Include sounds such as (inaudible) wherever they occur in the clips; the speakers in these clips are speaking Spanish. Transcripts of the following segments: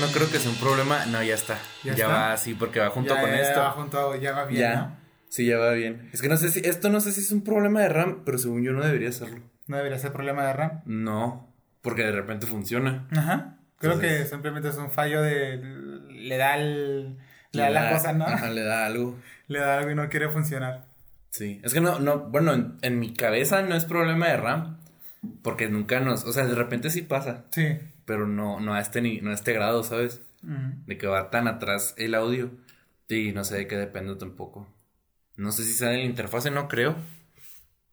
no creo que sea un problema. No, ya está. Ya, va así porque va junto Ya, con ya esto. va junto, ya va bien, ya. ¿no? Sí, ya va bien. Es que no sé si. Esto no sé si es un problema de RAM, pero según yo no debería serlo. No debería ser problema de RAM. No. Porque de repente funciona. Ajá. Creo Entonces- que simplemente es un fallo de. Le da el. Le da la cosa, ¿no? Ajá, le da algo. Le da algo y no quiere funcionar. Sí. Es que no, no. Bueno, en, en mi cabeza no es problema de RAM. Porque nunca nos. O sea, de repente sí pasa. Sí. Pero no, no a este ni, no a este grado, ¿sabes? De que va tan atrás el audio. Y no sé de qué depende tampoco. No sé si sea de la interfase, no creo.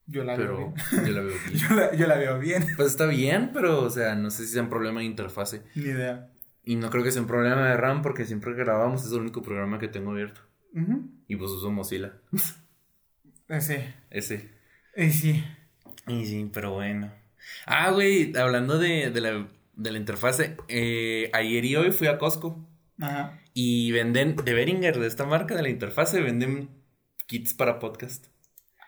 Yo la veo bien. yo la veo (laughs) bien. Yo la, yo la veo bien. Pues está bien, pero, o sea, no sé si sea un problema de interfase. Ni idea. Y no creo que sea un problema de RAM porque siempre que grabamos es el único programa que tengo abierto. Ujú. Y pues uso Mozilla. Eh, Sí. Ese. Y sí. Y sí, pero bueno. Ah, güey, hablando de, de, la, de la interfase, eh, ayer y hoy fui a Costco Ajá. y venden, de Behringer, de esta marca de la interfase, venden kits para podcast.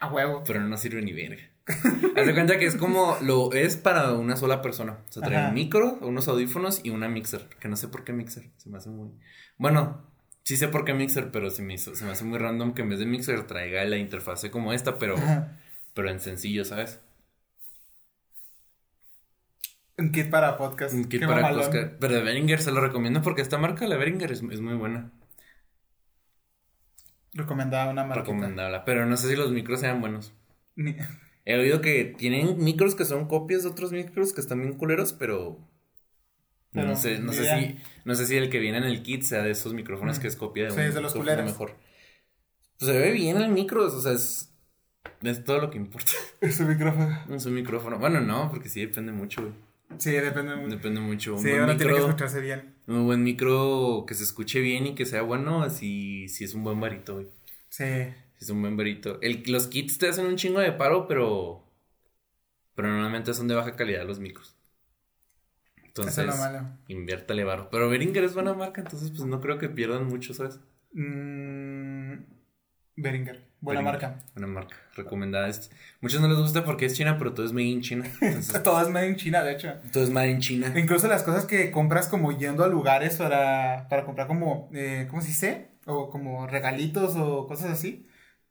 A huevo. pero no sirve ni verga. (laughs) Haz de cuenta que es como lo es para una sola persona. O sea, trae Ajá. un micro, unos audífonos y una mixer. Que no sé por qué mixer. Se me hace muy. Bueno, sí sé por qué mixer, pero se me hizo, se me hace muy random que en vez de mixer traiga la interfase como esta, pero, Ajá. pero en sencillo, ¿sabes? Un kit para podcast. Un kit Qué para mamalón. Costco. Pero de Behringer se lo recomiendo porque esta marca, la Behringer, es, es muy buena. Recomendaba una marca. Recomendable. Pero no sé si los micros sean buenos. Ni... He oído que tienen micros que son copias de otros micros que están bien culeros, pero. Pero no sé, no sé si. No sé si el que viene en el kit sea de esos micrófonos Mm. que es copia de Sí, un es de los culeros. mejor. Pues se ve bien el micro, o sea, es. Es todo lo que importa. (laughs) Su micrófono. Es un micrófono. Bueno, no, porque sí depende mucho, güey. Sí, depende mucho. Depende mucho. Un Sí, buen uno tiene que micro. escucharse bien. Un buen micro que se escuche bien y que sea bueno, así sí es un buen varito, güey. Sí. Sí es un buen varito. El, los kits te hacen un chingo de paro, pero. Pero normalmente son de baja calidad los micros. Entonces, Eso es lo malo. inviértale varo. Pero Behringer es buena marca, entonces pues no creo que pierdan mucho, ¿sabes? Mm, Behringer. Buena marca. Buena marca, recomendada. Muchos no les gusta porque es China, pero todo es made in China. Entonces, (laughs) Todo es made in China, de hecho. todo es made in China. Incluso las cosas que compras como yendo a lugares para, para comprar como, eh, ¿cómo se dice? O como regalitos o cosas así.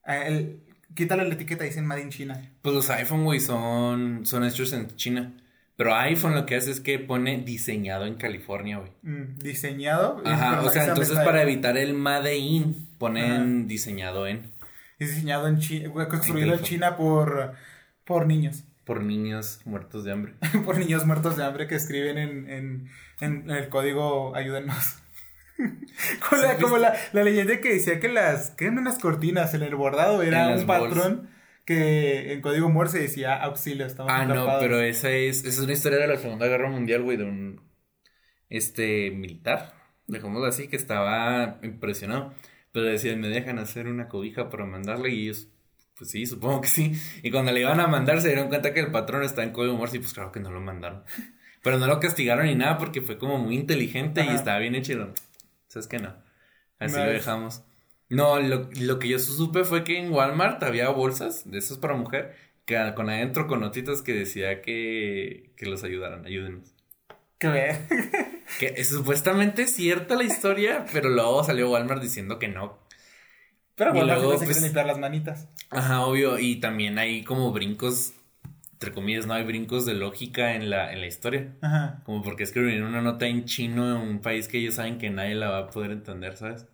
Eh, el- quítale la etiqueta y dicen Made in China. Pues los iPhone, güey, son, son hechos en China. Pero iPhone lo que hace es que pone diseñado en California, güey. Mm, diseñado. Ajá, o sea, entonces para evitar el made in, ponen diseñado en. Diseñado en China, construido en. China por, por niños. (laughs) Por niños muertos de hambre. (laughs) por niños muertos de hambre que escriben en, en, en el código ayúdennos. (laughs) como la, como la, la leyenda que decía que las que eran unas cortinas en el bordado era un patrón que en código Morse decía auxilio, estamos Ah, no, atrapados". pero esa es, esa es una historia de la Segunda Guerra Mundial, güey, de un, este, militar, dejémoslo así, que estaba impresionado, pero decían, me dejan hacer una cobija para mandarle y ellos, pues sí, supongo que sí, y cuando le iban a mandar se dieron cuenta que el patrón está en código Morse y pues claro que no lo mandaron, (laughs) pero no lo castigaron ni nada porque fue como muy inteligente y Ajá. estaba bien hecho y lo- ¿sabes qué no? Así lo dejamos. No, lo, lo que yo supe fue que en Walmart había bolsas de esas para mujer que con adentro con notitas que decía que, que los ayudaran, ayúdenos. Que ve. Que es supuestamente cierta la historia, pero luego salió Walmart diciendo que no. Pero bueno, luego, se pues- limpiar las manitas. Ajá, obvio, y también hay como brincos, entre comillas, no hay brincos de lógica en la, en la historia. Ajá. Como porque escribir una nota en chino en un país que ellos saben que nadie la va a poder entender, ¿sabes?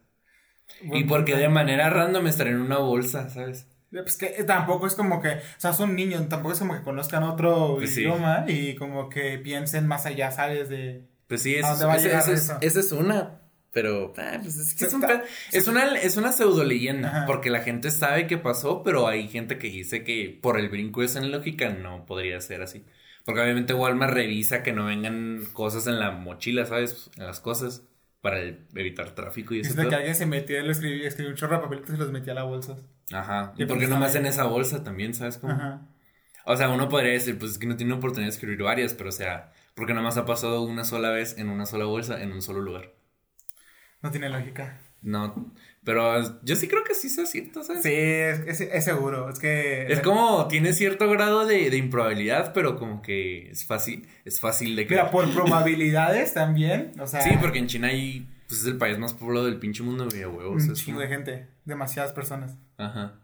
Y porque de manera random estará en una bolsa, ¿sabes? Pues que tampoco es como que, o sea, son niños, tampoco es como que conozcan otro Pues sí. idioma y como que piensen más allá, ¿sabes? De... Pues sí, ¿A esa dónde va a es, llegar esa es- eso? esa es una. Pero, ah, pues es que es, un es una, es una pseudo leyenda. Ajá. Porque la gente sabe que pasó, pero hay gente que dice que por el brinco esa en lógica no podría ser así. Porque obviamente Walmart revisa que no vengan cosas en la mochila, ¿sabes? En las cosas. Para el- evitar tráfico y eso. Diciendo que alguien se metía, lo escribía, escribió un chorro de papelitos y los metía a la bolsa. Ajá. Y ¿Y por qué nomás en esa bolsa también, sabes cómo? Ajá. O sea, uno podría decir, pues es que no tiene oportunidad de escribir varias, pero o sea, porque nomás ha pasado una sola vez en una sola bolsa en un solo lugar. No tiene lógica. No, pero yo sí creo que sí sea cierto, ¿sabes? Sí, es, es, seguro. Es que. Es como tiene cierto grado de, de, improbabilidad, pero como que es fácil, es fácil de creer. Mira, por (laughs) probabilidades también. O sea. Sí, porque en China hay. Pues es el país más poblado del pinche mundo, güey, huevos. Un chingo de gente. Demasiadas personas. Ajá.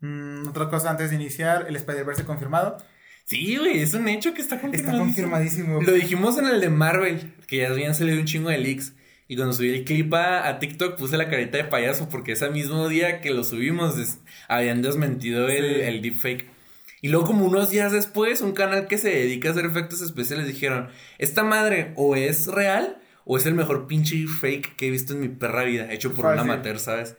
Mm, otra cosa antes de iniciar, el Spider-Verse confirmado. Sí, güey, es un hecho que está confirmadísimo. Está confirmadísimo. Lo dijimos en el de Marvel, que ya habían salido un chingo de leaks. Y cuando subí el clip a, TikTok puse la carita de payaso porque ese mismo día que lo subimos habían desmentido el, el deepfake. Y luego como unos días después, un canal que se dedica a hacer efectos especiales dijeron, esta madre o es real o es el mejor pinche fake que he visto en mi perra vida, hecho por un amateur, ¿sabes?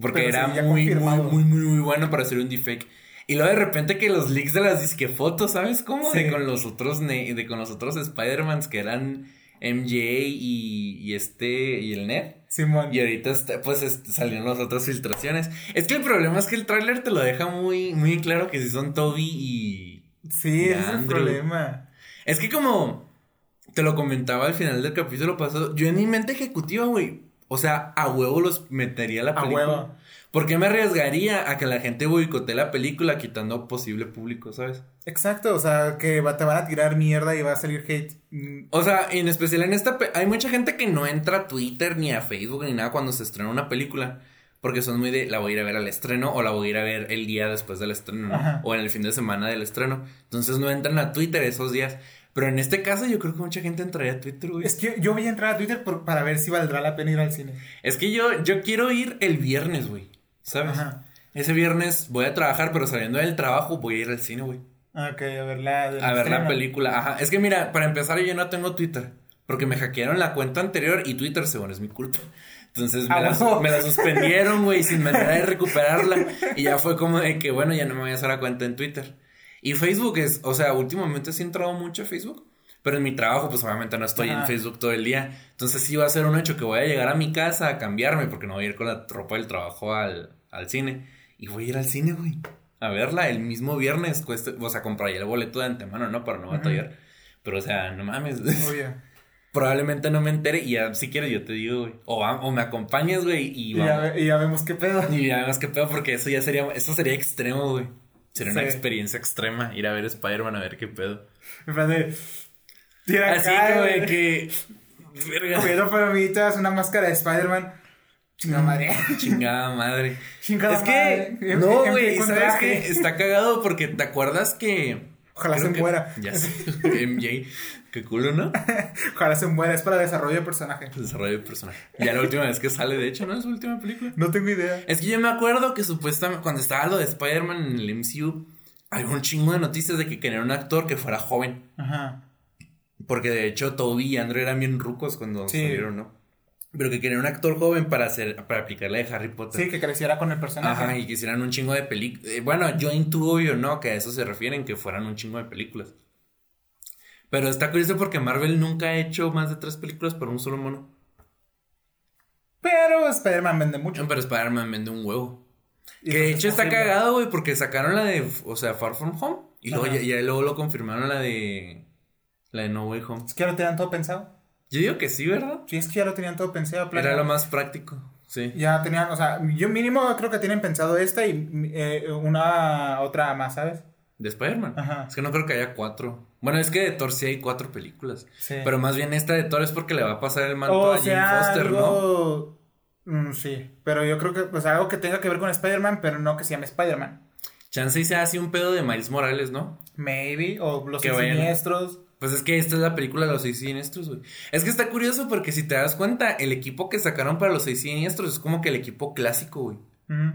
Porque era muy, muy, muy, muy, bueno para hacer un deepfake. Y luego de repente que los leaks de las disque fotos, ¿sabes cómo? De con los otros, de con los otros Spider-Mans que eran MJ y, este y el Ned. Simón. Y ahorita pues salieron las otras filtraciones. Es que el problema es que el tráiler te lo deja muy, muy claro que si son Toby y. Sí, ese es el problema. Es que como te lo comentaba al final del capítulo pasado, yo en mi mente ejecutiva, güey. O sea, a huevo los metería la película. A huevo. ¿Por qué me arriesgaría a que la gente boicotee la película quitando posible público, sabes? Exacto, o sea, que te van a tirar mierda y va a salir hate. O sea, en especial en esta... Hay mucha gente que no entra a Twitter ni a Facebook ni nada cuando se estrena una película. Porque son muy de, la voy a ir a ver al estreno o la voy a ir a ver el día después del estreno, ¿no? O en el fin de semana del estreno. Entonces no entran a Twitter esos días. Pero en este caso yo creo que mucha gente entraría a Twitter, güey. Es que yo voy a entrar a Twitter para ver si valdrá la pena ir al cine. Es que yo, yo quiero ir el viernes, güey. ¿Sabes? Ese viernes voy a trabajar, pero saliendo del trabajo voy a ir al cine, güey. Ah, ok, a ver la... A ver la película, ajá. Es que mira, para empezar yo no tengo Twitter, porque me hackearon la cuenta anterior y Twitter, según es mi culpa. Entonces me, la, me la suspendieron, güey, sin manera de recuperarla. Y ya fue como de que, bueno, ya no me voy a hacer la cuenta en Twitter. Y Facebook es, o sea, últimamente sí he entrado mucho a Facebook. Pero en mi trabajo, pues obviamente no estoy en Facebook todo el día. Entonces sí va a ser un hecho que voy a llegar a mi casa a cambiarme porque no voy a ir con la ropa del trabajo al, al cine. Y voy a ir al cine, güey. A verla el mismo viernes. Cuesta, o sea, compraría el boleto de antemano, ¿no? Para no batallar. Pero, o sea, no mames. (laughs) Probablemente no me entere y ya, si quieres, yo te digo, güey. O, o me acompañas, güey, y, ya, y, ya, vemos qué pedo. Y ya vemos qué pedo, porque eso ya sería, esto sería extremo, güey. Sería una experiencia extrema ir a ver Spider-Man a ver qué pedo. Me parece. Así como de que. Comiendo palomitas, una máscara de Spider-Man. Chingada madre. Chingada madre. (laughs) Chingada es que, no, güey, ¿sabes qué? Está cagado porque te acuerdas que. Ojalá se muera. Ya sé. (laughs) MJ. Qué culo, ¿no? (laughs) Ojalá se muera. Es para desarrollo de personaje. Desarrollo de personaje. Ya la última vez que sale, de hecho, ¿no? Es su última película. No tengo idea. Es que yo me acuerdo que supuestamente cuando estaba lo de Spider-Man en el MCU, había un chingo de noticias de que querían un actor que fuera joven. Ajá. Porque de hecho Toby y Andrew eran bien rucos cuando salieron, ¿no? Pero que querían un actor joven para hacer, para aplicar la de Harry Potter. Sí, que creciera con el personaje. Ajá, y que hicieran un chingo de películas. Eh, bueno, yo intuyo, ¿no? Que a eso se refieren, que fueran un chingo de películas. Pero está curioso porque Marvel nunca ha hecho más de tres películas por un solo mono. Pero Spider-Man vende mucho. Pero Spider-Man vende un huevo. que de hecho está cagado, güey, porque sacaron la de, o sea, Far From Home. Y luego, ya, luego lo confirmaron la de, la de No Way Home. Es que ya lo tenían todo pensado. Yo digo que sí, ¿verdad? Sí, es que ya lo tenían todo pensado. Era lo más práctico, sí. Ya tenían, o sea, yo mínimo creo que tienen pensado esta y eh, una otra más, ¿sabes? De Spider-Man. Ajá. Es que no creo que haya cuatro. Bueno, es que de Thor sí hay cuatro películas. Sí. Pero más bien esta de Thor es porque le va a pasar el manto a Jane Foster, ¿no? Mm, sí, pero yo creo que, pues algo que tenga que ver con Spider-Man, pero no que se llame Spider-Man. Chance y se hace un pedo de Miles Morales, ¿no? Maybe, o los siniestros. Pues es que esta es la película de los seis siniestros, güey. Es que está curioso porque si te das cuenta, el equipo que sacaron para los seis siniestros es como que el equipo clásico, güey.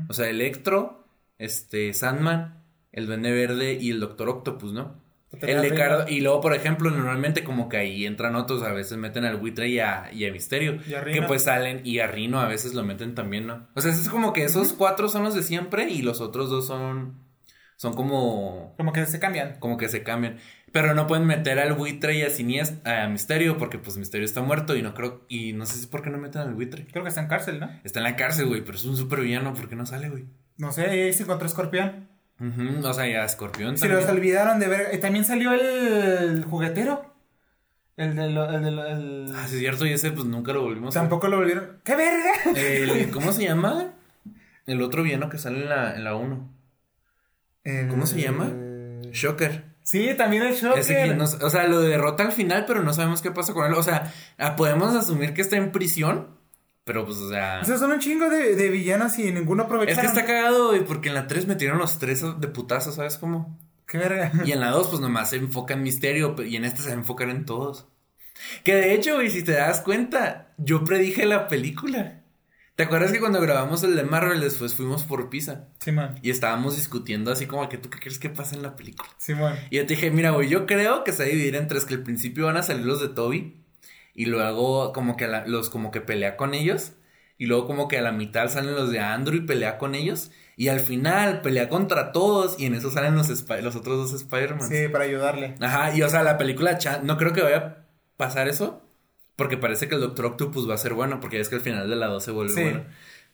O sea, Electro, este, Sandman, el Duende Verde y el Doctor Octopus, ¿no? El de y luego, por ejemplo, normalmente como que ahí entran otros, a veces meten al buitre y a, y a Misterio. que pues salen, y a Rino a veces lo meten también, ¿no? O sea, es como que esos cuatro son los de siempre y los otros dos son, son como... Como que se cambian. Como que se cambian. Pero no pueden meter al buitre y a Siniestra, a Misterio, porque pues Misterio está muerto y no creo, y no sé si por qué no meten al buitre. Creo que está en cárcel, ¿no? Está en la cárcel, güey, pero es un super villano, ¿por qué no sale, güey? No sé, ahí se encontró Escorpión. o sea, ya Escorpión Se los olvidaron de ver. También salió el juguetero. El de lo, el de lo, el... Ah, sí, es cierto, y ese pues nunca lo volvimos a ver. Tampoco lo volvieron. ¡Qué verga! El- (laughs) ¿Cómo se llama? El otro villano que sale en la, en la 1. El- ¿Cómo se llama? Shocker. Sí, también el Shocker. Ese o sea, lo derrota al final, pero no sabemos qué pasa con él. O sea, ah, podemos asumir que está en prisión, pero pues, o sea. O sea, son un chingo de, de villanos y ninguno es aprovecharon. que está cagado, güey, porque en la 3 metieron los tres de putazo, ¿sabes cómo? ¡Qué verga! Y en la 2, pues nomás se enfoca en misterio, y en esta se enfocan en todos. Que de hecho, güey, si te das cuenta, yo predije la película. ¿Te acuerdas que cuando grabamos el de Marvel después fuimos por pizza? Simón, Y estábamos discutiendo así como que tú qué crees que pasa en la película. Simón. Y yo te dije, mira, güey, yo creo que se va a dividir en tres, que al principio van a salir los de Toby y luego como que la- los como que pelea con ellos y luego como que a la mitad salen los de Andrew y pelea con ellos y al final pelea contra todos y en eso salen los, los otros dos Spider-Man. Sí, para ayudarle. Ajá, y o sea, la película no creo que vaya a pasar eso porque parece que el Doctor Octopus va a ser bueno porque es que al final de la 2 se vuelve Sí. bueno.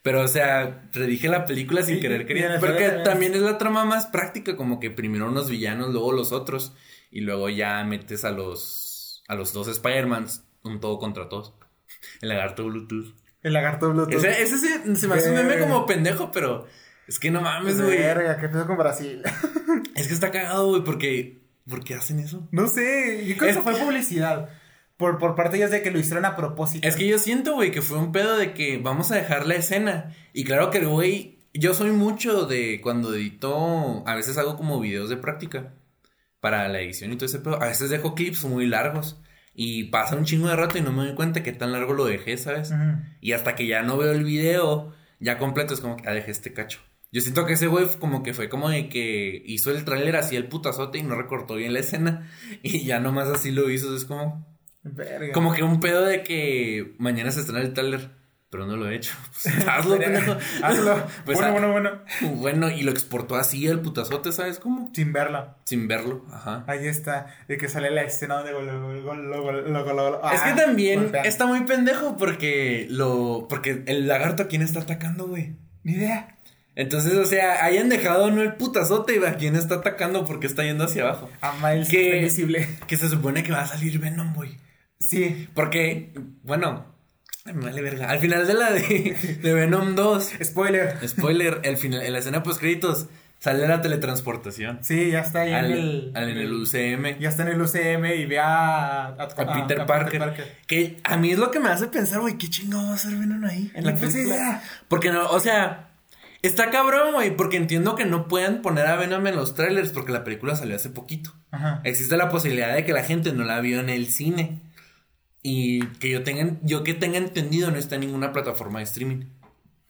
Pero, o sea, predije la película sin querer querer. Porque trailer también es la trama más práctica, como que primero unos villanos, luego los otros. Y luego ya metes a los, a los dos Spider-Mans, un todo contra todos. El lagarto Bluetooth. El lagarto Bluetooth. Ese, ese se, se me hace un meme Verga. como pendejo, pero es que no mames, güey. Verga, ¿qué pedo con Brasil? Es que está cagado, güey, porque. ¿Por qué hacen eso? No sé, yo creo Es- que fue publicidad. Por, por parte de ellos de que lo hicieron a propósito. Es que yo siento, güey, que fue un pedo de que vamos a dejar la escena. Y claro que, güey, yo soy mucho de cuando edito, a veces hago como videos de práctica para la edición y todo ese pedo. A veces dejo clips muy largos y pasa un chingo de rato y no me doy cuenta que tan largo lo dejé, ¿sabes? Y hasta que ya no veo el video ya completo es como que, ah, dejé este cacho. Yo siento que ese güey como que fue como de que hizo el tráiler así el putazote y no recortó bien la escena (laughs) y ya nomás así lo hizo, es como... Verga. Como que un pedo de que mañana se estrena el trailer, pero no lo he hecho. Pues, (laughs) hazlo, pendejo. Hazlo. (laughs) Pues, bueno, ah, bueno, bueno. Bueno, y lo exportó así el putazote, ¿sabes cómo? Sin verla. Sin verlo, ajá. Ahí está. De que sale la escena donde es que ah, también golpean. está muy pendejo porque lo. Porque el lagarto a quién está atacando, güey. Ni idea. Entonces, o sea, hayan dejado no el putazote y a quién está atacando porque está yendo hacia abajo. A Miles Que- invisible. Que se supone que va a salir Venom, güey. Sí. Porque, bueno, vale verga. Al final de la de, de Venom 2, Spoiler. spoiler, el final, en la escena post créditos sale la teletransportación. Sí, ya está ahí Al, en el. al- en el UCM. Ya está en el UCM y ve a. A, A Peter Parker. Que a mí es lo que me hace pensar, güey, qué chingado va a ser Venom ahí. En la idea. Porque no, o sea, está cabrón, güey, porque entiendo que no puedan poner a Venom en los trailers porque la película salió hace poquito. Ajá. Existe la posibilidad de que la gente no la vio en el cine. Y que yo tenga, yo que tenga entendido no está en ninguna plataforma de streaming.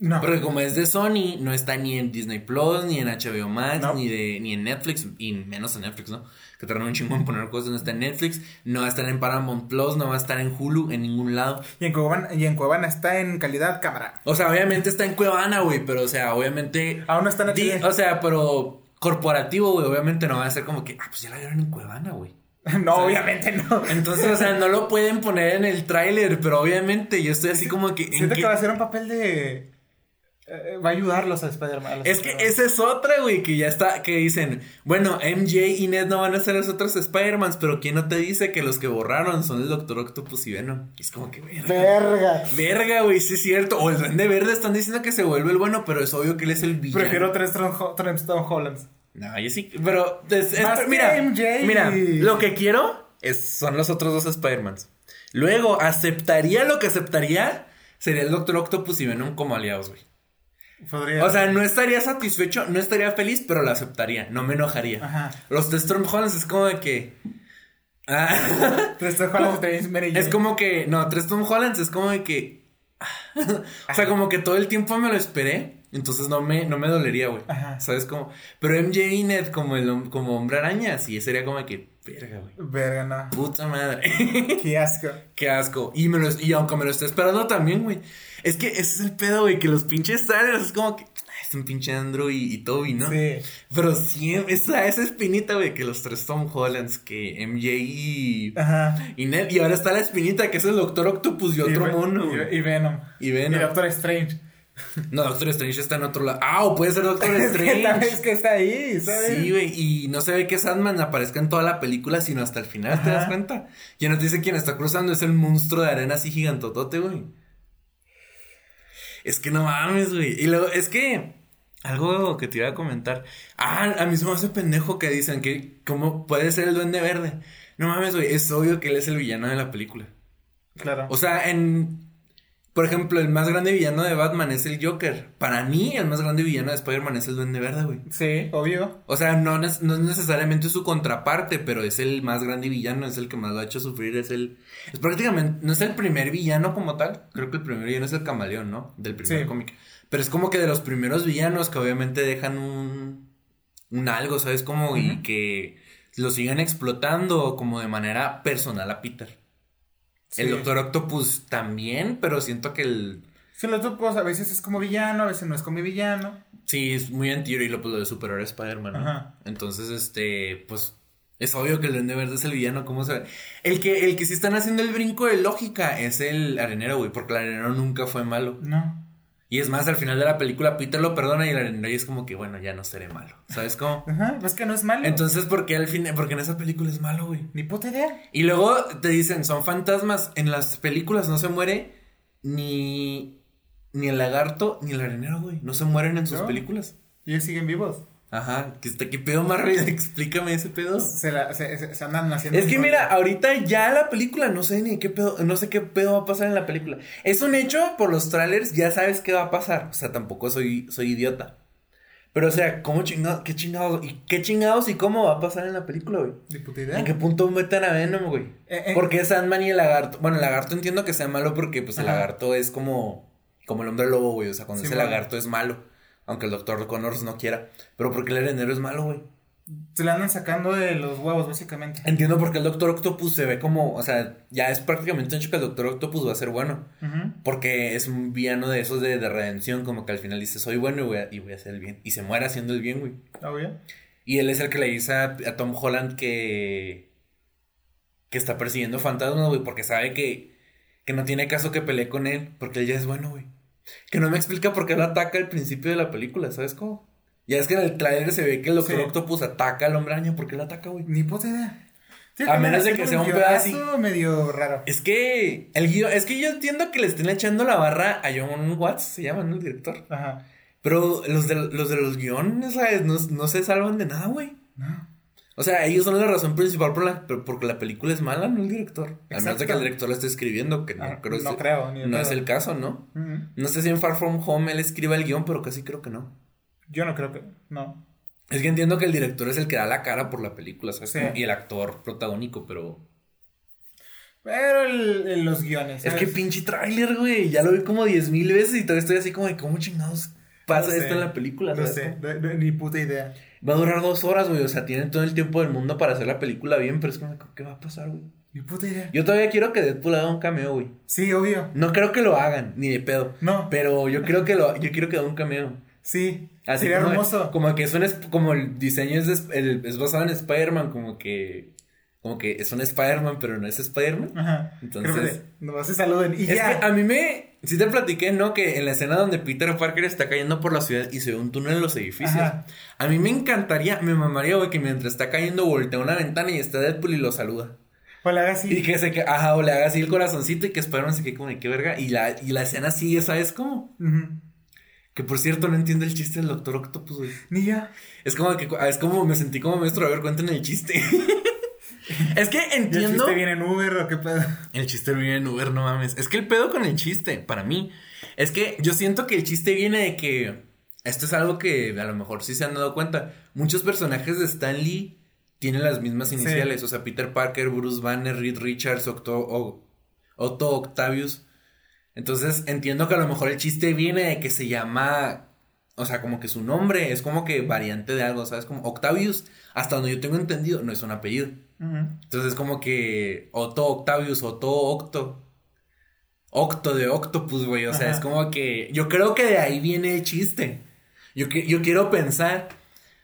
No. Porque como es de Sony, no está ni en Disney Plus, ni en HBO Max, No. ni de, ni en Netflix, y menos en Netflix, ¿no? Que tardan un chingo en poner cosas, no está en Netflix, no va a estar en Paramount Plus, no va a estar en Hulu, en ningún lado. Y en Cuevana, y en Cuevana está en calidad cámara. O sea, obviamente está en Cuevana, güey, pero o sea, obviamente. Aún no está en o sea, pero corporativo, güey, obviamente no va a ser como que, ah, pues ya la vieron en Cuevana, güey. (laughs) No, obviamente no. Entonces, o sea, no lo pueden poner en el tráiler, pero obviamente yo estoy así como que. ¿en Siento que va a ser un papel de. eh, va a ayudarlos a Spider-Man. Es que esa es otra, güey, que ya está, que dicen, bueno, MJ y Ned no van a ser los otros Spider-Mans, pero ¿quién no te dice que los que borraron son el Doctor Octopus y Venom? Y es como que, verga. Verga. Verga, güey, sí es cierto. O el Duende Verde están diciendo que se vuelve el bueno, pero es obvio que él es el villano. Prefiero tres Tombstone Hollands. No, yo sí, pero es- es- Más que mira, MJ. mira, lo que quiero es, son los otros dos Spider-Mans. Luego, aceptaría lo que aceptaría sería el Doctor Octopus y Venom como aliados, güey. Podría. O sea, no estaría satisfecho, no estaría feliz, pero lo aceptaría, no me enojaría. Ajá. Los de Storm Hollands es como de que. Ah, (laughs) Tres Tom Hollands (laughs) es como que. No, tres Tom Hollands es como de que. (laughs) o sea, como que todo el tiempo me lo esperé. Entonces no me, no me dolería, güey. Ajá. ¿Sabes cómo? Pero MJ y Ned como, el, como hombre araña, sí, sería como que. Verga, güey. Verga, no. Puta madre. Qué asco. (laughs) Qué asco. Y, me lo, y aunque me lo esté esperando también, güey. Es que ese es el pedo, güey, que los pinches trailers es como que. "Ah, Es un pinche Andrew y, y Toby, ¿no? Sí. Pero siempre, esa, esa espinita, güey, que los tres Tom Hollands, que MJ y, Ajá. y Ned, y ahora está la espinita que es el Doctor Octopus y otro Ve- mono, y, y Venom. Y Venom. Y Doctor Strange. (laughs) No, Doctor Strange está en otro lado. Ah, o puede ser Doctor (laughs) Es que Strange. tal vez que está ahí, ¿sabes? Sí, güey, y no se ve que Sandman aparezca en toda la película, sino hasta el final, ¿te das cuenta? Quien nos dice quién está cruzando es el monstruo de arena así gigantotote, güey. Es que no mames, güey. Y luego, es que, algo que te iba a comentar. Ah, a mí se me hace pendejo que dicen que, ¿cómo puede ser el duende verde? No mames, güey, es obvio que él es el villano de la película. Claro. O sea, en. Por ejemplo, el más grande villano de Batman es el Joker. Para mí, el más grande villano de Spider-Man es el Duende Verde, güey. sí, obvio. O sea, no, es- no es necesariamente su contraparte, pero es el más grande villano, es el que más lo ha hecho sufrir, es el... Es prácticamente, no es el primer villano como tal, creo que el primer villano es el camaleón, ¿no? Del primer Sí. cómic. Pero es como que de los primeros villanos que obviamente dejan un... Un algo, ¿sabes? Como y que lo sigan explotando como de manera personal a Peter. Sí. El Doctor Octopus también, pero siento que el... Sí, los topos a veces es como villano, a veces no es como villano. Sí, es muy anterior y lo, pues, lo de superar a Spider-Man, ¿no? Ajá. Entonces, este, pues, es obvio que el Duende Verde es el villano, ¿cómo se ve? El que, el que sí están haciendo el brinco de lógica es el arenero, güey, porque el arenero nunca fue malo. No. Y es más, al final de la película Peter lo perdona y el arenero y es como que, bueno, ya no seré malo, ¿sabes cómo? Ajá, pues que no es malo. Entonces, ¿por qué al fin, porque en esa película es malo, güey? Ni puta idea. Y luego te dicen, son fantasmas, en las películas no se muere ni, ni el lagarto ni el arenero, güey, no se mueren en sus No. películas. Y ellos siguen vivos. Ajá, ¿qué, está- qué pedo ruido? (laughs) Explícame ese pedo. Se, la- se, se- se andan haciendo. Es que mira, ahorita ya la película, no sé ni qué pedo, no sé qué pedo va a pasar en la película. Es un hecho, por los trailers ya sabes qué va a pasar. O sea, tampoco soy, soy idiota. Pero o sea, ¿cómo chingados? ¿Qué chingados? ¿Y qué chingados y cómo va a pasar en la película, güey? Ni puta idea. ¿En qué punto meten a Venom, güey? Eh, eh. ¿Por qué Sandman y el lagarto? Bueno, el lagarto entiendo que sea malo porque pues el Ajá. lagarto es como, como el hombre lobo, güey. O sea, cuando Sí, ese bueno. lagarto es malo. Aunque el doctor Connors no quiera. Pero porque el arenero es malo, güey. Se la andan sacando de los huevos, básicamente. Entiendo por qué el Doctor Octopus se ve como, o sea, ya es prácticamente un hecho que el Doctor Octopus va a ser bueno. Porque es un villano de esos de, de redención, como que al final dice, soy bueno y voy, a, y voy a hacer el bien. Y se muere haciendo el bien, güey. Obvio. Y él es el que le dice a, a Tom Holland que... Que está persiguiendo fantasmas, güey, porque sabe que... Que no tiene caso que pelee con él, porque él ya es bueno, güey. Que no me explica por qué lo ataca al principio de la película, ¿sabes cómo? Ya es que en el trailer se ve que el Doctor Sí. Octopus ataca al hombre araña, ¿por qué lo ataca, güey? Ni puta idea. Sí, A menos de que sea un pedazo medio raro. Es que el guion, es que yo entiendo que le estén echando la barra a John Watts, se llama, ¿no? El director. Ajá. Pero los de los, de los guiones, ¿sabes? No, no se salvan de nada, güey. No. O sea, ellos son la razón principal por la, por- porque la película es mala, no el director. A menos de que el director la esté escribiendo, que no, Ah, creo, no es- creo, ni no es el caso, ¿no? No sé si en Far From Home él escriba el guion, pero casi creo que no. Yo no creo que. No. Es que entiendo que el director es el que da la cara por la película, ¿sabes? Sí. Y el actor protagónico, pero... Pero el, el- los guiones. Es que ¿sabes? pinche tráiler, güey. Ya lo vi como diez mil veces y todavía estoy así como de cómo chingados pasa No sé. esto en la película, No ¿sabes? sé, no- no- ni puta idea. Va a durar dos horas, güey. O sea, tienen todo el tiempo del mundo para hacer la película bien, pero es como, ¿qué va a pasar, güey? Ni puta idea. Yo todavía quiero que Deadpool haga un cameo, güey. Sí, obvio. No creo que lo hagan, ni de pedo. No. Pero yo creo que lo, yo quiero que haga un cameo. Sí. Así Sería como, hermoso. Como que es un, como el diseño es, de- el- es basado en Spider-Man, como que, como que es un Spider-Man, pero no es Spider-Man. Ajá. Entonces- nomás se saluden y Es ya. que a mí me. Sí te platiqué, ¿no? Que en la escena donde Peter Parker está cayendo por la ciudad y se ve un túnel en los edificios. Ajá. A mí me encantaría, me mamaría, güey, que mientras está cayendo voltea una ventana y está Deadpool y lo saluda. O le haga así. Y que se que, ajá, o le haga así el corazoncito y que Spider-Man se quede como de qué verga. Y la, y la escena sigue, ¿sabes cómo? Ujú. Que por cierto, no entiendo el chiste del Doctor Octopus, güey. Ni yo. Es como que, es como me sentí como maestro, a ver, cuéntenme el chiste. (laughs) es que ¿Y el entiendo. chiste viene en Uber o qué pedo? El chiste viene en Uber, no mames. Es que el pedo con el chiste, para mí, es que yo siento que el chiste viene de que. Esto es algo que a lo mejor sí se han dado cuenta. Muchos personajes de Stan Lee tienen las mismas iniciales. O sea, Peter Parker, Bruce Banner, Reed Richards, Octo, o- Otto Octavius. Entonces entiendo que a lo mejor el chiste viene de que se llama. O sea, como que su nombre es como que variante de algo, ¿sabes? Como Octavius, hasta donde yo tengo entendido, no es un apellido. Ujú. Entonces, como que Otto Octavius, Otto Octo. Octo de Octopus, güey. O sea, Ajá. es como que. Yo creo que de ahí viene el chiste. Yo, yo quiero pensar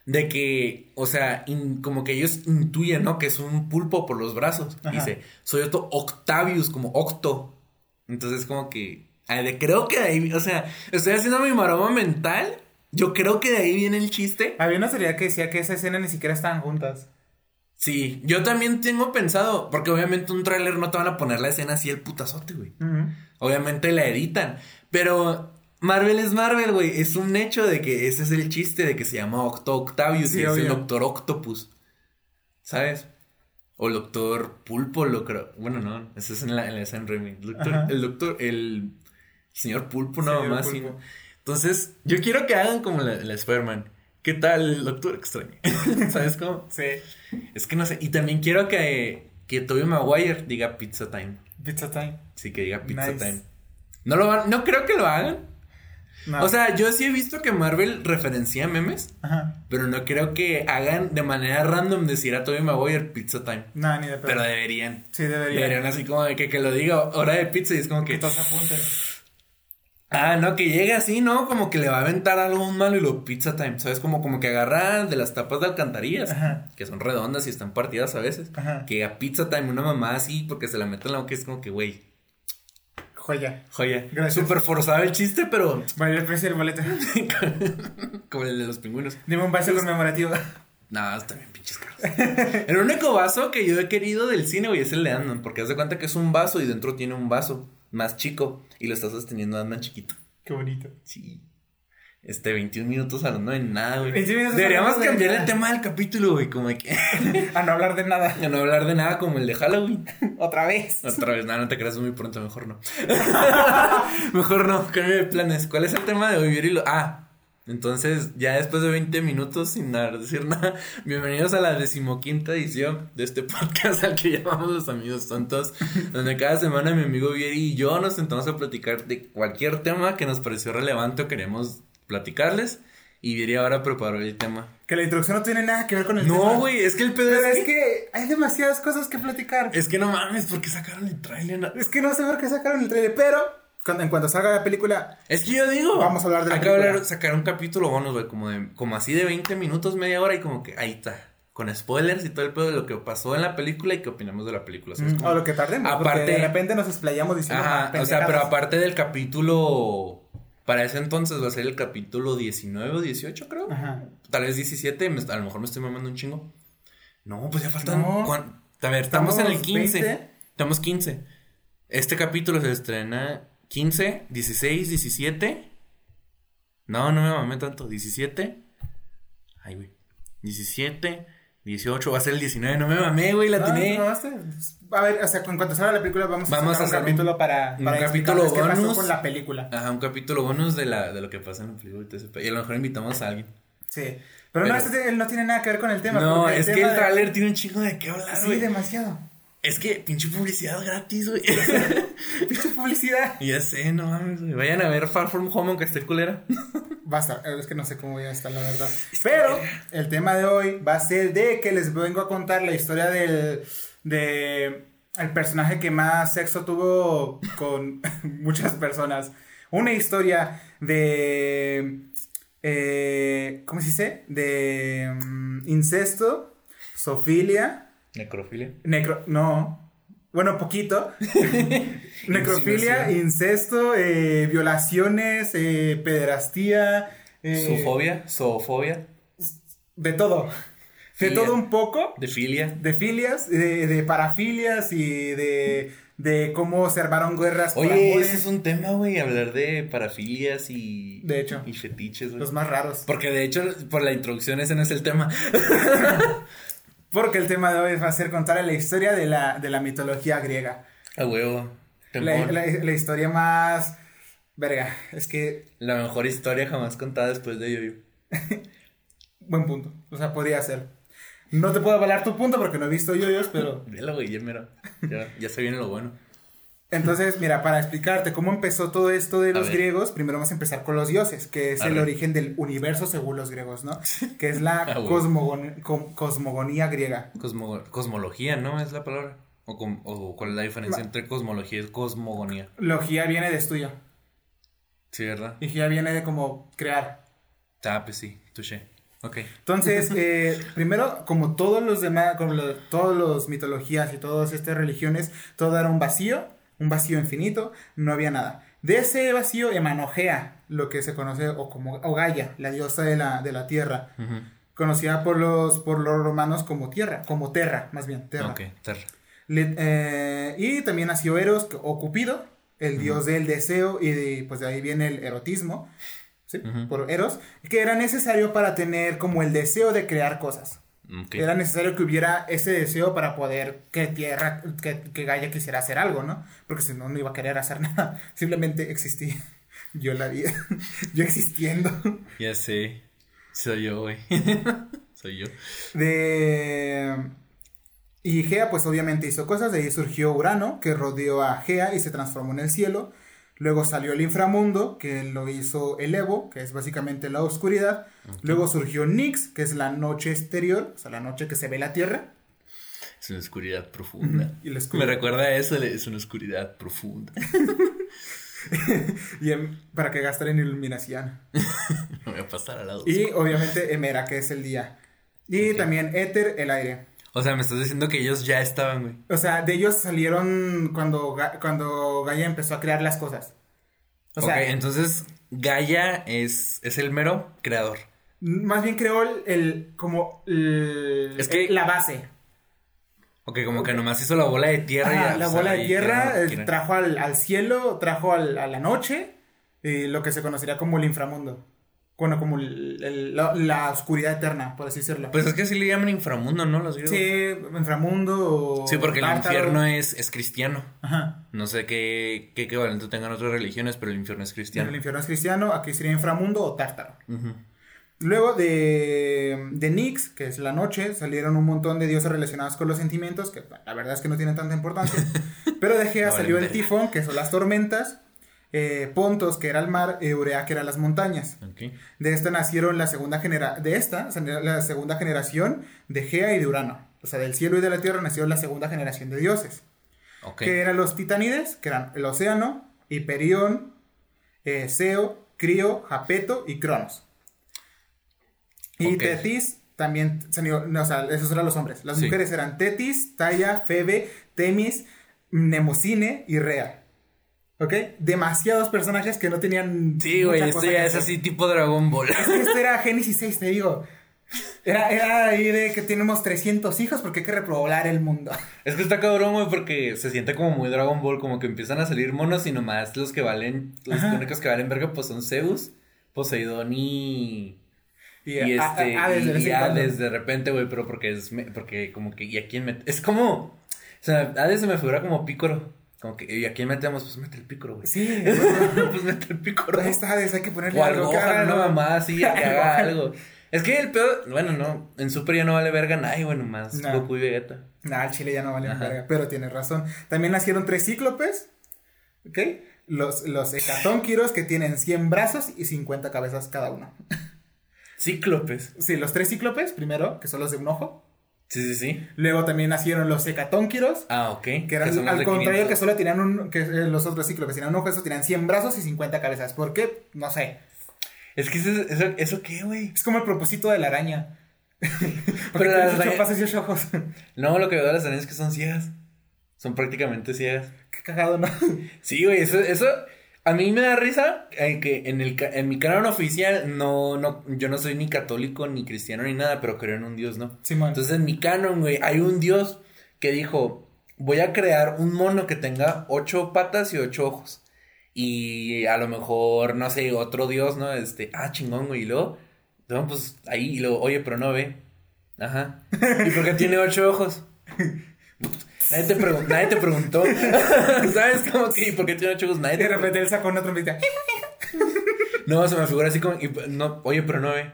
de que, o sea, in- como que ellos intuyen, ¿no? Que es un pulpo por los brazos. Ajá. Dice, soy Otto Octavius, como Octo. Entonces, como que. De- creo que de ahí, o sea, estoy haciendo mi maroma mental. Yo creo que de ahí viene el chiste. Había una teoría que decía que esa escena ni siquiera estaban juntas. Sí, yo también tengo pensado, porque obviamente un tráiler no te van a poner la escena así el putazote, güey. Obviamente la editan, pero Marvel es Marvel, güey. Es un hecho de que ese es el chiste de que se llama Octo Octavius Sí, y es el. Doctor Octopus. ¿Sabes? O el Doctor Pulpo, lo creo. Bueno, no, ese es en la, en la Raimi. El doctor, el doctor, el señor Pulpo, nada más. Entonces, yo quiero que hagan como la, la Spider-Man. ¿Qué tal Doctor Extraño? (laughs) ¿Sabes cómo? Sí. Es que no sé. Y también quiero que, que Tobey Maguire diga Pizza Time. Pizza Time. Sí, que diga Pizza Nice. Time. No lo van, no creo que lo hagan. No. O sea, yo sí he visto que Marvel referencia memes, Ajá. pero no creo que hagan de manera random decir a Tobey Maguire Pizza Time. No, ni de pedo. Pero deberían. Sí, debería. Deberían así como de que, que lo diga hora de pizza y es como Que que. todos apunten. Ah, no, que llegue así, ¿no? Como que le va a aventar algo un malo y lo pizza time. ¿Sabes? Como, como que agarra de las tapas de alcantarillas, Ajá. que son redondas y están partidas a veces. Ajá. Que a pizza time una mamá así porque se la mete en la boca y es como que, güey, Joya. joya. Gracias. Súper forzado el chiste, pero Vale, el precio del boleto. (laughs) como el de los pingüinos. Dime un vaso conmemorativo. No, está bien pinches caros. el único vaso que yo he querido del cine, güey, es el de Ant-Man. Porque haz de cuenta que es un vaso y dentro tiene un vaso más chico. Y lo está sosteniendo Ant-Man chiquito. Qué bonito. Sí. Este, 21 minutos hablando de nada, güey. 21 minutos Deberíamos de cambiar el tema del capítulo, güey. Como que. (laughs) A no hablar de nada. a no hablar de nada como el de Halloween. (laughs) Otra vez. Otra vez, nada, no te creas muy pronto, mejor no. (laughs) mejor no, cambio de planes. ¿Cuál es el tema de hoy, Virilo? Ah, entonces, ya después de 20 minutos sin decir nada, (laughs) bienvenidos a la decimoquinta edición de este podcast (laughs) al que llamamos Los Amigos Tontos, (laughs) donde cada semana mi amigo Vieri y yo nos sentamos a platicar de cualquier tema que nos pareció relevante o queremos platicarles. Y Vieri ahora preparó el tema. Que la introducción no tiene nada que ver con el tema. No, güey, es que el pedo Pero es es que hay demasiadas cosas que platicar. Es que no mames, porque sacaron el trailer. Es que no sé por qué sacaron el trailer, pero cuando, en cuanto salga la película, Es que yo digo. Vamos a hablar de la Hay que película. hablar, sacar un capítulo bonus, güey, como, de, como así de 20 minutos, media hora y como que ahí está. Con spoilers y todo el pedo de lo que pasó en la película y qué opinamos de la película. mm, Como- o lo que tardemos, Aparte- porque de repente nos explayamos diciendo Ajá, o sea, pero aparte del capítulo. Para ese entonces va a ser el capítulo 19 o 18, creo. Ajá. Tal vez 17, me- a lo mejor me estoy mamando un chingo. No, pues ya faltan. No. A ver, estamos, en el Estamos 15. 20. Estamos 15. Este capítulo se estrena 15, 16, 17. No, no me mamé tanto. 17. Ay, güey. 17, 18. Va a ser el 19. No me mamé, güey. La No, tiene. no, este- a ver, o sea, en cuanto salga la película vamos, Vamos a sacar un hacer un- capítulo para, un para capítulo explicarles qué pasó bonus. con la película. Ajá, un capítulo bonus de, la, de lo que pasa en la película. y a lo mejor invitamos a alguien. Sí. Pero, no, Pero- este no tiene nada que ver con el tema. No, es que tema el de- tráiler tiene un chingo de qué hablar, Sí, güey. demasiado. Es que pinche publicidad gratis, güey. (laughs) Pinche publicidad. ya sé, no mames, güey. Vayan a ver Far From Home aunque esté culera. Basta, es que no sé cómo voy a estar, la verdad. Pero el tema de hoy va a ser de que les vengo a contar la historia del de el personaje que más sexo tuvo con (laughs) muchas personas. Una historia de eh, ¿cómo se dice? De mm, incesto, sofilia, Necrofilia. necro no, bueno, poquito. (laughs) Necrofilia, incesto, eh, violaciones, eh, pederastía. eh, Zoofobia, zoofobia, De todo. De todo un poco. de filia. De filias, de, de parafilias y de, de cómo se armaron guerras Oye, ese es un tema, güey, hablar de parafilias y. De hecho. Y fetiches, güey. Los más raros. Porque de hecho, por la introducción, ese no es el tema. (laughs) Porque el tema de hoy va a ser contar la historia de la, de la mitología griega. A huevo. La, la- la historia más... Verga, es que... La mejor historia jamás contada después de Yoyo. (laughs) Buen punto. O sea, podría ser. No te puedo avalar tu punto porque no he visto yoyos, pero... Vela, güey, ya mira. Ya, ya se viene lo bueno. Entonces, mira, para explicarte cómo empezó todo esto de los griegos, primero vamos a empezar con los dioses, que es A el ver. origen del universo según los griegos, ¿no? Que es la (laughs) Ah, cosmogon- cosmogonía griega. Cosmo- cosmología, ¿no? Es la palabra. O, o cuál es la diferencia entre cosmología y cosmogonía. Logía viene de estudio, Sí, ¿verdad? y gía viene de como crear. Ah, pues sí, touché. Ok. Entonces, (laughs) eh, primero, como todos los demás, como lo- todos los mitologías y todas estas religiones, todo era un vacío, un vacío infinito, no había nada. De ese vacío emanó Gea, lo que se conoce o como o Gaia, la diosa de la, de la tierra, conocida por los, por los romanos como tierra, como Terra, más bien, Terra. Ok, Terra. Le- eh, y también nació Eros o Cupido, el dios del deseo, y de- pues de ahí viene el erotismo, por Eros, que era necesario para tener como el deseo de crear cosas. Era necesario que hubiera ese deseo para poder que Tierra, que, que Gaia quisiera hacer algo, ¿no? Porque si no, no iba a querer hacer (laughs) nada. Simplemente existía. (laughs) Yo la vida. (laughs) Yo existiendo. Ya sé. Soy yo, güey. Soy yo. De... Y Gea, pues obviamente hizo cosas. De ahí surgió Urano, que rodeó a Gea y se transformó en el cielo. Luego salió el inframundo, que lo hizo el Evo, que es básicamente la oscuridad. Luego surgió Nix, que es la noche exterior, o sea, la noche que se ve la Tierra. Es una oscuridad profunda. Y la Me recuerda a eso, es una oscuridad profunda. (laughs) Y em- para que gasten en iluminación. (laughs) Me voy a pasar al lado. Y obviamente Emera, que es el día. Y también Éter, el aire. O sea, me estás diciendo que ellos ya estaban, güey. O sea, de ellos salieron cuando, Ga- cuando Gaia empezó a crear las cosas. O sea, ok, entonces Gaia es, es el mero creador. más bien creó el, el- como el- Es que- la base. Ok, como que nomás hizo la bola de tierra y Ajá, ya, la sea, bola de tierra crearon eh, trajo al, al cielo, trajo al- a la noche, y lo que se conocería como el inframundo. Bueno, como el- el- la, la oscuridad eterna, por así decirlo. Pues es que así le llaman inframundo, ¿no? Los griegos. sí, inframundo o Sí, porque el infierno es, es cristiano. Ajá. No sé qué, qué equivalente tengan otras religiones, pero el infierno es cristiano. El infierno es cristiano, aquí sería inframundo o tártaro. Ujú. Luego de, de Nix, que es la noche, salieron un montón de dioses relacionados con los sentimientos, que la verdad es que no tienen tanta importancia. (laughs) Pero de Gea No salió el tifón, que son las tormentas, eh, Pontos, que era el mar, y Urea, que eran las montañas. De esta nacieron la segunda genera de esta la segunda generación de Gea y de Urano. O sea, del cielo y de la tierra nació la segunda generación de dioses. Que eran los titanides, que eran el océano, Hiperión, eh, Seo, Crío, Japeto y Cronos. Y. Tetis también no, o sea, esos eran los hombres. Las Sí. mujeres eran Tetis, Taya, Febe, Temis, Nemocine y Rea. ¿Ok? Demasiados personajes que no tenían. Sí, güey, esto ya es así tipo Dragon Ball. Es que esto era Génesis 6, te digo. Era, era ahí de que tenemos 300 hijos porque hay que repoblar el mundo. Es que está cabrón, güey, porque se siente como muy Dragon Ball, como que empiezan a salir monos y nomás los que valen, los únicos que valen verga, pues son Zeus, Poseidón y. Y, Y a- este. a- y. Hades de repente, güey, pero porque es. me- Porque como que. ¿Y a quién met- Es como. O sea, Hades se me figura como pícoro. Como que. ¿Y a quién metemos? Pues mete el pícoro, güey. Sí, (laughs) pues mete el pícoro. ahí está hay que ponerle O al algo. una algo. mamá así, que (laughs) haga algo. Es que el pedo. Bueno, no. En Super ya no vale verga nadie, güey, nomás. No. Goku y Vegeta. Nah, el chile ya no vale Ajá. verga, pero tienes razón. También nacieron tres cíclopes, ¿ok? Los, los hecatónquiros que tienen 100 brazos y 50 cabezas cada uno. Cíclopes. Sí, los tres cíclopes, primero, que son los de un ojo. Sí, sí, sí. Luego también nacieron los hecatónquiros, Ah, ok. que eran al contrario 500. que solo tenían un, que eh, los otros cíclopes tenían un ojo, esos tenían 100 brazos y 50 cabezas. ¿Por qué? No sé. Es que eso, eso, ¿eso qué, güey. Es como el propósito de la araña. (laughs) Porque Pero las arañas- y ojos. No, lo que veo de las arañas es que son ciegas. Son prácticamente ciegas. Qué cagado, ¿no? Sí, güey, eso, eso a mí me da risa en que en, el, en mi canon oficial no, no, yo no soy ni católico ni cristiano ni nada, pero creo en un Dios, ¿no? Simón. Entonces en mi canon, güey, hay un Dios que dijo, voy a crear un mono que tenga ocho patas y ocho ojos. Y a lo mejor, no sé, otro Dios, ¿no? Este, ah, chingón, güey, y luego, no, pues ahí, y luego, oye, pero no ve. Ajá. (laughs) ¿Y por qué tiene ocho ojos? Nadie te, pregun- nadie te preguntó. (laughs) ¿Sabes cómo que? ¿Y por qué tiene ocho ojos? Nadie Y de repente él sacó una trompeta. No, se me figura así como, y, no, oye, pero no ve.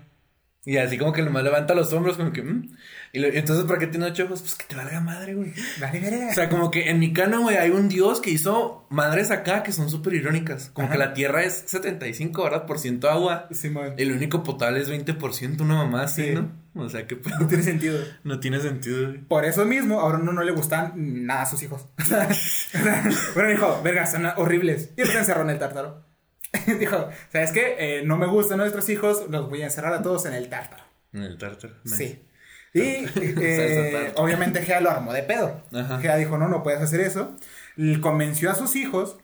Y así como que nomás levanta los hombros, como que, mm. Y, lo- entonces, ¿para qué tiene ocho ojos? Pues que te valga madre, güey. Vale. O sea, como que en mi canon, güey, hay un dios que hizo madres acá que son súper irónicas. Como Ajá. que la tierra es 75, ¿verdad? Por ciento agua. Simón. El único potable es 20%, una mamá así, Sí. ¿no? O sea, que No tiene sentido. no tiene sentido, güey. Por eso mismo, ahora no, no le gustan nada a sus hijos. (laughs) (laughs) bueno, dijo, verga, son horribles. Y los encerró en el tártaro. (laughs) dijo, ¿sabes qué? Eh, no me gustan nuestros hijos, los voy a encerrar a todos en el tártaro. En el tártaro. nice. Sí. (laughs) Y eh, obviamente Gea lo armó de pedo. Ajá. Gea dijo, no, no puedes hacer eso. Y convenció a sus hijos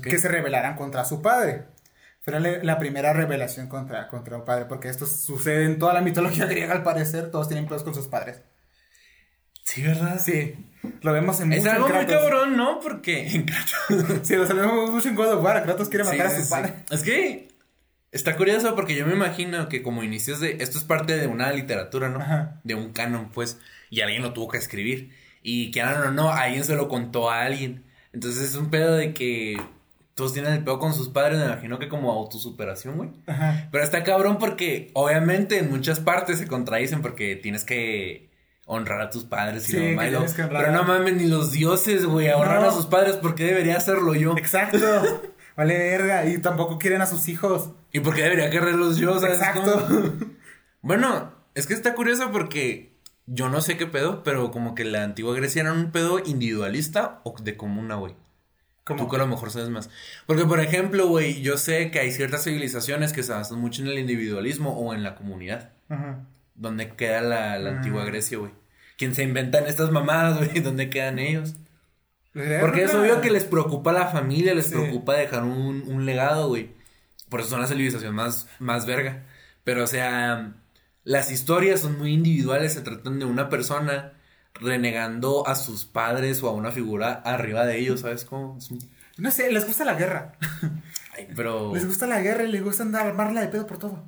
que se rebelaran contra su padre. Fue la, la primera revelación contra, contra un padre, porque esto sucede en toda la mitología (laughs) griega al parecer, todos tienen pedos con sus padres. Sí, ¿verdad? Sí. Lo vemos en Es mucho en algo muy Kratos. cabrón, ¿no? Porque (laughs) en Kratos. Sí, lo vemos mucho en God of War. Kratos quiere matar Sí, a su sí, padre. Es que está curioso porque yo me imagino que como inicios de... Esto es parte de una literatura, ¿no? Ajá. De un canon, pues. Y alguien lo tuvo que escribir. Y que no, no, alguien se lo contó a alguien. Entonces es un pedo de que todos tienen el pedo con sus padres. Me imagino que como autosuperación, güey. Ajá. Pero está cabrón porque obviamente en muchas partes se contradicen porque tienes que honrar a tus padres y Sí, la mamá que y lo- que honrar. Pero no mames, ni los dioses, güey, honran No. a sus padres, ¿por qué debería hacerlo yo? Exacto. (laughs) vale verga. Y tampoco quieren a sus hijos. ¿Y por qué debería quererlos yo? ¿Sabes Exacto. cómo? (laughs) Bueno, es que está curioso porque yo no sé qué pedo, pero como que la antigua Grecia era un pedo individualista o de comuna, güey. Tú que a lo mejor sabes más. Porque, por ejemplo, güey, yo sé que hay ciertas civilizaciones que se basan mucho en el individualismo o en la comunidad. Ajá. ¿Dónde queda la, la Mm. antigua Grecia, güey? ¿Quién se inventan estas mamadas, güey? (laughs) ¿Dónde quedan ellos? Verga. Porque es obvio que les preocupa la familia, les Sí. preocupa dejar un, un legado, güey. Por eso son la civilización más, más verga. Pero, o sea, las historias son muy individuales, se tratan de una persona renegando a sus padres o a una figura arriba de ellos, ¿sabes cómo? Un- No sé, les gusta la guerra. (laughs) Ay, pero... Les gusta la guerra y les gusta andar armarla de pedo por todo.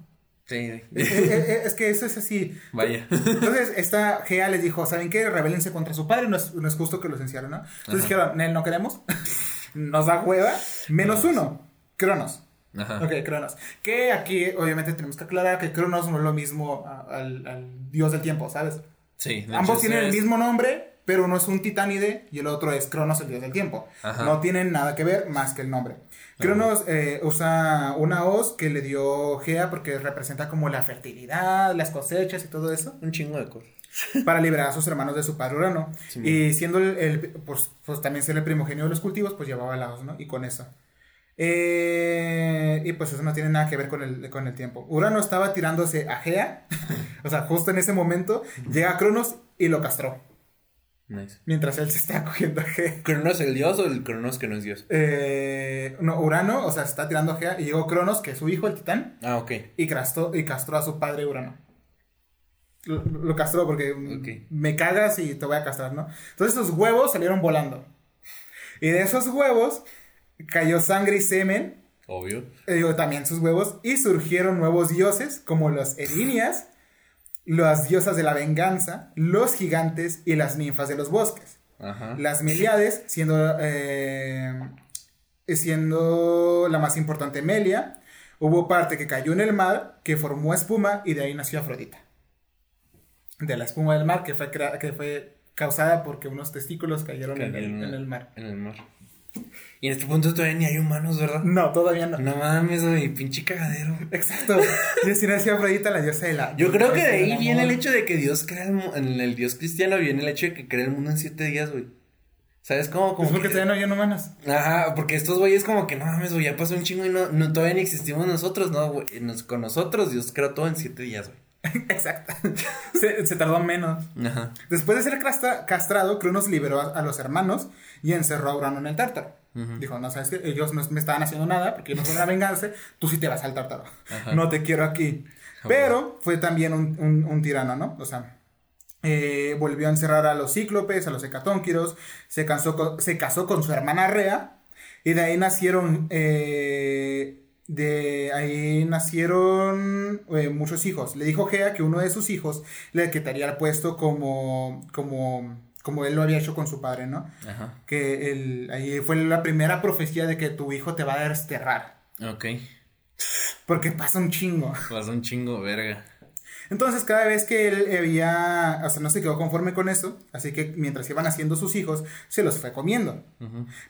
Sí, Eh, (laughs) eh, eh, es que eso es así. vaya. Entonces, esta Gea les dijo, ¿saben qué? Rebélense contra su padre, no es, no es justo que los encierren, ¿no? Entonces Ajá. dijeron, Nel, no queremos. (laughs) Nos da hueva. Menos No, uno. Cronos. Ajá. Ok, Cronos. Que aquí, obviamente, tenemos que aclarar que Cronos no es lo mismo al, al dios del tiempo, ¿sabes? Sí. Ambos tienen el mismo nombre, pero uno es un titánide y el otro es Cronos, el dios del tiempo. Ajá. No tienen nada que ver más que el nombre. Cronos eh, usa una hoz que le dio Gea porque representa como la fertilidad, las cosechas y todo eso, Un chingo de cosas. para liberar a sus hermanos de su padre Urano. Sí, y siendo el, el- pues, pues también ser el primogenio de los cultivos, pues llevaba la hoz, ¿no? Y con eso. Eh, y pues eso no tiene nada que ver con el, con el tiempo. Urano estaba tirándose a Gea, (laughs) o sea, justo en ese momento, llega Cronos y lo castró. Nice. Mientras él se está (laughs) cogiendo a Gea. ¿Cronos el dios o el Cronos que no es dios? Eh, no, Urano, o sea, se está tirando a Gea y llegó Cronos, que es su hijo, el titán, Ah, ok. y castró, y castró a su padre Urano. Lo, lo castró porque me cagas y te voy a castrar, ¿no? Entonces sus huevos salieron volando. Y de esos huevos cayó sangre y semen, Obvio. eh, también sus huevos, y surgieron nuevos dioses como los Erinias, las diosas de la venganza, los gigantes y las ninfas de los bosques. Ajá. Las Meliades, siendo, eh, siendo la más importante Melia, hubo parte que cayó en el mar, que formó espuma y de ahí nació Afrodita. De la espuma del mar que fue, que fue causada porque unos testículos cayeron en el, en el mar. En el mar. Y en este punto todavía ni hay humanos, ¿verdad? No, todavía no. No mames, güey, pinche cagadero. Exacto. Y así nació Afrodita, la diosa de la... Yo creo que de ahí viene el hecho de que Dios crea el en el Dios cristiano viene el hecho de que crea el mundo en siete días, güey. ¿Sabes cómo? Como Es porque que- todavía no hay humanos. Ajá, porque estos güeyes como que no mames, güey, ya pasó un chingo y no, no todavía ni existimos nosotros, ¿no? güey? Nos- con nosotros Dios creó todo en siete días, güey. (laughs) Exacto. se, se tardó menos. Ajá. Después de ser castra- castrado, Cronos liberó a, a los hermanos y encerró a Urano en el tártaro. Dijo, no sabes que ellos no me estaban haciendo nada porque no fueron a vengarse, tú sí te vas al tártaro. Ajá. No te quiero aquí. Ah, Pero fue también un, un- un tirano, ¿no? O sea, eh, volvió a encerrar a los cíclopes, a los hecatónquiros, se, cansó con- se casó con su hermana Rea y de ahí nacieron... eh, de ahí nacieron eh, muchos hijos. Le dijo Gea que uno de sus hijos le quitaría el puesto como, como, como él lo había hecho con su padre, ¿no? Ajá. Que el, ahí fue la primera profecía de que tu hijo te va a desterrar. Ok. Porque pasa un chingo. Pasó un chingo, verga. Entonces, cada vez que él había, o sea, no se quedó conforme con eso, así que mientras iban haciendo sus hijos, se los fue comiendo.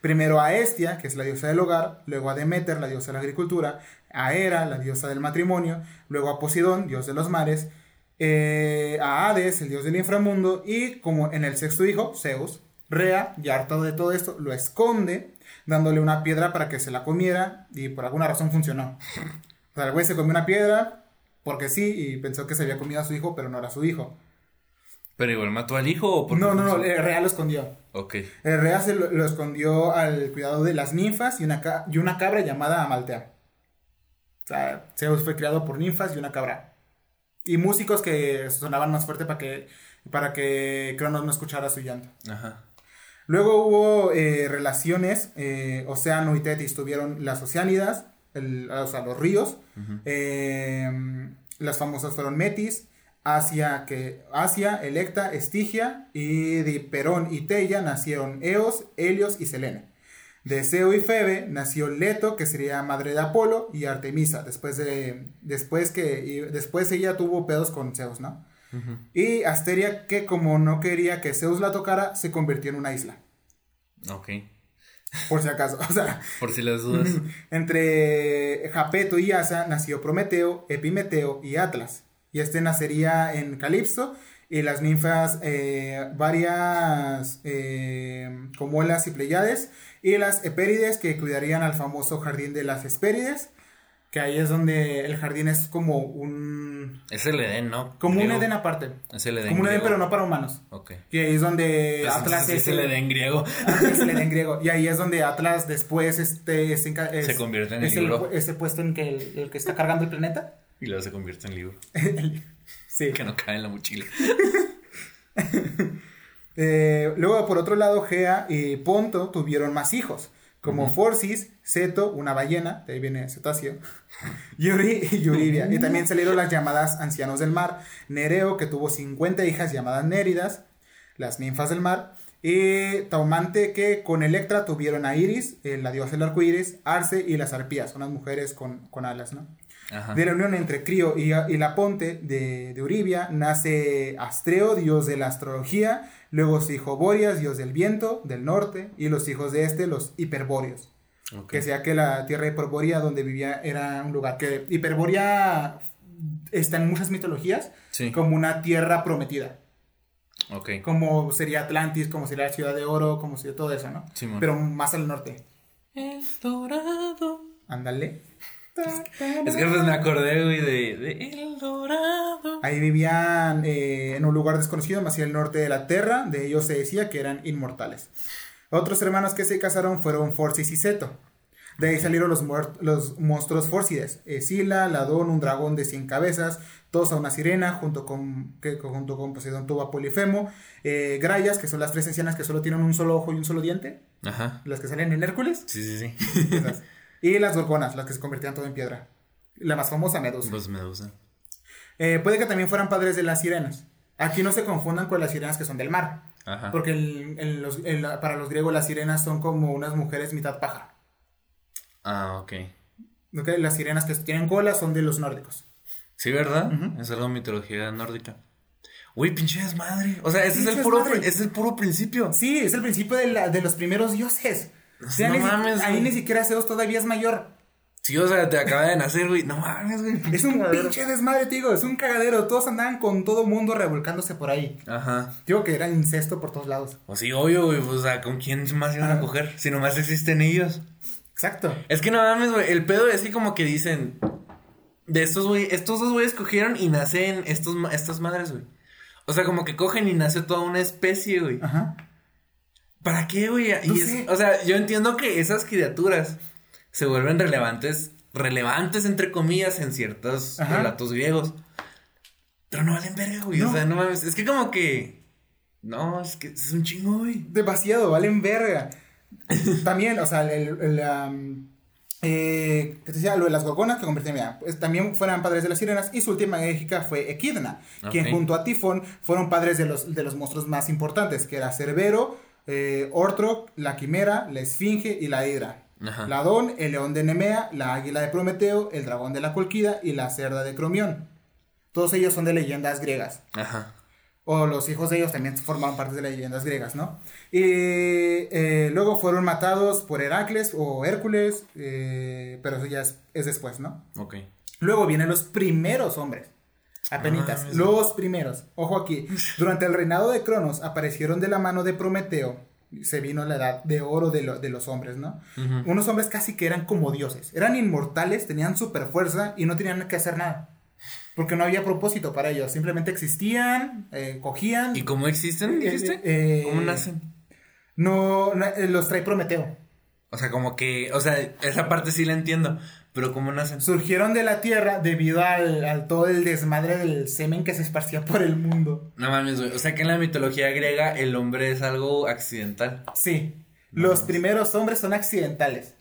Primero a Estia, que es la diosa del hogar, luego a Demeter, la diosa de la agricultura, a Hera, la diosa del matrimonio, luego a Poseidón, dios de los mares, eh, a Hades, el dios del inframundo, y como en el sexto hijo, Zeus, Rea, ya hartado de todo esto, lo esconde, dándole una piedra para que se la comiera, y por alguna razón funcionó. O sea, el güey se comió una piedra porque sí, y pensó que se había comido a su hijo, pero no era su hijo. ¿Pero igual mató al hijo o por No, no, no, Rea lo escondió. Ok. El Rea se lo, escondió al cuidado de las ninfas y una, y una cabra llamada Amaltea. O sea, Zeus fue criado por ninfas y una cabra. Y músicos que sonaban más fuerte para que, para que Cronos no escuchara su llanto. Ajá. Luego hubo eh, relaciones, eh, Océano y Tetis tuvieron las Oceánidas, o sea, los ríos. Eh, las famosas fueron Metis, Asia, que, Asia, Electa, Estigia, y de Perón y Teia nacieron Eos, Helios y Selene. De Zeo y Febe nació Leto, que sería madre de Apolo, y Artemisa, después, de, después, que, después ella tuvo pedos con Zeus, ¿no? Y Asteria, que como no quería que Zeus la tocara, se convirtió en una isla. Ok. Por si acaso, (laughs) o sea. Por si las dudas. (laughs) Entre Japeto y Asa nació Prometeo, Epimeteo y Atlas y este nacería en Calipso y las ninfas eh, varias eh, como las y Pleiades y las Hespérides que cuidarían al famoso jardín de las Hespérides que ahí es donde el jardín es como un... Es el Edén, ¿no? Como un Edén aparte. Es el Edén Como un Edén, pero no para humanos. Ok. Y ahí es donde pues Atlas es, el Edén griego. es el Edén griego. Y ahí es donde Atlas después este, se convierte en el libro. ese puesto en que el que está cargando el planeta. Y luego se convierte en libro. (laughs) sí. Que no cae en la mochila. (laughs) Eh, luego, por otro lado, Gea y Ponto tuvieron más hijos, como Forcis, Ceto, una ballena, de ahí viene cetáceo, (laughs) Yuri y Yuribia. y también salieron las llamadas ancianos del mar, Nereo, que tuvo 50 hijas llamadas Néridas, las ninfas del mar, y Taumante, que con Electra tuvieron a Iris, eh, la diosa del arco iris, Arce y las arpías, unas mujeres con, con alas, ¿no? De la unión entre Crío y, y Laponte de, de, Uribia nace Astreo, dios de la astrología, luego su hijo Borias, dios del viento, del norte, y los hijos de este, los hiperbóreos. Que sea que la tierra hiperbórea donde vivía era un lugar que hiperbórea está en muchas mitologías como una tierra prometida. Como sería Atlantis, como sería la Ciudad de Oro, como sería todo eso, ¿no? Pero más al norte. El dorado. Ándale. Es que pues me acordé, güey, de, El Dorado. Ahí vivían eh, en un lugar desconocido, más hacia el norte de la Tierra. De ellos se decía que eran inmortales. Otros hermanos que se casaron fueron Forcis y Seto. De ahí salieron los, los monstruos Fórcides. Escila, Ladón, un dragón de 100 cabezas, Tosa, una sirena, junto con, que, junto con Poseidón tuvo Polifemo, eh, Grayas, que son las tres ancianas que solo tienen un solo ojo y un solo diente. Ajá. Las que salen en Hércules. Sí, sí, sí. (laughs) Y las gorgonas, las que se convertían todo en piedra. La más famosa, Medusa. Pues Medusa. Eh, puede que también fueran padres de las sirenas. Aquí no se confundan con las sirenas que son del mar. Ajá. Porque para los griegos las sirenas son como unas mujeres mitad paja. Ah, ok. okay las sirenas que tienen cola son de los nórdicos. Sí, ¿verdad? Es algo mitología nórdica. Uy, pinche desmadre. O sea, ese es, el puro, ese es el puro principio. Sí, es el principio de, la, de los primeros dioses. No mames, ahí ni siquiera Zeus todavía es mayor. Sí, o sea, te acaba de nacer, güey. No mames, güey. Es un pinche desmadre, tío. Es un cagadero. Todos andaban con todo mundo revolcándose por ahí. Ajá. Digo que era incesto por todos lados. O sí, obvio, güey. Pues, o sea, ¿con quién más iban a coger? Si nomás existen ellos. Exacto. Es que no mames, güey. El pedo es así como que dicen. De estos, güey. Estos dos güeyes cogieron y nacen estos, estas madres, güey. O sea, como que cogen y nace toda una especie, güey. Ajá. ¿Para qué, güey? o sea, yo entiendo que esas criaturas se vuelven relevantes, relevantes entre comillas en ciertos relatos griegos. Pero no valen verga, güey. O sea, no mames. Es que como que. No, es que es un chingo, güey. Demasiado, valen verga. También, o sea, el, el eh, que te decía, lo de las gorgonas que convirtieron pues, también fueron padres de las sirenas y su última hija fue Equidna, quien junto a Tifón fueron padres de los, de los monstruos más importantes, que era Cerbero, eh, Ortroc, la Quimera, la Esfinge y la Hidra. Ladón, el león de Nemea, la águila de Prometeo, el dragón de la Colquida y la cerda de Cromión. Todos ellos son de leyendas griegas. O los hijos de ellos también formaban parte de las leyendas griegas, ¿no? Y eh, luego fueron matados por Heracles o Hércules, eh, pero eso ya es, después, ¿no? Ok. Luego vienen los primeros hombres. Apenitas, ah, los primeros. Ojo aquí. (laughs) Durante el reinado de Cronos aparecieron de la mano de Prometeo. Se vino la edad de oro de, de los hombres, ¿no? Unos hombres casi que eran como dioses. Eran inmortales, tenían super fuerza y no tenían que hacer nada. porque no había propósito para ellos, simplemente existían, eh, cogían. ¿Y cómo existen, Eh, dijiste? eh, ¿Cómo nacen? No, no, los trae Prometeo. O sea, como que, o sea, esa parte sí la entiendo, pero ¿cómo nacen? Surgieron de la tierra debido al, al todo el desmadre del semen que se esparcía por el mundo. No mames, güey. O sea que en la mitología griega el hombre es algo accidental. Sí, los primeros hombres son accidentales.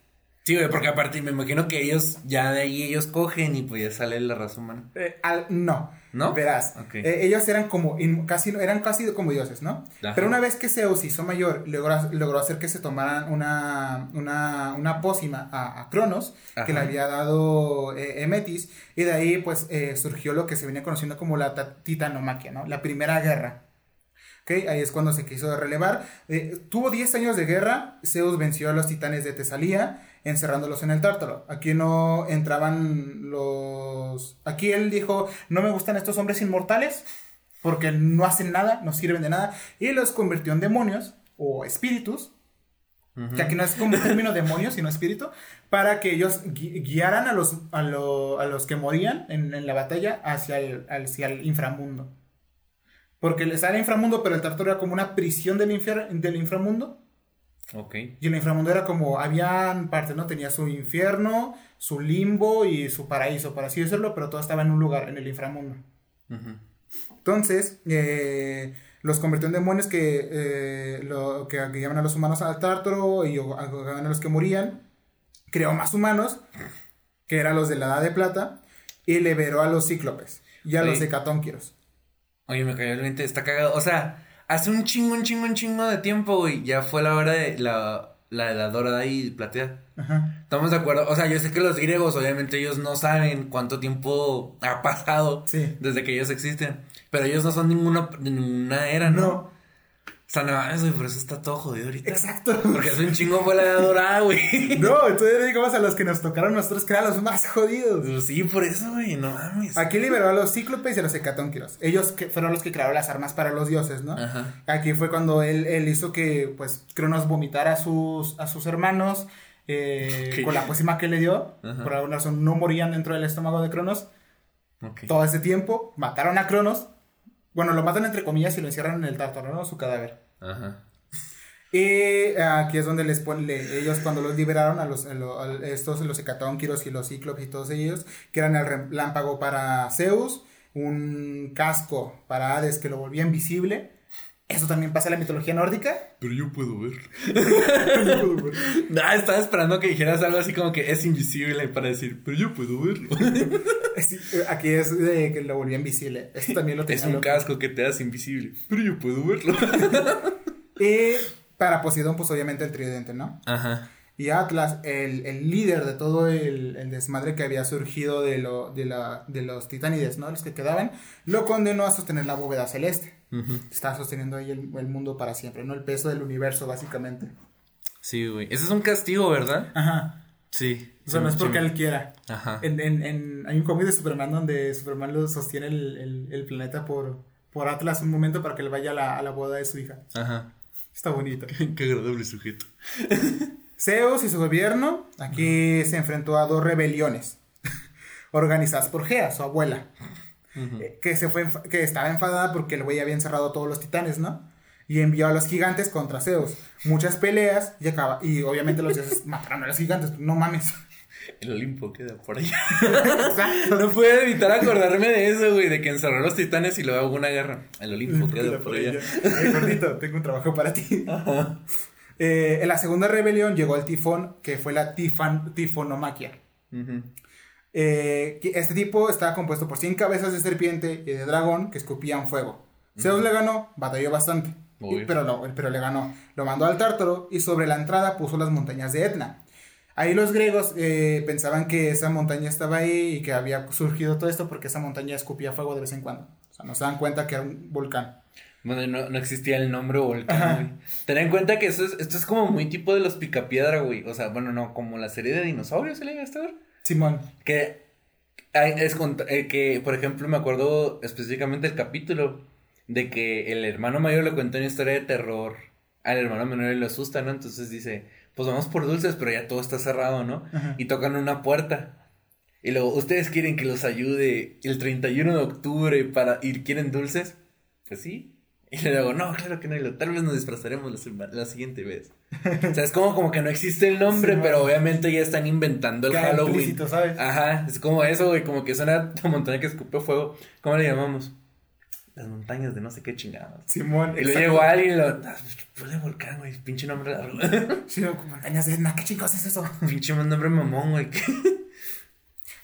Sí, güey, porque aparte me imagino que ellos, ya de ahí ellos cogen y pues ya sale la raza humana. Eh, al- no. ¿No? Verás, eh, ellos eran como casi eran casi como dioses, ¿no? Ajá. Pero una vez que Zeus hizo mayor, logró, logró hacer que se tomaran una, una, una pócima a, a Cronos, que le había dado eh, Emetis, y de ahí pues eh, surgió lo que se viene conociendo como la ta- titanomaquia, ¿no? La primera guerra. ¿Ok? Ahí es cuando se quiso relevar. Eh, tuvo 10 años de guerra, Zeus venció a los titanes de Tesalía, encerrándolos en el tártaro. Aquí no entraban los... Aquí él dijo, no me gustan estos hombres inmortales, porque no hacen nada, no sirven de nada, y los convirtió en demonios o espíritus, que aquí no es como un término demonio, sino espíritu, para que ellos gui- guiaran a los, a, lo- a los que morían en, en la batalla hacia el, hacia el inframundo. Porque era el inframundo, pero el tártaro era como una prisión del, del inframundo. Ok. Y el inframundo era como, habían partes, ¿no? Tenía su infierno, su limbo y su paraíso, por así decirlo, pero todo estaba en un lugar, en el inframundo. Entonces, eh, los convirtió en demonios que, eh, lo, que guiaban a los humanos al tártaro y a los que morían. Creó más humanos, que eran los de la Edad de Plata, y liberó a los cíclopes y a los Oye. Oye, me cayó el 20, está cagado. O sea, hace un chingo, un chingo, un chingo de tiempo, güey. Ya fue la hora de la, la edad dorada y plateada. Ajá. Estamos de acuerdo. O sea, yo sé que los griegos, obviamente, ellos no saben cuánto tiempo ha pasado Sí. desde que ellos existen. Pero ellos no son ninguna, ninguna era, ¿no? No. O sea, no mames, güey, por eso está todo jodido ahorita. Exacto. Porque hace un chingo fue la edad dorada, güey. (laughs) No, entonces digamos a los que nos tocaron nosotros que eran los más jodidos. Pues sí, por eso, güey, no mames. Aquí liberó a los cíclopes y a los hecatónqueros. Ellos que fueron los que crearon las armas para los dioses, ¿no? Ajá. Aquí fue cuando él, él hizo que, pues, Cronos vomitara a sus, a sus hermanos eh, con la pócima que le dio. Ajá. Por alguna razón no morían dentro del estómago de Cronos. Ok. Todo ese tiempo mataron a Cronos. Bueno, lo matan entre comillas y lo encierran en el tártaro, ¿no? Su cadáver. Ajá. Y aquí es donde les ponen, ellos cuando los liberaron a los, a lo- a estos, los hecatónquiros y los cíclopes y todos ellos, que eran el relámpago para Zeus, un casco para Hades que lo volvía invisible. Eso también pasa en la mitología nórdica. Pero yo puedo ver. (laughs) Ah, estaba esperando que dijeras algo así como que es invisible para decir, pero yo puedo verlo. (laughs) Sí, aquí es de que lo volvía invisible. Esto también lo es tenía un loco. casco que te hace invisible, pero yo puedo verlo. (laughs) Y para Poseidón, pues obviamente el tridente, ¿no? Ajá. Y Atlas, el, el líder de todo el, el desmadre que había surgido de, lo, de, la, de los titánides, ¿no? Los que quedaban, lo condenó a sostener la bóveda celeste. Está sosteniendo ahí el, el mundo para siempre, ¿no? El peso del universo, básicamente. Sí, güey. Ese es un castigo, ¿verdad? Ajá. Sí. O sea, no es porque sí. él quiera. Ajá. En, en, en, hay un cómic de Superman donde Superman lo sostiene el, el, el planeta por, por Atlas un momento para que él vaya a la, a la boda de su hija. Ajá. Está bonito. (laughs) Qué agradable sujeto. (laughs) Zeus y su gobierno aquí se enfrentó a dos rebeliones (laughs) organizadas por Gea, su abuela, Eh, que, se fue, que estaba enfadada porque el güey había encerrado a todos los titanes, ¿no? Y envió a los gigantes contra Zeus. Muchas peleas y acaba. Y obviamente los dioses (laughs) mataron a los gigantes. No mames. El Olimpo queda por allá. No puedo evitar acordarme de eso, güey, de que encerró a los titanes y luego hubo una guerra. El Olimpo queda por allá. Eh, gordito, tengo un trabajo para ti. Eh, en la segunda rebelión llegó el tifón, que fue la tifan, tifonomaquia. Eh, que este tipo estaba compuesto por 100 cabezas de serpiente y de dragón que escupían fuego. Zeus le ganó, batalló bastante, y- pero, no, pero le ganó. Lo mandó al Tártaro y sobre la entrada puso las montañas de Etna. Ahí los griegos eh, pensaban que esa montaña estaba ahí y que había surgido todo esto porque esa montaña escupía fuego de vez en cuando. O sea, no se dan cuenta que era un volcán. Bueno, no, no existía el nombre volcán, Ajá. güey. Ten en cuenta que eso es, esto es como muy tipo de los picapiedra, güey. O sea, bueno, no, como la serie de dinosaurios, ¿se le a ver? Simón. Que es eh, que, por ejemplo, me acuerdo específicamente el capítulo de que el hermano mayor le cuenta una historia de terror al hermano menor y lo asusta, ¿no? Entonces dice, pues vamos por dulces, pero ya todo está cerrado, ¿no? Ajá. Y tocan una puerta. Y luego, ¿ustedes quieren que los ayude el 31 de octubre para ir quieren dulces? Pues sí. (laughs) Y luego, no, claro que no, y luego, tal vez nos disfrazaremos la, siguiente vez. o sea, es como, como que no existe el nombre, Sí, pero obviamente ya están inventando el Queda Halloween. ¿sabes? Ajá, es como eso, güey, como que suena la montaña que escupe fuego. ¿Cómo le llamamos? Las montañas de no sé qué chingados. Simón. Y luego exacto. llegó alguien y lo. Ah, Ponle volcán, güey, pinche nombre largo. (laughs) Sí, no, montañas de Etna, ¿qué chingos es eso? (laughs) pinche nombre mamón, güey.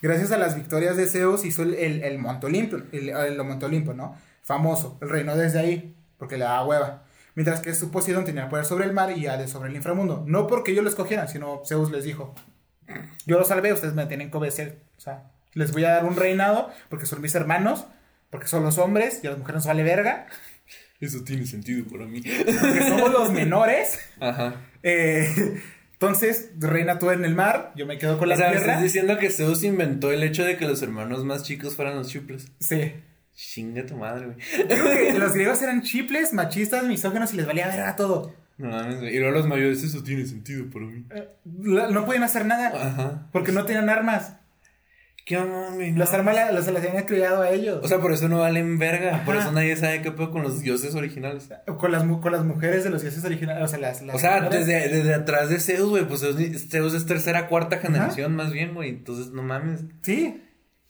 Gracias a las victorias de Zeus hizo el, el, el Monte Olimpo, el, el Monte Olimpo, ¿no? Famoso, el reino desde ahí, porque le daba hueva. Mientras que su Poseidón tenía poder sobre el mar y Hades sobre el inframundo. No porque ellos lo escogieran, sino Zeus les dijo, yo los salvé, ustedes me tienen que obedecer. O sea, les voy a dar un reinado porque son mis hermanos, porque son los hombres y a las mujeres nos vale verga, Eso tiene sentido para mí. porque somos los menores. Ajá. Eh, entonces, reina tú en el mar, yo me quedo con la o sea, tierra. estás diciendo que Zeus inventó el hecho de que los hermanos más chicos fueran los chuples. Sí. Chinga tu madre, güey. Digo que los griegos eran chiples, machistas, misógenos y les valía verga todo. No mames, güey. Y luego los mayores, eso tiene sentido para mí. Eh, la- No podían hacer nada Ajá. porque no tenían armas. ¿Qué mames? Las armas la- las, las habían criado a ellos. O sea, por eso no valen verga. Por Ajá. eso nadie sabe qué pedo con los dioses originales. con, las, mu- con las mujeres de los dioses originales. O sea, las. las O sea, desde, desde atrás de Zeus, güey, pues Zeus, Zeus es tercera, cuarta generación más bien, güey. Entonces, no mames. Sí.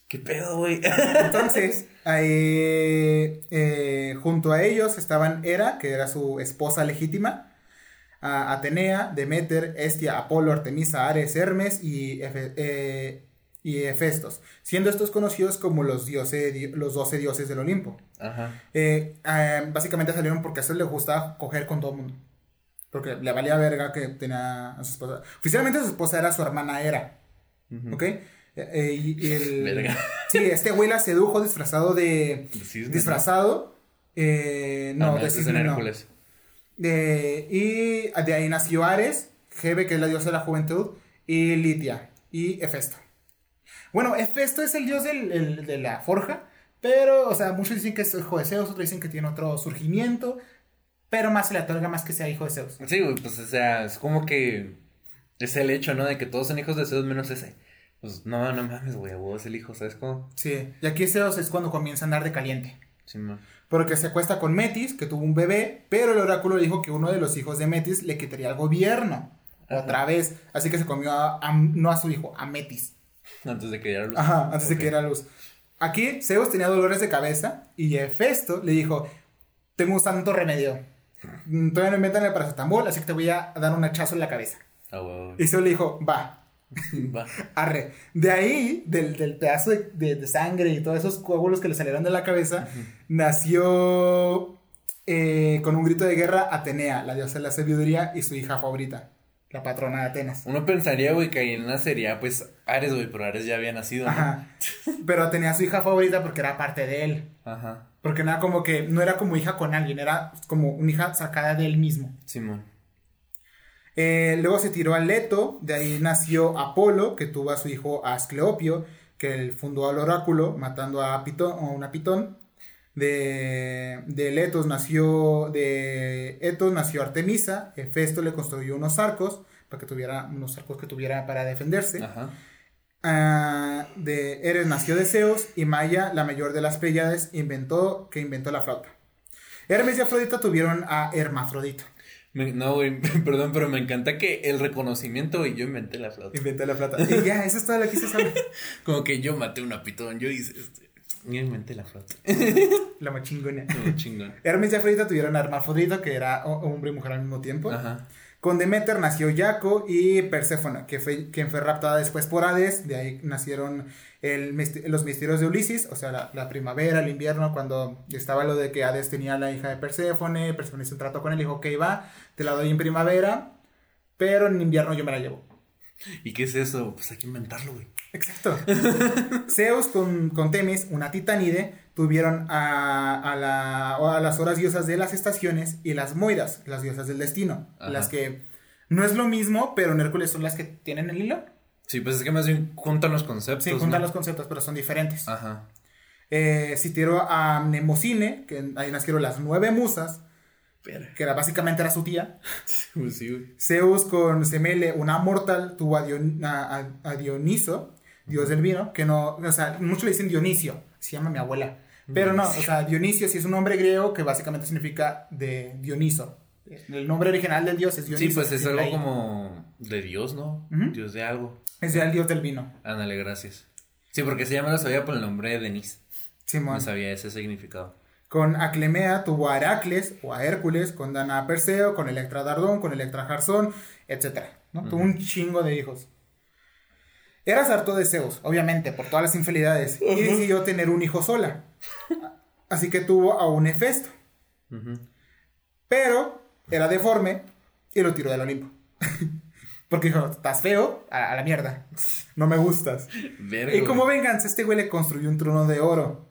¿Qué pedo, güey? Entonces, (laughs) ahí, eh, junto a ellos estaban Hera, que era su esposa legítima, a Atenea, Demeter, Estia, Apolo, Artemisa, Ares, Hermes y, Efe- eh, y Hefestos, siendo estos conocidos como los, dioses, di- los 12 dioses del Olimpo. Ajá. Eh, básicamente salieron porque a eso le gustaba coger con todo el mundo. Porque le valía verga que tenía a su esposa. Oficialmente su esposa era su hermana Hera. ¿Ok? Eh, y, y el, Verga. Sí, este güey la sedujo disfrazado de. Cisne, disfrazado. eh, ¿no? no, de cisne no. Hércules. De- y de ahí nació Ares, Hebe, que es la diosa de la juventud, y Litia, y Hefesto. Bueno, Hefesto es el dios del- el- de la forja, pero, o sea, muchos dicen que es hijo de Zeus, otros dicen que tiene otro surgimiento, pero más se le otorga más que sea hijo de Zeus. Sí, pues, o sea, es como que es el hecho, ¿no? De que todos son hijos de Zeus menos ese. Pues, no, no mames, güey, es el hijo, ¿sabes cómo? Sí, y aquí Zeus es cuando comienza a andar de caliente. Sí, man. Porque se acuesta con Metis, que tuvo un bebé, pero el oráculo dijo que uno de los hijos de Metis le quitaría el gobierno. Ajá. Otra vez. Así que se comió a, a- no a su hijo, a Metis. Antes de que diera luz. Ajá, antes de que diera luz. Aquí Zeus tenía dolores de cabeza y Hefesto le dijo, tengo un santo remedio. Mm, Todavía no inventan el paracetamol, así que te voy a dar un hachazo en la cabeza. Ah, huevo. Y Zeus le dijo, Va. (laughs) arre. De ahí, del, del pedazo de, de- de sangre y todos esos coágulos que le salieron de la cabeza, nació eh, con un grito de guerra Atenea, la diosa de la sabiduría y su hija favorita, la patrona de Atenas. Uno pensaría, güey, que ahí nacería, pues, Ares, güey, pero Ares ya había nacido, ¿no? Ajá. Pero Atenea su hija favorita porque era parte de él. Ajá. Porque no era como que, no era como hija con alguien, era como una hija sacada de él mismo. Simón. Eh, luego se tiró a Leto, de ahí nació Apolo, que tuvo a su hijo Ascleopio, que él fundó al oráculo, matando a, Pitón, a una pitón. De, de Letos nació, de Etos nació Artemisa, Hefesto le construyó unos arcos, para que tuviera, unos arcos que tuviera para defenderse. Ajá. Ah, de Eres nació de Zeus y Maya, la mayor de las Pleiades, inventó, que inventó la flauta. Hermes y Afrodita tuvieron a Hermafrodito. Me- no, güey, (laughs) perdón, pero me encanta que el reconocimiento, güey, yo inventé la flauta. Inventó la flauta. Y ya, eso es todo lo que se sabe. (laughs) Como que yo maté una pitón, yo hice este. Yo inventé la flauta. La más chingona. No, chingón. Hermes y Afrodita tuvieron a Hermafrodito, que era ho- hombre y mujer al mismo tiempo. Ajá. Con Demeter nació Yaco y Perséfona, que fue, quien fue raptada después por Hades. De ahí nacieron los misterios de Ulises, o sea, la, la primavera, el invierno, cuando estaba lo de que Hades tenía la hija de Perséfone. Perséfone hizo un trato con él, dijo, ok, va, te la doy en primavera, pero en invierno yo me la llevo. ¿Y qué es eso? Pues hay que inventarlo, güey. Exacto. Zeus con, con Temis, una titanide, tuvieron a, a, la- a las horas diosas de las estaciones y las moiras, las diosas del destino. Ajá. Las que no es lo mismo, pero en Hércules son las que tienen el hilo. Sí, pues es que más bien juntan los conceptos. Sí, juntan ¿no? los conceptos, pero son diferentes. Ajá. Eh, Citero a Mnemosine, que ahí nacieron las nueve musas, Pero. que era, básicamente era su tía. (laughs) Pues sí. Zeus con Semele, una mortal, tuvo a, Dion- a Dioniso, dios del vino, que no, o sea, muchos le dicen Dionisio, se llama mi abuela. Pero no, o sea, Dionisio sí es un nombre griego que básicamente significa de Dioniso. El nombre original del dios es Dioniso. Sí, pues es algo como de Dios, ¿no? Dios de algo. Es el dios del vino. Ándale, gracias. Sí, porque se llama lo sabía por el nombre de Denis. Simón. No sabía ese significado. Con Aclemea tuvo a Heracles o a Hércules, con Dana a Perseo, con Electra Dardón, con Electra a Jarsón, etc. ¿no? Tuvo un chingo de hijos. Era harto de Zeus, obviamente, por todas las infidelidades, y decidió tener un hijo sola. Así que tuvo a un Hefesto. Pero era deforme y lo tiró del Olimpo. (laughs) Porque dijo, estás feo, a, la mierda. No me gustas. y como venganza, este güey le construyó un trono de oro.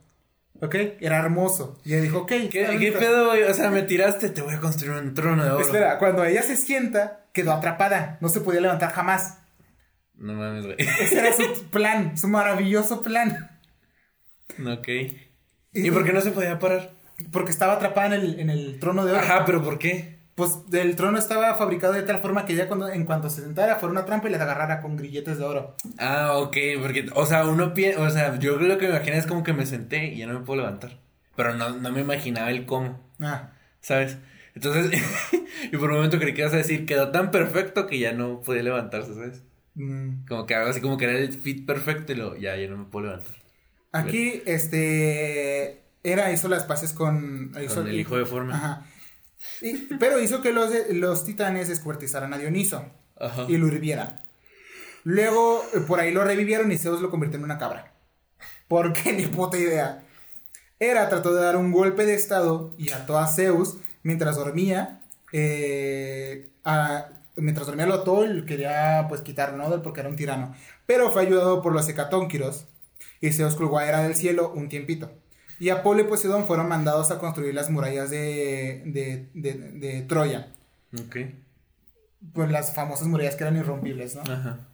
¿Ok? Era hermoso. Y ella dijo, ok. ¿Qué, pedo, güey? O sea, me tiraste, te voy a construir un trono de oro. Espera, cuando ella se sienta, quedó atrapada. No se podía levantar jamás. No mames, güey. Ese era su (laughs) plan, su maravilloso plan. Ok. ¿Y, por qué no se podía parar? Porque estaba atrapada en el, en el trono de oro. Ajá, pero ¿por qué? Pues el trono estaba fabricado de tal forma que ya cuando, en cuanto se sentara fuera una trampa y le agarrara con grilletes de oro. Ah, ok, porque, o sea, uno piensa, o sea, yo creo que me imagino es como que me senté y ya no me puedo levantar. Pero no, no me imaginaba el cómo. Ah. ¿Sabes? Entonces, (laughs) y por un momento creí que ibas a decir, quedó tan perfecto que ya no podía levantarse, ¿sabes? Mm. Como que algo así como que era el fit perfecto y lo, ya, ya no me puedo levantar. Aquí, este, era, hizo las paces con, el hijo de forma. Ajá pero hizo que los, los titanes descuartizaran a Dioniso y lo hirvieran. Luego, eh, por ahí lo revivieron y Zeus lo convirtió en una cabra. Porque (laughs) ni puta idea. Hera trató de dar un golpe de estado y ató a Zeus mientras dormía. Eh, mientras dormía ató y quería pues quitarlo, ¿no? Porque era un tirano. Pero fue ayudado por los hecatónquiros y Zeus colgó a Hera del cielo un tiempito. Y Apolo y Poseidón fueron mandados a construir las murallas de, de, de, Troya. Ok. Pues las famosas murallas que eran irrompibles, ¿no? Ajá.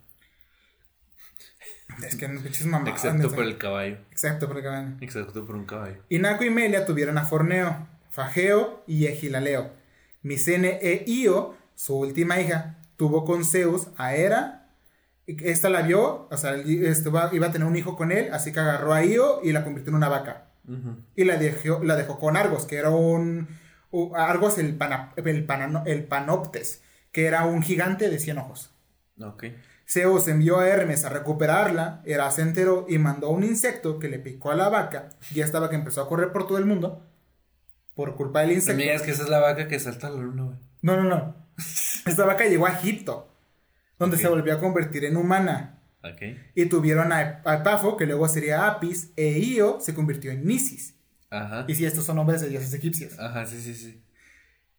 Es que no es mamadas. Excepto por el caballo. Excepto por el caballo. Excepto por un caballo. Inaco y Melia tuvieron a Forneo, Fageo y Egilaleo. Micene e Io, su última hija, tuvo con Zeus a Hera. Esta la vio, o sea, este iba a tener un hijo con él, así que agarró a Io y la convirtió en una vaca. Y la dejó, la dejó con Argos, que era un... Argos el, el, el, Panoptes, que era un gigante de 100 ojos. Zeus envió a Hermes a recuperarla, era se enteró y mandó un insecto que le picó a la vaca, y esta vaca empezó a correr por todo el mundo por culpa del insecto. No que esa es la vaca que salta la luna, güey. No, no, no. (laughs) Esta vaca llegó a Egipto, donde se volvió a convertir en humana. Y tuvieron a, Epafo, que luego sería Apis, e Io se convirtió en Nisis. Ajá. Y si estos son nombres de dioses egipcios. Ajá, sí, sí, sí.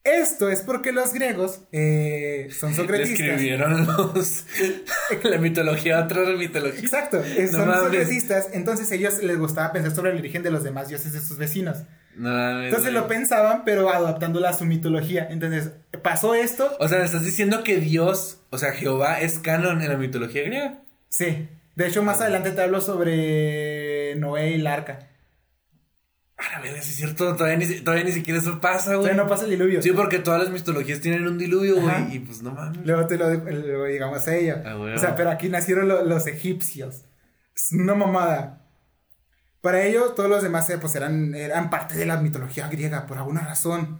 Esto es porque los griegos eh, son (laughs) socratistas. Escribieron los, (laughs) la mitología otra mitología. Exacto, son socratistas. Entonces ellos les gustaba pensar sobre el origen de los demás dioses de sus vecinos. Entonces lo pensaban, pero adaptándola a su mitología. Entonces pasó esto. O sea, estás diciendo que Dios, o sea, Jehová es canon en la mitología griega. Sí. De hecho, más adelante te hablo sobre Noé y el arca. A ver, es cierto, todavía ni, todavía ni siquiera eso pasa, güey. Todavía no pasa el diluvio. Sí, porque todas las mitologías tienen un diluvio, güey. Y pues no mames. Luego te lo, digamos a ella. Ah, o sea, pero aquí nacieron los egipcios. Es una mamada. Para ello, todos los demás eh, pues, eran, eran parte de la mitología griega, por alguna razón.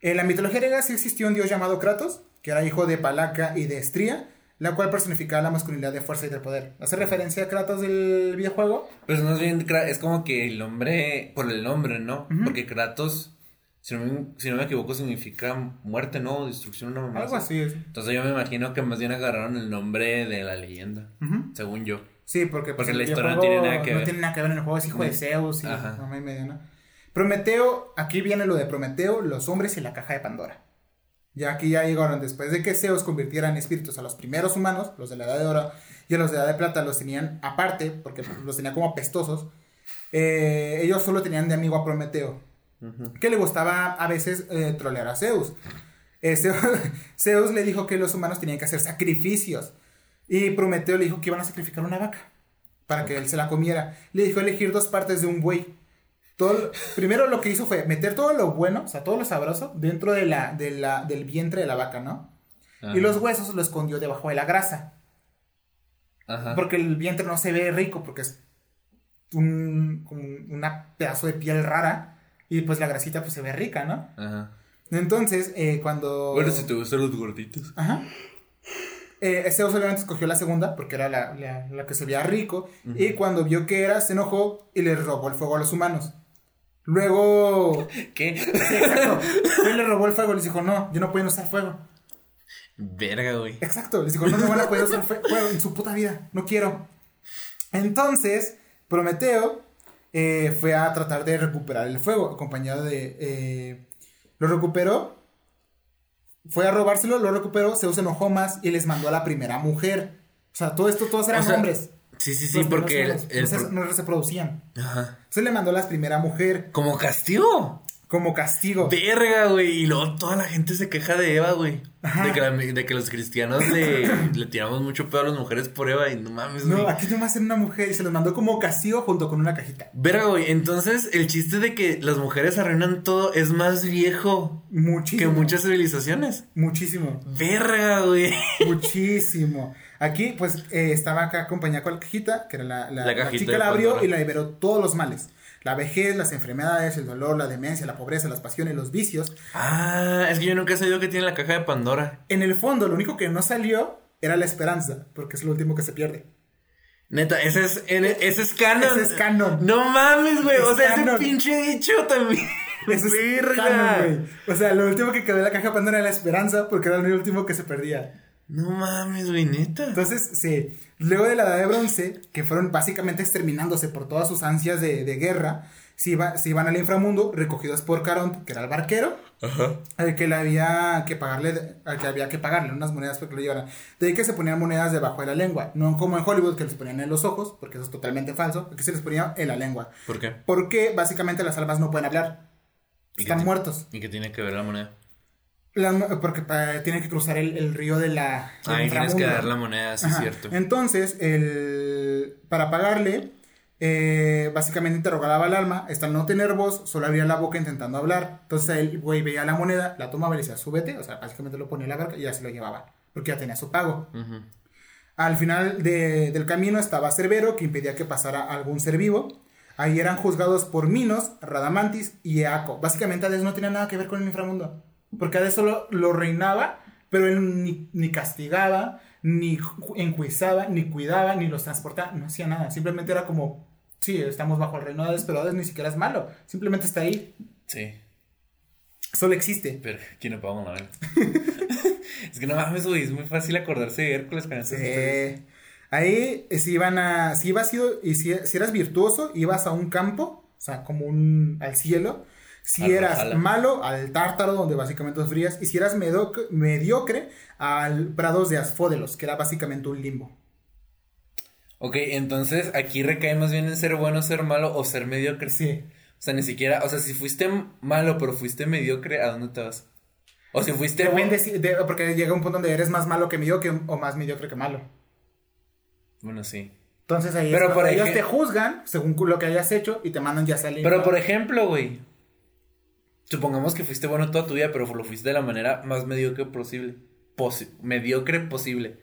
En la mitología griega sí existió un dios llamado Kratos, que era hijo de Palaca y de Estría la cual personificaba la masculinidad de fuerza y de poder. ¿Hace referencia a Kratos del videojuego? Pues no es bien, es como que el hombre, por el nombre, ¿no? Porque Kratos, si no, me, si no, me, equivoco, significa muerte, ¿no? Destrucción, no Algo así es. Entonces yo me imagino que más bien agarraron el nombre de la leyenda, según yo. Sí, porque, pues, la historia no tiene nada que ver. No tiene nada que ver en el juego, es hijo de Zeus y y medio, ¿no? Prometeo, aquí viene lo de Prometeo, los hombres y la caja de Pandora. Ya aquí ya llegaron, después de que Zeus convirtiera en espíritus a los primeros humanos, los de la edad de oro, y a los de la edad de plata los tenían aparte, porque los tenía como apestosos, eh, ellos solo tenían de amigo a Prometeo, que le gustaba a veces eh, trolear a Zeus. Eh, Zeus. (laughs) le dijo que los humanos tenían que hacer sacrificios, y Prometeo le dijo que iban a sacrificar una vaca, para que él se la comiera. Le dijo elegir dos partes de un buey primero lo que hizo fue meter todo lo bueno, o sea, todo lo sabroso, dentro de la, de la, del vientre de la vaca, ¿no? Y los huesos lo escondió debajo de la grasa. Ajá. Porque el vientre no se ve rico, porque es un, una pedazo de piel rara. Y pues la grasita pues se ve rica, ¿no? Ajá. Entonces, eh, cuando... Bueno, si te gustan los gorditos. Ajá. Eh, Zeus obviamente escogió la segunda porque era la, la- la que se veía rico. Y cuando vio que era, se enojó y le robó el fuego a los humanos. Luego... (laughs) ¿Qué? Exacto. Él le robó el fuego y les dijo, no, yo no puedo usar fuego. Verga, güey. Exacto, les dijo, no me van a poder usar fue- fuego en su puta vida, no quiero. Entonces, Prometeo eh, fue a tratar de recuperar el fuego, acompañado de... eh, lo recuperó, fue a robárselo, lo recuperó, Zeus se enojó más y les mandó a la primera mujer. O sea, todo esto, todos eran O sea, hombres. Sí, sí, sí, Los porque el, primeros el no, no se reproducían. Ajá. Entonces le mandó a la primera mujer Como castigo. Como castigo. Verga, güey. Y luego toda la gente se queja de Eva, güey. De que, la- de que los cristianos le, (coughs) le tiramos mucho pedo a las mujeres por Eva y no mames, güey. No, aquí nomás era una mujer y se los mandó como castigo junto con una cajita. Verga, güey. Entonces, el chiste de que las mujeres arruinan todo es más viejo que Muchísimo. muchas civilizaciones. Muchísimo. Verga, güey. (laughs) Muchísimo. Aquí, pues, eh, estaba acá acompañada con la cajita, que era la, la, La la cajita chica la abrió y la liberó todos los males. La vejez, las enfermedades, el dolor, la demencia, la pobreza, las pasiones, los vicios. Ah, es que yo nunca he sabido que tiene la caja de Pandora. En el fondo, lo único que no salió era la esperanza, porque es lo último que se pierde. Neta, ese es, ese es canon. Ese es canon. No mames, güey. O sea, canon. ese pinche dicho también. (laughs) Eso es canon, güey. O sea, lo último que quedó en la caja de Pandora era la esperanza, porque era lo último que se perdía. No mames, güey, neta. Entonces, sí, luego de la Edad de Bronce, que fueron básicamente exterminándose por todas sus ansias de, de guerra, se, iba- se iban al inframundo, recogidos por Caronte, que era el barquero, Ajá. al que le había que pagarle, al que había que pagarle unas monedas para que lo llevaran. De ahí que se ponían monedas debajo de la lengua, no como en Hollywood que les ponían en los ojos, porque eso es totalmente falso, aquí se les ponía en la lengua. ¿Por qué? Porque básicamente las almas no pueden hablar, ¿Y qué están muertos. ¿Y qué tiene que ver la moneda? Porque pa- tienen que cruzar el, el río de la... Ahí tienes que dar la moneda, sí Ajá. cierto. Entonces, el, para pagarle, eh, básicamente interrogaba al alma, hasta al no tener voz, solo abría la boca intentando hablar. Entonces el güey veía la moneda, la tomaba y le decía, súbete, o sea, básicamente lo ponía en la barca y ya se lo llevaba, porque ya tenía su pago. Al final de- del camino estaba Cerbero, que impedía que pasara algún ser vivo. Ahí eran juzgados por Minos, Radamantis y Eaco. Básicamente Hades no tenía nada que ver con el inframundo. Porque Hades solo lo reinaba, pero él ni, ni castigaba, ni ju- enjuiciaba, ni cuidaba, ni los transportaba. No hacía nada. Simplemente era como, sí, estamos bajo el reino de Hades, pero Hades ni siquiera es malo. Simplemente está ahí. Sí. Solo existe. Pero, ¿quién le pagó la es que no mames, güey, es muy fácil acordarse de Hércules con esas. Sí. Ahí, si iban a, si ibas si, si eras virtuoso, ibas a un campo, o sea, como un, al cielo. Si eras malo, al tártaro, donde básicamente frías. Y si eras mediocre, al prados de Asfódelos, que era básicamente un limbo. Ok, entonces aquí recae más bien en ser bueno, ser malo o ser mediocre. Sí. O sea, ni siquiera, o sea, si fuiste malo pero fuiste mediocre, ¿a dónde te vas? O si fuiste Depende, bu- si- de- porque llega un punto donde eres más malo que mediocre o más mediocre que malo. Bueno, sí. Entonces ahí Pero es por ellos te juzgan según lo que hayas hecho y te mandan ya salir. Pero por ejemplo, güey. Supongamos que fuiste bueno toda tu vida, pero lo fuiste de la manera más mediocre posible. Posi- mediocre posible.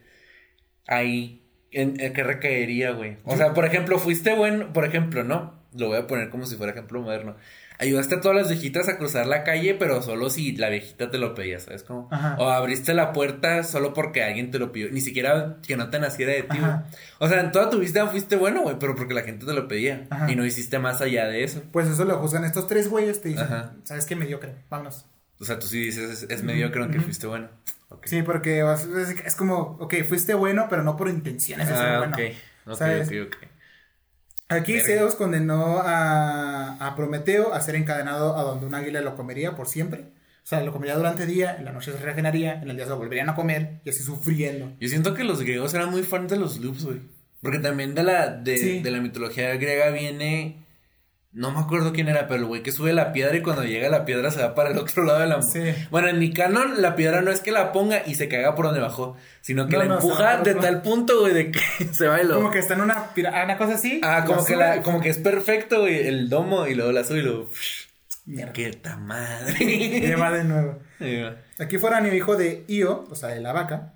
Ahí, ¿en, en qué recaería, güey? O sea, por ejemplo, fuiste bueno, por ejemplo, ¿no? Lo voy a poner como si fuera ejemplo moderno. Ayudaste a todas las viejitas a cruzar la calle, pero solo si la viejita te lo pedía, ¿sabes cómo? Ajá. O abriste la puerta solo porque alguien te lo pidió. Ni siquiera que no te naciera de ti. O sea, en toda tu vida fuiste bueno, güey, pero porque la gente te lo pedía. Ajá. Y no hiciste más allá de eso. Pues eso lo juzgan estos tres güeyes, te dicen, Ajá. ¿sabes qué? Mediocre, vámonos. O sea, tú sí dices, es, es mediocre aunque fuiste bueno. Sí, porque es, como, ok, fuiste bueno, pero no por intenciones de ser Ah, bueno. ok. Ok, ¿sabes? ok, ok. Aquí. Zeus condenó a, a Prometeo a ser encadenado a donde un águila lo comería por siempre. O sea, lo comería durante el día, en la noche se regeneraría, en el día se lo volverían a comer y así sufriendo. Yo siento que los griegos eran muy fans de los loops, güey. Porque también de la, de, Sí. de la mitología griega viene. No me acuerdo quién era, pero el güey que sube la piedra y cuando llega la piedra se va para el otro lado de la. Sí. Bueno, en mi canon, la piedra no es que la ponga y se caga por donde bajó, sino que No, la no, empuja de tal punto, güey, de que (laughs) se va y lo. Como que está en una, pira- una cosa así. Ah, como que, sube la, como que es perfecto, güey, el domo y luego la sube y luego. Mierda. ¡Qué ta madre! (laughs) Lleva de nuevo. Aquí fuera mi hijo de Io, o sea, de la vaca.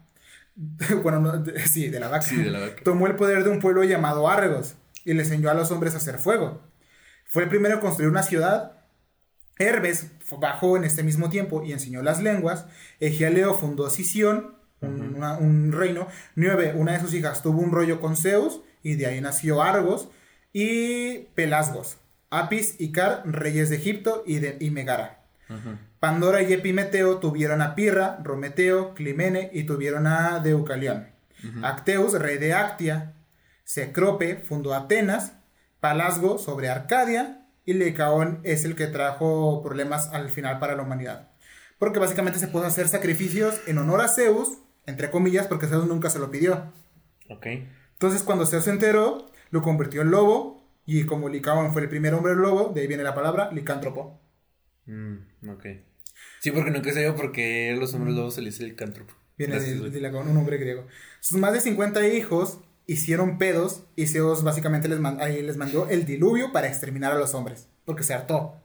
(laughs) bueno, no, de- sí, de la vaca. Sí, de la vaca. Tomó el poder de un pueblo llamado Argos y le enseñó a los hombres a hacer fuego. Fue el primero en construir una ciudad. Herbes bajó en este mismo tiempo y enseñó las lenguas. Egialeo fundó Sición, un, una- un reino. Nieve, una de sus hijas, tuvo un rollo con Zeus y de ahí nació Argos. Y Pelasgos, Apis y Car, reyes de Egipto y, de, y Megara. Pandora y Epimeteo tuvieron a Pirra, Rometeo, Climene y tuvieron a Deucalión. Acteus, rey de Actia, Cecrope fundó Atenas, Palasgo sobre Arcadia y Licaón es el que trajo problemas al final para la humanidad. Porque básicamente se pudo hacer sacrificios en honor a Zeus, entre comillas, porque Zeus nunca se lo pidió. Ok. Entonces cuando Zeus se enteró, lo convirtió en lobo y como Licaón fue el primer hombre lobo, de ahí viene la palabra licántropo. Mm, ok. Sí, porque nunca sé yo por qué los hombres lobos se les dice el cántropo. Viene de, de Licaón, un hombre griego. Sus más de 50 hijos hicieron pedos y Zeus básicamente les, man- ahí les mandó el diluvio para exterminar a los hombres, porque se hartó.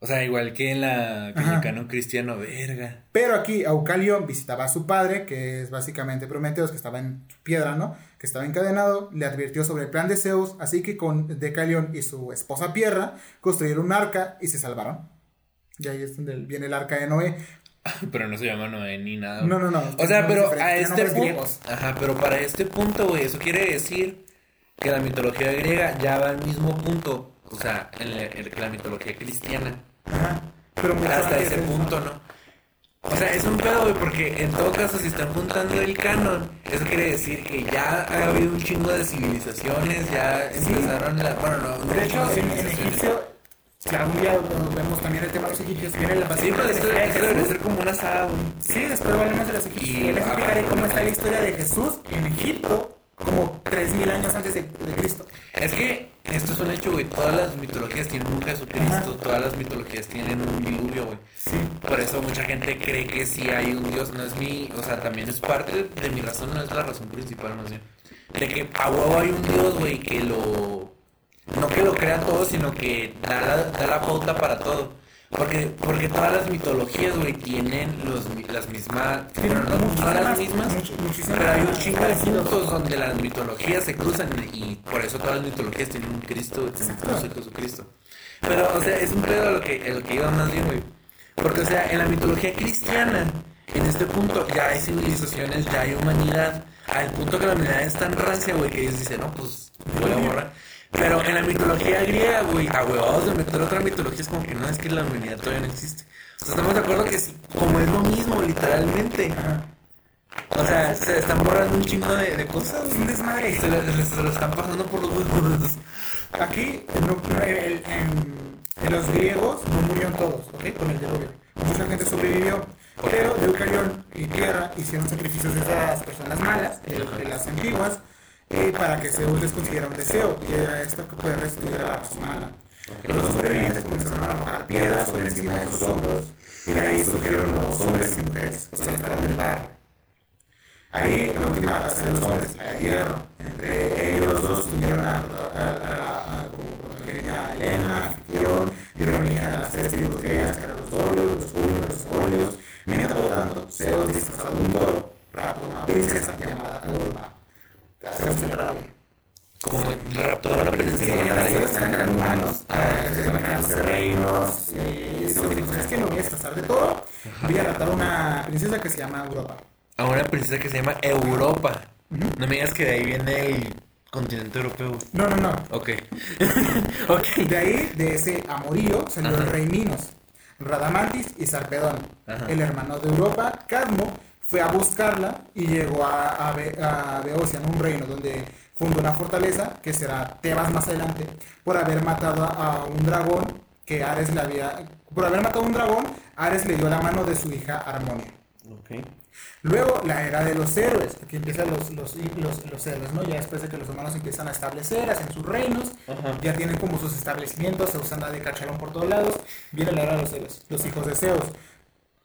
O sea, igual que en la que cristiano, verga. Pero aquí Aucalio visitaba a su padre, que es básicamente Prometeos, que estaba en piedra, ¿no? Que estaba encadenado, le advirtió sobre el plan de Zeus, así que con Decalión y su esposa Pierra construyeron un arca y se salvaron. Y ahí es donde viene el arca de Noé. (laughs) Pero no se llama Noé ni nada. No, no, no. O sea, pero a este punto. Ajá, pero para este punto, güey, eso quiere decir que la mitología griega ya va al mismo punto. O sea, en la, en la mitología cristiana. Ajá. Pero Hasta ese punto, ¿no? O sea, es un pedo, güey, porque en todo caso, si están juntando el canon, eso quiere decir que ya ha habido un chingo de civilizaciones, ya empezaron la. Bueno, no, De hecho, en, en. Egipcio, si algún día nos vemos también el tema de los egipcios, viene la pero de esto, Jesús. ser como una saga, güey. Sí, después hablemos de los egipcios. Y- les explicaré cómo está la historia de Jesús en Egipto, como 3000 años antes de, de Cristo. Es que esto es un hecho, güey. Todas las mitologías tienen un Jesucristo, todas las mitologías tienen un diluvio, güey. Sí. Por eso mucha gente cree que sí hay un Dios. No es mi, o sea, también es parte de mi razón, no es la razón principal, más bien. De que a huevo hay un Dios, güey, que lo. No que lo crea todo, sino que da la, da la pauta para todo. Porque, porque todas las mitologías, güey, tienen los, las mismas. Tienen no, no las mismas, much- pero hay un chingo de puntos donde las mitologías se cruzan y por eso todas las mitologías tienen un Cristo, tienen un Jesucristo. Pero, o sea, es un pedo lo que, lo que iba más bien, güey. Porque, o sea, en la mitología cristiana, en este punto, ya hay civilizaciones, ya hay humanidad. Al punto que la humanidad es tan rancia, güey, que ellos dicen, no, pues, voy a borrar. Pero en la mitología griega, güey, a huevados de meter otra mitología es como que no, es que la humanidad todavía no existe. O sea, estamos de acuerdo que sí, como es lo mismo, literalmente. Ajá. O sea, se están borrando un chingo de, de cosas. Un desmadre. Se, lo están pasando por los huevos. Aquí, el- los griegos no murieron todos, ¿ok? Con el diluvio. Mucha gente sobrevivió. Pero Deucalión y Tierra hicieron sacrificios de esas personas malas, de, de las antiguas, eh, para que Zeus les consiguiera un deseo, y era esto que puede restituir a la humana. Los sobrevivientes comenzaron a arrojar piedras sobre encima de sus hombros, y de ahí surgieron los hombres y mujeres, sea, estaban del bar. Ahí la última raza de los hombres, la hierro. Entre ellos dos tuvieron a, a, a, a, como protagonista Helena, Anfitrión, dieron origen a las tres tribus griegas, que eran los dolios, los junios, los folios. Mientras tanto, Zeus disfrazado de un toro, raptó una princesa llamada Calorba. Se la Como raptó a la Sí, princesa. mientras ellos eran humanos, ah, se iban los reinos, y ¿sabes qué? No voy a disfrazar de todo, voy a raptar a una princesa que se llama Europa. A una princesa que se llama Europa. No me digas que de ahí viene el continente europeo. No, no, no. Ok. (laughs) ok. De ahí, de ese amorío, salió el Ajá. rey Minos, Radamantis y Sarpedón. Ajá. El hermano de Europa, Cadmo, fue a buscarla y llegó a, a, Be- a Beocia, en un reino donde fundó una fortaleza que será Tebas más adelante, por haber matado a, a un dragón que Ares le había... Por haber matado a un dragón, Ares le dio la mano de su hija Armonia. Luego, la era de los héroes. Aquí empiezan los, los, los, los héroes, ¿no? Ya después de que los humanos empiezan a establecer, hacen sus reinos, ya tienen como sus establecimientos, se usan de cacharón por todos lados. Viene la era de los héroes, los hijos de Zeus.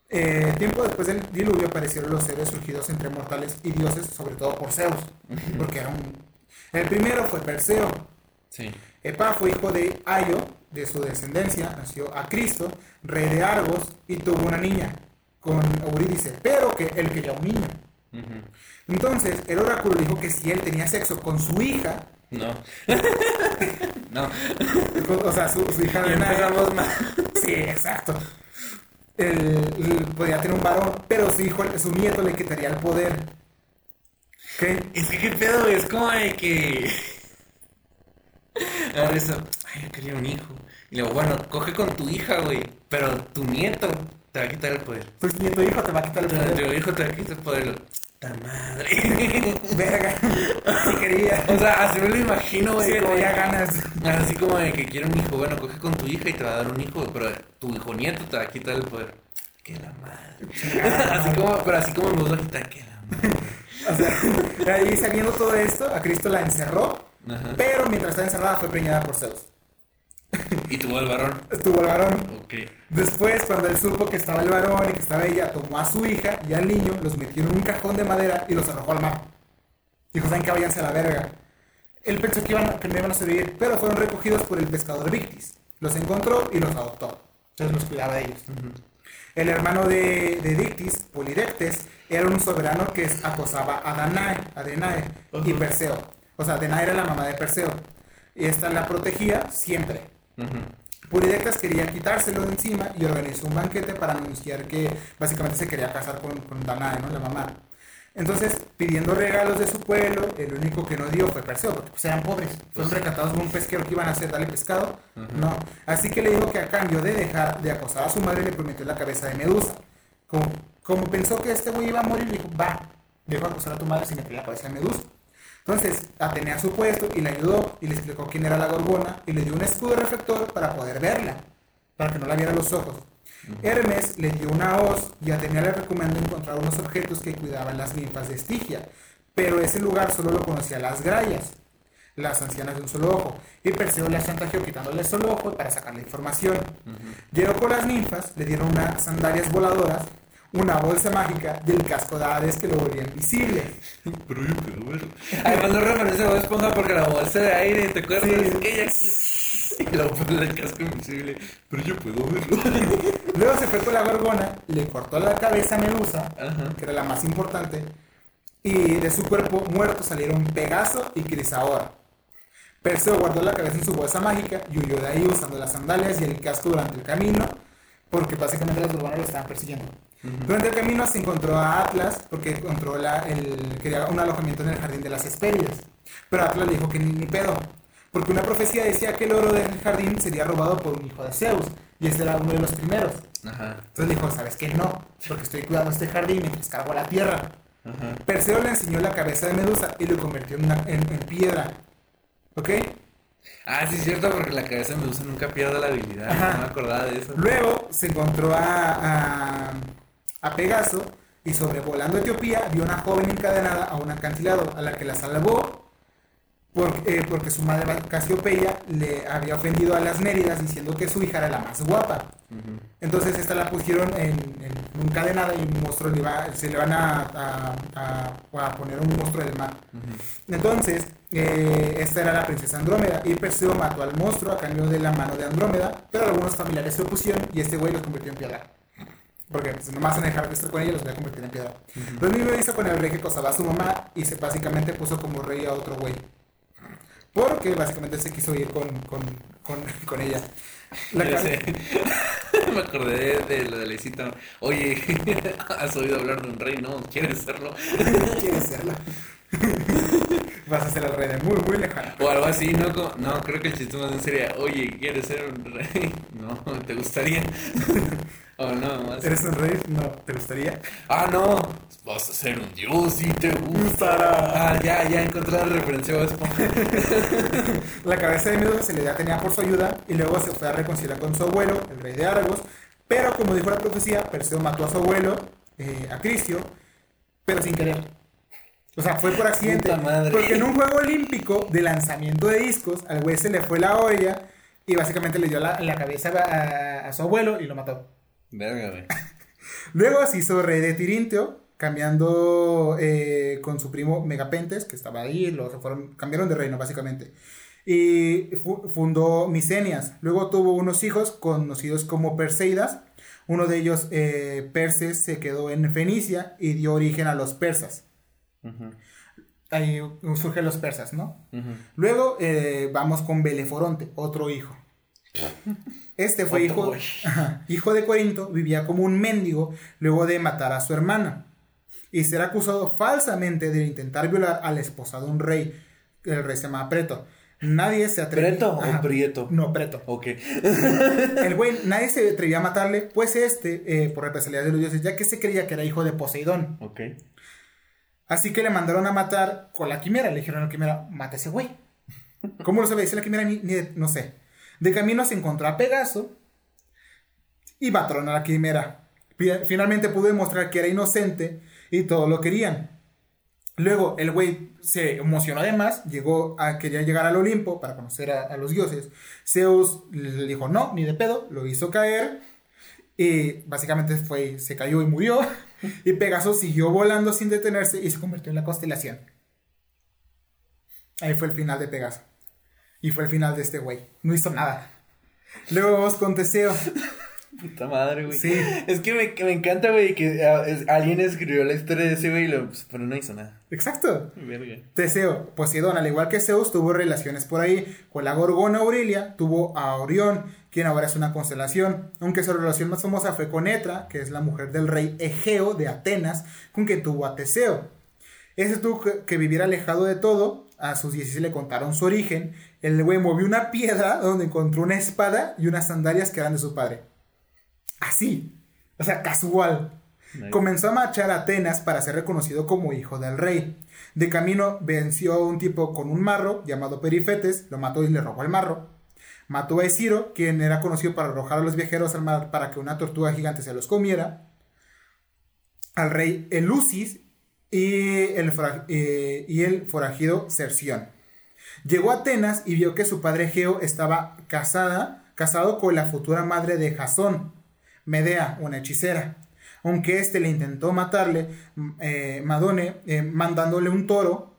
Eh, tiempo después del diluvio aparecieron los héroes surgidos entre mortales y dioses, sobre todo por Zeus, porque era un... El primero fue Perseo. Sí. Epa fue hijo de Aio, de su descendencia, nació a Cristo, rey de Argos, y tuvo una niña con Eurídice, pero que él quería un niño. Entonces, el oráculo dijo que si él tenía sexo con su hija. No. (laughs) no. O sea, su, hija de mal. Sí, exacto. Él, podía tener un varón, pero su hijo, su nieto le quitaría el poder. ¿Qué? Es que qué pedo, es como de que. (laughs) A ver, eso. Ay, yo quería un hijo. Y luego, bueno, coge con tu hija, güey. Pero tu nieto te va a quitar el poder. Tu nieto hijo te va a quitar el poder. Tu hijo te va a quitar el poder. ¡Ta madre! Verga. (laughs) Si quería. O sea, así me lo imagino, güey. Sí, tenía ganas. Así como de que quiere un hijo. Bueno, coge con tu hija y te va a dar un hijo. Pero tu hijo nieto te va a quitar el poder. ¡Que la madre! (laughs) así como, pero así como nos va a quitar. ¡Que la madre! (laughs) o sea, ahí sabiendo todo esto, a Cristo la encerró. Pero mientras estaba encerrada fue preñada por Zeus. ¿Y tuvo el varón? Tuvo el varón. Ok. Después, cuando él supo que estaba el varón y que estaba ella, tomó a su hija y al niño, los metió en un cajón de madera y los arrojó al mar. Dijo, ¿saben que váyanse a la verga? Él pensó que, iban, que no iban a sobrevivir, pero fueron recogidos por el pescador Victis. Los encontró y los adoptó. Entonces los cuidaba de ellos. El hermano de, de Dictis, Polidectes, era un soberano que acosaba a Danae, a Danae y Perseo. O sea, Danae era la mamá de Perseo. Y esta la protegía siempre. Polidectes quería quitárselo de encima y organizó un banquete para anunciar que básicamente se quería casar con, con Danae, ¿no? La mamá. Entonces, pidiendo regalos de su pueblo, el único que no dio fue Perseo, porque pues eran pobres. Fueron pues recatados por un pesquero que iban a hacer, darle pescado. No. Así que le dijo que a cambio de dejar de acosar a su madre, le prometió la cabeza de Medusa. Como, como pensó que este güey iba a morir, dijo, va, dejo acosar a tu madre si me la cabeza de Medusa. Entonces, Atenea su puesto y le ayudó y le explicó quién era la gorgona y le dio un escudo reflector para poder verla, para que no la viera los ojos. Hermes le dio una hoz y Atenea le recomendó encontrar unos objetos que cuidaban las ninfas de Estigia, pero ese lugar solo lo conocía las grayas, las ancianas de un solo ojo, y Perseo le chantajeó quitándole el solo ojo para sacar la información. Llegó con las ninfas, le dieron unas sandalias voladoras una bolsa mágica del casco de Hades que lo volvía invisible. Pero yo puedo verlo. Además no referencia a Bob Esponja porque la bolsa de aire, ¿te acuerdas? Sí. Ella... (laughs) Y lo pone el casco invisible. Pero yo puedo verlo. (laughs) Luego se fue con la gorgona, le cortó la cabeza a Medusa, que era la más importante, y de su cuerpo muerto salieron Pegaso y Crisaora. Perseo guardó la cabeza en su bolsa mágica y huyó de ahí usando las sandalias y el casco durante el camino, porque básicamente las gorgonas lo estaban persiguiendo. Durante el camino se encontró a Atlas porque encontró el, quería un alojamiento en el jardín de las Hespérides. Pero Atlas le dijo que ni, pedo, porque una profecía decía que el oro del jardín sería robado por un hijo de Zeus, y este era uno de los primeros. Entonces dijo, ¿sabes qué? No, porque estoy cuidando este jardín mientras cargo la tierra. Perseo le enseñó la cabeza de Medusa y lo convirtió en, piedra. ¿Ok? Ah, sí, es cierto, porque la cabeza de Medusa nunca pierde la habilidad. No me acordaba de eso. Luego se encontró a a Pegaso y sobrevolando Etiopía vio una joven encadenada a un acantilado a la que la salvó porque, eh, porque su madre Casiopeia le había ofendido a las Méridas diciendo que su hija era la más guapa. Entonces esta la pusieron en, en encadenada y un monstruo le se le van a, a, poner un monstruo del mar. Entonces, eh, esta era la princesa Andrómeda y Perseo mató al monstruo a cambio de la mano de Andrómeda, pero algunos familiares se opusieron y este güey lo convirtió en piedra. Porque si no más van a dejar de estar con ella, los voy a convertir en piedra. Lo mismo hizo con el rey que cosaba a su mamá y se básicamente puso como rey a otro güey. Porque básicamente se quiso ir con, con, con, (laughs) con ella. La (laughs) Me acordé de, lo de la cita. Oye, (laughs) ¿has oído hablar de un rey? No, ¿quieres serlo? ¿Quieres serlo? Vas a ser el rey de muy, muy lejano. O algo así, ¿no? No, creo que el chiste más bien sería, oye, ¿quieres ser un rey? (laughs) No, ¿te gustaría? (laughs) Oh, no, más. ¿Eres un rey? No, ¿te gustaría? Ah, no. Vas a ser un dios y te gustará. Ah, ya, ya encontré la referencia (laughs) La cabeza de Medusa se le da tenía por su ayuda y luego se fue a reconciliar con su abuelo, el rey de Argos. Pero como dijo la profecía, Perseo mató a su abuelo, eh, a Crisio, pero sin querer. O sea, fue por accidente. Porque en un juego olímpico de lanzamiento de discos, al güey se le fue la olla y básicamente le dio la, cabeza a, a su abuelo y lo mató. (laughs) Luego se hizo rey de Tirinteo, cambiando eh, con su primo Megapentes, que estaba ahí, los fueron, cambiaron de reino básicamente. Y fundó Misenias. Luego tuvo unos hijos conocidos como Perseidas. Uno de ellos, eh, Perses, se quedó en Fenicia y dio origen a los persas. Ahí surgen los persas, ¿no? Luego eh, vamos con Beleforonte, otro hijo. Este fue hijo, hijo de Corinto, vivía como un mendigo luego de matar a su hermana y será acusado falsamente de intentar violar a la esposa de un rey. El rey se llama Preto. Nadie se atrevía. ¿Preto o Prieto? No, Preto. Ok. (laughs) el güey, nadie se atrevía a matarle, pues este, eh, por represalia de los dioses, ya que se creía que era hijo de Poseidón. Ok. Así que le mandaron a matar con la quimera. Le dijeron a la quimera, mata ese güey. (laughs) ¿Cómo lo sabía? Dice la quimera, ni, no sé. De camino se encontró a Pegaso y mataron a la quimera. Finalmente pudo demostrar que era inocente y todo lo querían. Luego el güey se emocionó además, llegó a quería llegar al Olimpo para conocer a, los dioses. Zeus le dijo no, ni de pedo, lo hizo caer y básicamente fue, se cayó y murió. (laughs) Y Pegaso siguió volando sin detenerse y se convirtió en la constelación. Ahí fue el final de Pegaso. Y fue el final de este güey. No hizo nada. Luego vamos con Teseo. Puta madre, güey. Sí. Es que me, me encanta, güey, que ah, alguien escribió la historia de ese güey, y lo, pues, pero no hizo nada. Exacto. Teseo, Poseidón, al igual que Zeus, tuvo relaciones por ahí. Con la Gorgona Aurelia, tuvo a Orión, quien ahora es una constelación. Aunque su relación más famosa fue con Etra, que es la mujer del rey Egeo de Atenas, con quien tuvo a Teseo. Ese tuvo que, que vivir alejado de todo. A sus 16 le contaron su origen. El güey movió una piedra donde encontró una espada y unas sandalias que eran de su padre. Así. O sea, casual. Comenzó a marchar a Atenas para ser reconocido como hijo del rey. De camino venció a un tipo con un marro llamado Perifetes, lo mató y le robó el marro. Mató a Esciro, quien era conocido para arrojar a los viajeros al mar para que una tortuga gigante se los comiera. Al rey Elusis y el, eh, y el forajido Cerción. Llegó a Atenas y vio que su padre Geo estaba casada, casado con la futura madre de Jasón, Medea, una hechicera. Aunque éste le intentó matarle, eh, Madone, eh, mandándole un toro,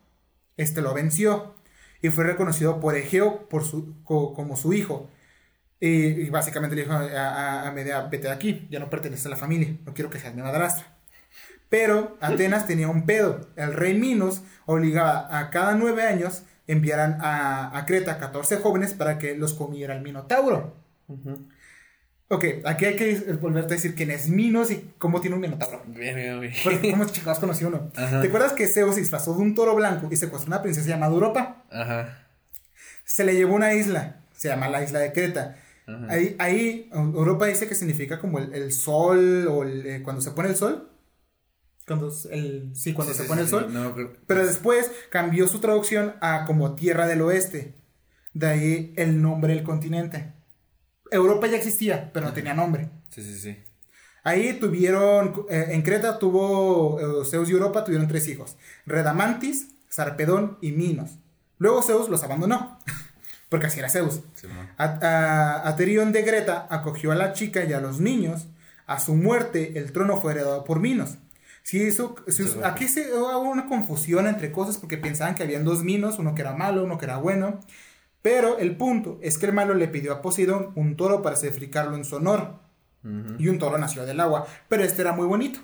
este lo venció y fue reconocido por Egeo por su, como su hijo. Y, básicamente le dijo a, Medea, vete de aquí, ya no perteneces a la familia, no quiero que seas mi madrastra. Pero Atenas tenía un pedo. El rey Minos obligaba a cada nueve años enviaran a, a Creta 14 jóvenes para que los comiera el Minotauro. Ok, aquí hay que volverte a decir quién es Minos y cómo tiene un minotauro. Bien, bien, bien. ¿Cómo (laughs) chingados conoció uno? ¿Te acuerdas que Zeus se disfrazó de un toro blanco y secuestró a una princesa llamada Europa? Ajá. Se le llevó a una isla, se llama la isla de Creta. Ahí, ahí, Europa dice que significa como el, sol o eh, cuando se pone el sol. Cuando el, sí, cuando se pone el sol. pero después cambió su traducción a como tierra del oeste. De ahí el nombre del continente. Europa ya existía, pero no tenía nombre. Sí, sí, sí. Ahí tuvieron, eh, en Creta tuvo, eh, Zeus y Europa tuvieron tres hijos, Redamantis, Sarpedón y Minos. Luego Zeus los abandonó, (laughs) porque así era Zeus. Aterión de Greta acogió a la chica y a los niños. A su muerte, el trono fue heredado por Minos. Sí, eso, aquí se hubo una confusión entre cosas porque pensaban que habían dos Minos, uno que era malo, uno que era bueno. Pero el punto es que el malo le pidió a Poseidón un toro para sacrificarlo en su honor. Y un toro nació del agua. Pero este era muy bonito.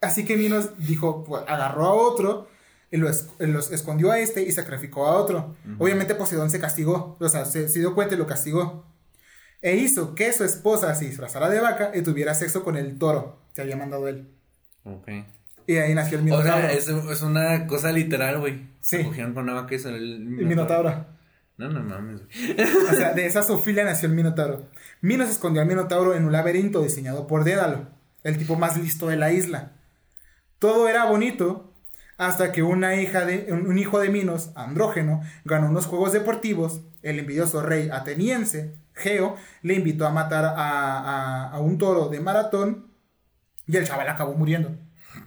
Así que Minos dijo, pues, agarró a otro, y los, escondió a este y sacrificó a otro. Obviamente Poseidón se castigó, o sea, se, dio cuenta y lo castigó. E hizo que su esposa se disfrazara de vaca y tuviera sexo con el toro. Se había mandado él. Ok. Y ahí nació el Minotauro. O sea, es, una cosa literal, güey. Sí. Se cogieron con una vaca y el El Minotauro. No, no mames. o sea, de esa sofilia nació el Minotauro. Minos escondió al Minotauro en un laberinto diseñado por Dédalo, el tipo más listo de la isla. Todo era bonito hasta que una hija de, un hijo de Minos, Andrógeno, ganó unos juegos deportivos. El envidioso rey ateniense, Geo, le invitó a matar a, un toro de maratón y el chaval acabó muriendo.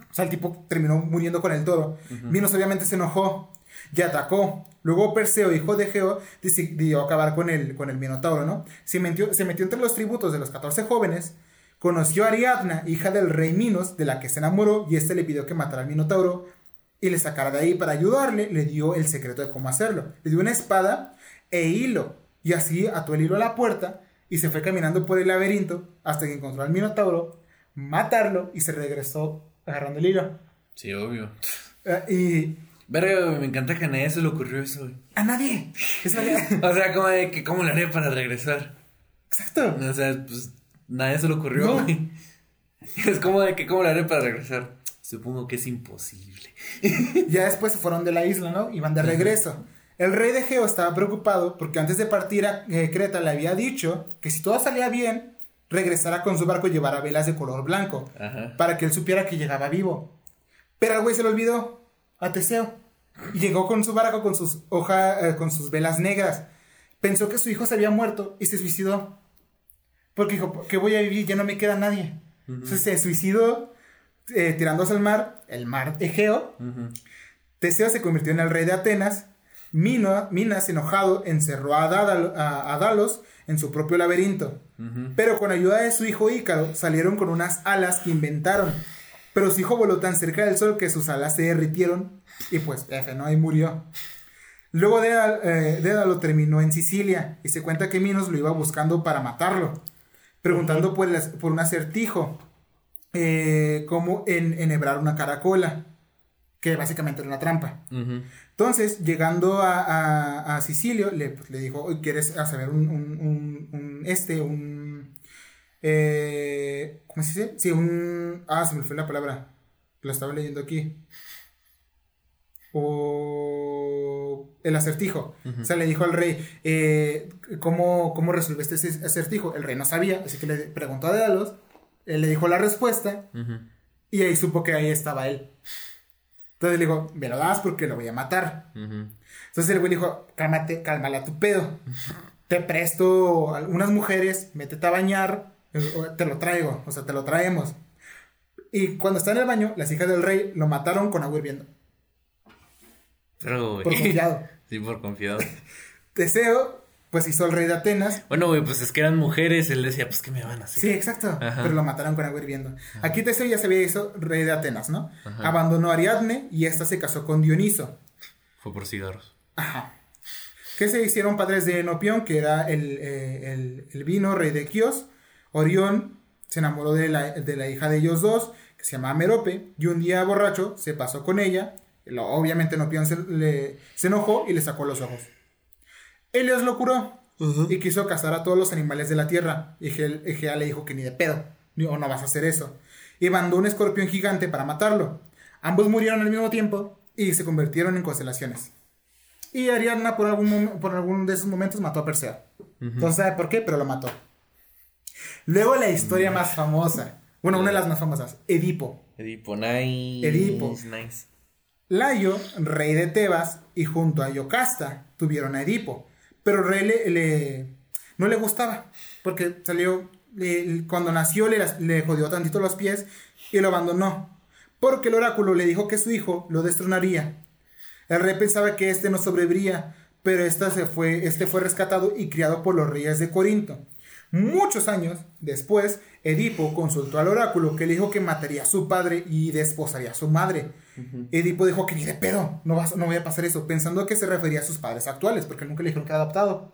O sea, el tipo terminó muriendo con el toro. Minos obviamente se enojó y atacó. Luego Perseo, hijo de Geo, decidió acabar con el, con el Minotauro, ¿no? Se metió, se metió entre los tributos de los 14 jóvenes, conoció a Ariadna, hija del rey Minos, de la que se enamoró, y este le pidió que matara al Minotauro y le sacara de ahí para ayudarle, le dio el secreto de cómo hacerlo. Le dio una espada e hilo, y así ató el hilo a la puerta y se fue caminando por el laberinto hasta que encontró al Minotauro, matarlo y se regresó agarrando el hilo. Sí, obvio. Eh, y Verga, me encanta que a nadie se le ocurrió eso, güey. a nadie. (laughs) O sea, como de que, ¿cómo le haré para regresar? Exacto. O sea, pues, nadie se le ocurrió, No. güey. (laughs) Es como de que, ¿cómo le haré para regresar? Supongo que es imposible. (laughs) Ya después se fueron de la isla, ¿no? Iban de regreso. El rey de Geo estaba preocupado porque antes de partir a eh, Creta le había dicho que si todo salía bien, regresara con su barco y llevara velas de color blanco, Ajá. para que él supiera que llegaba vivo. Pero al güey se le olvidó, a Teseo, y llegó con su barco con sus hojas, eh, con sus velas negras. Pensó que su hijo se había muerto y se suicidó. Porque dijo, ¿qué voy a vivir? Ya no me queda nadie. Entonces se suicidó eh, tirándose al mar, el mar Egeo. Ujú. Teseo se convirtió en el rey de Atenas. Mino- Minas, enojado, encerró a, a- a Dalos en su propio laberinto. Pero con ayuda de su hijo Ícaro salieron con unas alas que inventaron. Pero su hijo voló tan cerca del sol que sus alas se derritieron y pues F, ¿no? Ahí murió. Luego Dédalo, eh, terminó en Sicilia y se cuenta que Minos lo iba buscando para matarlo, preguntando por, el- por un acertijo, eh, cómo en, enhebrar una caracola, que básicamente era una trampa. Entonces, llegando a, a, a Sicilio, le, pues, le dijo, "Oye, ¿quieres saber un, un, un, un- este, un, eh, ¿cómo se dice? Sí, un, ah, se me fue la palabra, lo estaba leyendo aquí. O el acertijo. O sea, le dijo al rey, eh, ¿cómo, ¿cómo resolviste ese acertijo? El rey no sabía, así que le preguntó a Daedalus, él le dijo la respuesta, y ahí supo que ahí estaba él. Entonces le dijo, me lo das porque lo voy a matar. Entonces el güey dijo, cálmate, cálmala tu pedo. Te presto algunas mujeres, métete a bañar, te lo traigo, o sea, te lo traemos. Y cuando está en el baño, las hijas del rey lo mataron con agua hirviendo. Pero, güey. Por confiado. (laughs) Sí, por confiado. Teseo, pues hizo el rey de Atenas. Bueno, güey, pues es que eran mujeres. Él decía, pues, ¿qué me van a hacer? Sí, exacto. Ajá. Pero lo mataron con agua hirviendo. Aquí Teseo ya se había hizo rey de Atenas, ¿no? Ajá. Abandonó a Ariadne y esta se casó con Dioniso. Fue por cigarros. Ajá. Que se hicieron padres de Enopión, que era el, eh, el, el vino, rey de Quíos. Orión se enamoró de la, de la hija de ellos dos, que se llamaba Merope, y un día borracho se pasó con ella. Obviamente Enopión se, le- se enojó y le sacó los ojos. Helios lo curó y quiso cazar a todos los animales de la tierra. Y Egea le dijo que ni de pedo, ni- o no vas a hacer eso. Y mandó un escorpión gigante para matarlo. Ambos murieron al mismo tiempo y se convirtieron en constelaciones. Y Ariadna por algún, por algún de esos momentos mató a Perseo. No sabe por qué, pero lo mató. Luego la historia más famosa. Bueno, una de las más famosas. Edipo. Edipo, nice. Edipo. Nice. Layo, rey de Tebas, y junto a Yocasta tuvieron a Edipo. Pero el rey le, le- no le gustaba, porque salió, le- cuando nació le, le jodió tantito los pies y lo abandonó. Porque el oráculo le dijo que su hijo lo destronaría. El rey pensaba que este no sobreviviría, pero esta se fue, este fue rescatado y criado por los reyes de Corinto. Muchos años después, Edipo consultó al oráculo que le dijo que mataría a su padre y desposaría a su madre. Edipo dijo que ni de pedo, no, vas- no voy a pasar eso, pensando que se refería a sus padres actuales, porque nunca le dijeron que era adoptado.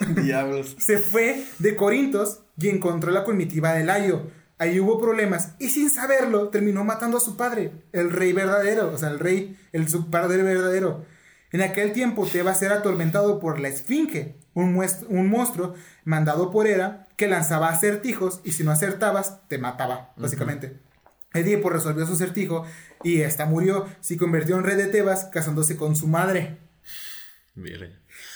(laughs) Diablos. Se fue de Corintos y encontró la comitiva de Layo. Ahí hubo problemas y sin saberlo terminó matando a su padre, el rey verdadero, o sea, el rey, el su padre verdadero. En aquel tiempo Tebas era atormentado por la Esfinge, un, un monstruo mandado por Hera que lanzaba acertijos y si no acertabas te mataba, básicamente. Edipo resolvió su acertijo y esta murió, se convirtió en rey de Tebas casándose con su madre, Verga.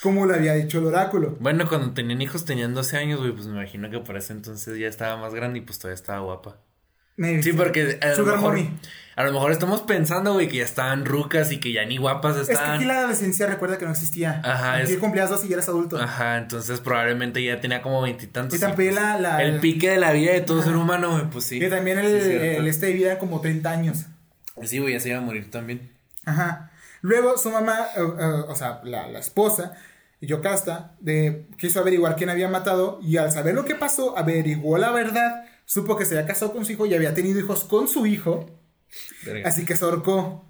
como le había dicho el oráculo. Bueno, cuando tenían hijos tenían 12 años, güey, pues me imagino que por ese entonces ya estaba más grande y pues todavía estaba guapa. Me- Sí, porque a lo Sugar mejor, mommy. A lo mejor estamos pensando, güey, que ya estaban rucas y que ya ni guapas Es que estaban. aquí la adolescencia recuerda que no existía. Ajá, es- cumplías dos y ya eras adulto. Ajá, entonces probablemente ya tenía como veintitantos. Y también la, la- El pique de la vida de todo ser humano, güey, pues sí. Y también el, Sí, este de vida como 30 años. Sí, güey, ya se iba a morir también. Ajá. Luego su mamá, eh, eh, o sea, la, la esposa, Yocasta, de, quiso averiguar quién había matado y al saber lo que pasó, averiguó la verdad, supo que se había casado con su hijo y había tenido hijos con su hijo, Así que se ahorcó.